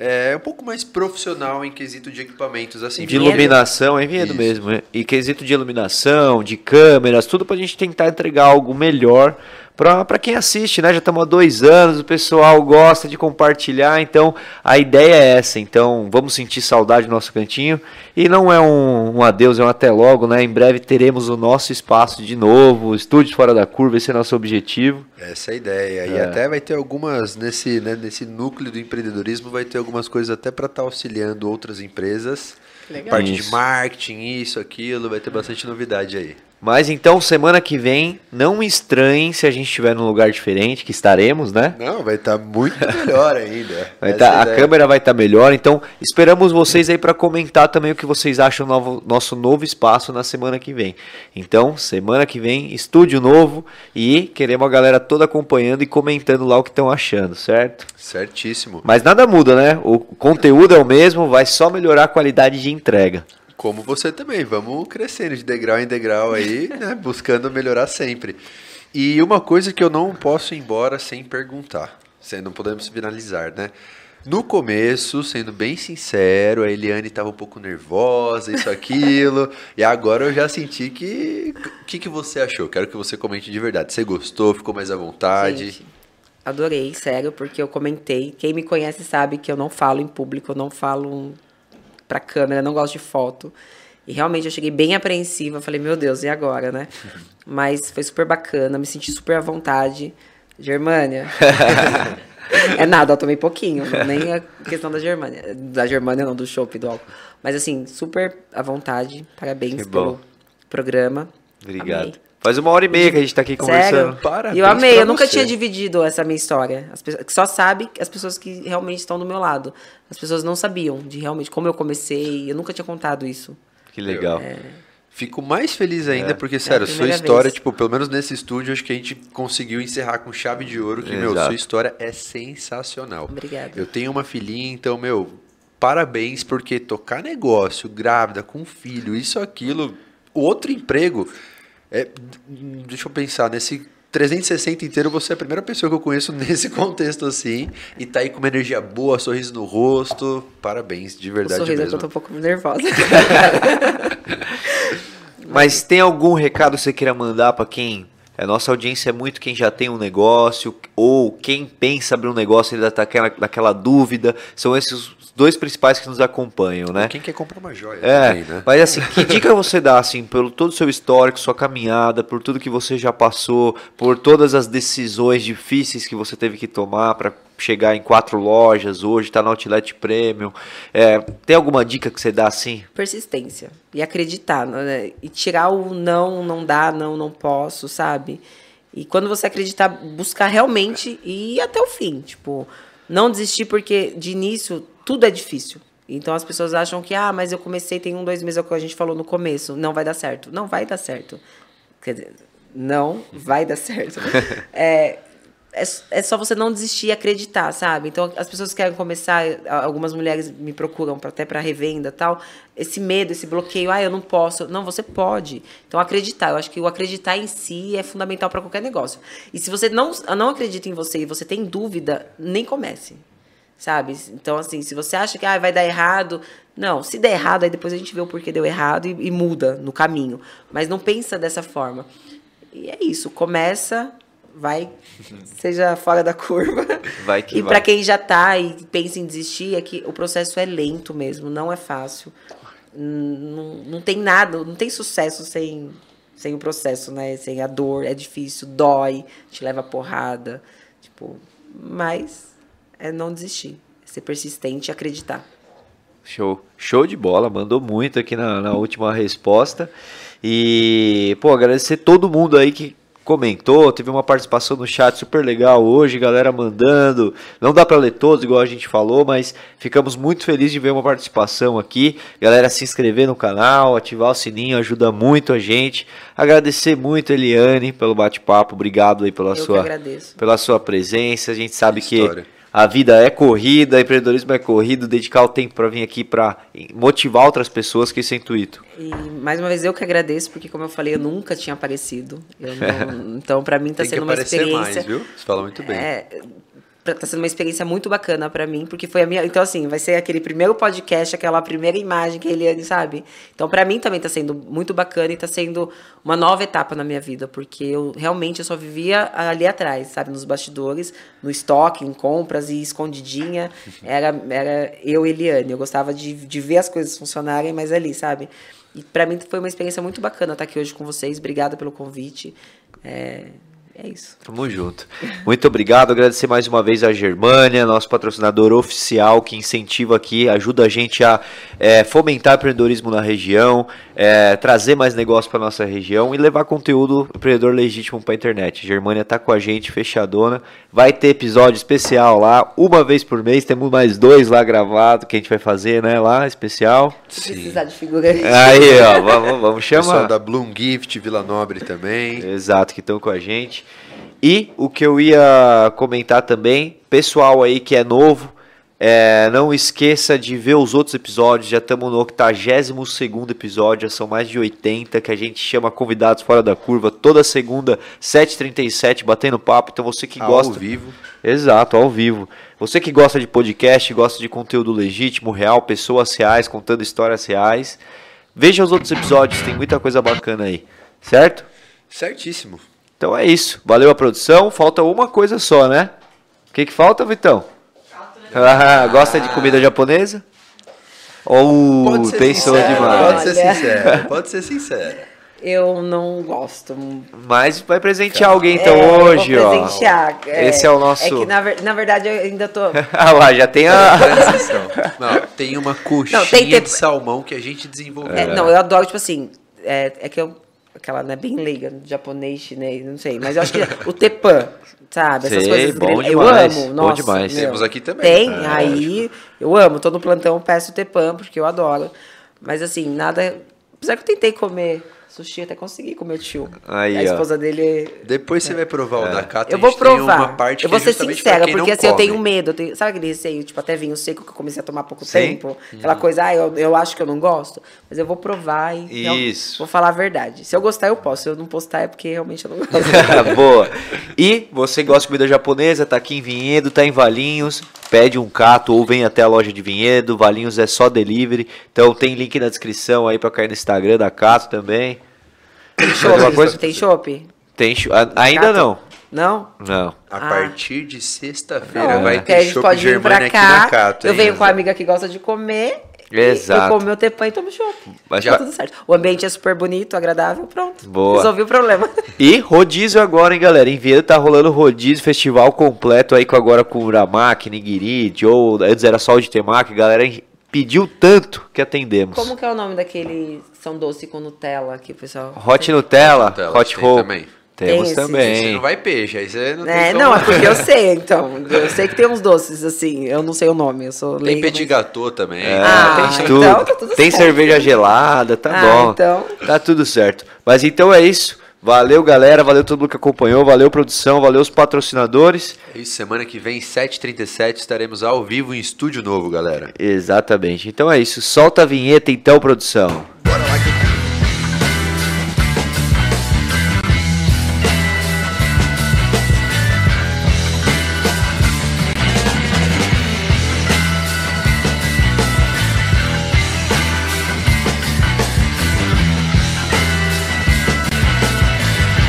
é, um pouco mais profissional em quesito de equipamentos, assim. De Vinhedo? iluminação, é vinhedo Isso. mesmo. é. E quesito de iluminação, de câmeras, tudo pra gente tentar entregar algo melhor pra, pra quem assiste, né? Já estamos há dois anos, o pessoal gosta de compartilhar, então a ideia é essa. Então vamos sentir saudade do nosso cantinho. E não é um, um adeus, é um até logo, né? Em breve teremos o nosso espaço de novo, estúdio fora da curva, esse é nosso objetivo. Essa é a ideia. E É. até vai ter algumas, nesse, né, nesse núcleo do empreendedorismo, vai ter algumas coisas até para estar auxiliando outras empresas. Legal. Parte Isso. de marketing, isso, aquilo, vai ter bastante novidade aí. Mas então, semana que vem, não estranhem se a gente estiver num lugar diferente, que estaremos, né? Não, vai estar muito melhor ainda. (laughs) Vai tá- é a ideia. câmera vai estar melhor, então esperamos vocês aí para comentar também o que vocês acham do novo, nosso novo espaço na semana que vem. Então, semana que vem, estúdio novo e queremos a galera toda acompanhando e comentando lá o que estão achando, certo? Certíssimo. Mas nada muda, né? O conteúdo é o mesmo, vai só melhorar a qualidade de entrega. Como você também, vamos crescendo de degrau em degrau aí, (laughs) né? Buscando melhorar sempre. E uma coisa que eu não posso ir embora sem perguntar, sem não podemos finalizar, né? No começo, sendo bem sincero, a Eliane estava um pouco nervosa, isso, aquilo, (laughs) e agora eu já senti que. O que, que você achou? Quero que você comente de verdade. Você gostou? Ficou mais à vontade? Gente, adorei, sério, porque eu comentei. Quem me conhece sabe que eu não falo em público, eu não falo pra câmera, não gosto de foto. E realmente eu cheguei bem apreensiva, falei, meu Deus, e agora, né? Mas foi super bacana, me senti super à vontade. Germânia. (laughs) é nada, eu tomei pouquinho, nem a questão da Germânia. Da Germânia, não, do chopp, do álcool. Mas assim, super à vontade. Parabéns pelo programa. Obrigado. Amei. Faz uma hora e meia que a gente tá aqui conversando. Sério? E eu amei, eu nunca você. tinha dividido essa minha história. As pessoas, só sabe as pessoas que realmente estão do meu lado. As pessoas não sabiam de realmente como eu comecei. Eu nunca tinha contado isso. Que legal. É... Fico mais feliz ainda, é. porque, sério, é sua história, vez. tipo, pelo menos nesse estúdio, acho que a gente conseguiu encerrar com chave de ouro, que, Exato. meu, sua história é sensacional. Obrigada. Eu tenho uma filhinha, então, meu, parabéns, porque tocar negócio, grávida, com filho, isso, aquilo, outro emprego. É, deixa eu pensar, nesse 360 inteiro, você é a primeira pessoa que eu conheço (laughs) nesse contexto assim. E tá aí com uma energia boa, sorriso no rosto. Parabéns, de verdade. O sorriso mesmo. eu tô um pouco nervosa. (laughs) Mas tem algum recado que você queira mandar para quem a nossa audiência é muito quem já tem um negócio ou quem pensa abrir um negócio e ainda está naquela dúvida. São esses dois principais que nos acompanham, né? Quem quer comprar uma joia é, também, né? Mas assim, que dica você dá, assim, pelo todo o seu histórico, sua caminhada, por tudo que você já passou, por todas as decisões difíceis que você teve que tomar para chegar em quatro lojas hoje, está no Outlet Premium. É, tem alguma dica que você dá assim? Persistência. E acreditar. Né? E tirar o não, não dá, não, não posso, sabe? E quando você acreditar, buscar realmente e ir até o fim. Tipo, não desistir porque de início tudo é difícil. Então as pessoas acham que, ah, mas eu comecei tem um, dois meses, é o que a gente falou no começo, não vai dar certo. Não vai dar certo. Quer dizer, não vai dar certo. (laughs) É, é, é só você não desistir e acreditar, sabe? Então, as pessoas que querem começar, algumas mulheres me procuram até para revenda tal. Esse medo, esse bloqueio, ah, eu não posso. Não, você pode. Então, acreditar. Eu acho que o acreditar em si é fundamental para qualquer negócio. E se você não, não acredita em você e você tem dúvida, nem comece. Sabe? Então, assim, se você acha que ah, vai dar errado. Não, se der errado, aí depois a gente vê o porquê deu errado e, e muda no caminho. Mas não pensa dessa forma. E é isso. Começa vai, (laughs) seja fora da curva. Vai que e para quem já tá e pensa em desistir, é que o processo é lento mesmo, não é fácil. Não, não tem nada, não tem sucesso sem, sem o processo, né? Sem a dor, é difícil, dói, te leva porrada. Tipo, mas é não desistir, é ser persistente e acreditar. Show. Show de bola, mandou muito aqui na, na última resposta. E, pô, agradecer todo mundo aí que comentou, teve uma participação no chat super legal hoje, galera mandando. Não dá para ler todos, igual a gente falou, mas ficamos muito felizes de ver uma participação aqui. Galera, se inscrever no canal, ativar o sininho, ajuda muito a gente. Agradecer muito, Eliane, pelo bate-papo. Obrigado aí pela Eu sua, pela sua presença. A gente sabe que, que a vida é corrida, empreendedorismo é corrido, dedicar o tempo para vir aqui para motivar outras pessoas, que isso é intuito. E mais uma vez eu que agradeço, porque como eu falei, eu nunca tinha aparecido. Não, (laughs) então para mim está sendo uma experiência. Mais, viu? Você fala muito bem. É, tá sendo uma experiência muito bacana para mim, porque foi a minha. Então, assim, vai ser aquele primeiro podcast, aquela primeira imagem que a Eliane sabe. Então, para mim também tá sendo muito bacana e tá sendo uma nova etapa na minha vida, porque eu realmente eu só vivia ali atrás, sabe, nos bastidores, no estoque, em compras e escondidinha. (laughs) Era, era eu Eliane. Eu gostava de, de ver as coisas funcionarem, mas ali, sabe? E para mim foi uma experiência muito bacana estar aqui hoje com vocês. Obrigada pelo convite. É, é isso. Tamo junto. Muito obrigado. Agradecer mais uma vez a Germânia, nosso patrocinador oficial, que incentiva aqui, ajuda a gente a é, fomentar empreendedorismo na região, é, trazer mais negócio para nossa região e levar conteúdo empreendedor legítimo para a internet. Germânia tá com a gente, fechadona. Vai ter episódio especial lá, uma vez por mês. Temos mais dois lá gravados que a gente vai fazer, né? Lá, especial. Se precisar de figura. Aí, ó, vamos, vamos (laughs) chamar. Pessoal da Bloom Gift, Vila Nobre também. Exato, que estão com a gente. E o que eu ia comentar também, pessoal aí que é novo, é, não esqueça de ver os outros episódios. Já estamos no 82 episódio, já são mais de 80 que a gente chama convidados fora da curva toda segunda, 7h37, batendo papo. Então você que ao gosta. Ao vivo. Exato, ao vivo. Você que gosta de podcast, gosta de conteúdo legítimo, real, pessoas reais, contando histórias reais. Veja os outros episódios, tem muita coisa bacana aí. Certo? Certíssimo. Então é isso. Valeu a produção. Falta uma coisa só, né? O que, que falta, Vitão? Ah, gosta de comida japonesa? Ou pensou sincero, demais? Pode ser sincero. Pode ser sincero. Eu não gosto. Mas vai presentear alguém então é, hoje, vou presentear. ó. É, Esse é o nosso. É que na, na verdade eu ainda tô. (laughs) ah lá, já tem a. não, tem uma coxinha não, tem, tem... de salmão que a gente desenvolveu. É, não, eu adoro, tipo assim. É, é que eu aquela, né, bem leiga, japonês, chinês, não sei. Mas eu acho que (laughs) o tepan, sabe? Essas Sei, coisas bom grelhadas. Eu demais, amo, bom nossa. demais. meu. Temos aqui também. Tem, É, aí eu amo. Tô no plantão, peço tepan, porque eu adoro. Mas assim, nada... Apesar que eu tentei comer sushi, até consegui comer o tio. Aí, a ó. esposa dele Depois você vai provar o da Cata. eu a vou provar. uma parte eu vou ser é sincera, porque assim, eu come. tenho medo. eu tenho- sabe aquele receio? Tipo, até vinho seco que eu comecei a tomar há pouco Sim. tempo. Aquela coisa, ah, eu, eu acho que eu não gosto. Mas eu vou provar e. eu Isso. vou falar a verdade. Se eu gostar, eu posso. Se eu não postar, é porque realmente eu não gosto. (laughs) Boa. E você gosta de comida japonesa, tá aqui em Vinhedo, tá em Valinhos, pede um cato ou vem até a loja de Vinhedo, Valinhos é só delivery. Então tem link na descrição aí pra cair no Instagram da Cato também. Tem coisa? Tem chopp? Tem ainda Cato? não. Não? Não. A Ah. partir de sexta-feira vai a ter gente chopp pode vir Germânia pra aqui na cá. Cato. eu hein? venho com a amiga que gosta de comer. E Exato. Eu como meu tepan e tomo chopp. Mas Já pra- tudo certo. O ambiente é super bonito, agradável, pronto. Boa. Resolvi o problema. (laughs) E rodízio agora, hein, galera? Em Vinhedo tá rolando rodízio, festival completo aí com agora com Uramaki, Nigiri, Joe, antes era só o de temaki, a galera pediu tanto que atendemos. Como que é o nome daquele que são doce com Nutella que o pessoal... Hot Nutella, Nutella, Hot Roll. também. Temos também. Você não vai peixe, aí você não É, tem não, é porque eu (laughs) sei, então. Eu sei que tem uns doces, assim, eu não sei o nome, eu sou Tem leiga, petit mas- gâteau também. É, Ah, tem então tudo. tá tudo tem certo. cerveja gelada, tá Ah, bom. então. Tá tudo certo. Mas então é isso. Valeu, galera. Valeu todo mundo que acompanhou. Valeu, produção. Valeu, os patrocinadores. É isso, semana que vem, 7h37, estaremos ao vivo em estúdio novo, galera. Exatamente. Então é isso. Solta a vinheta, então, produção.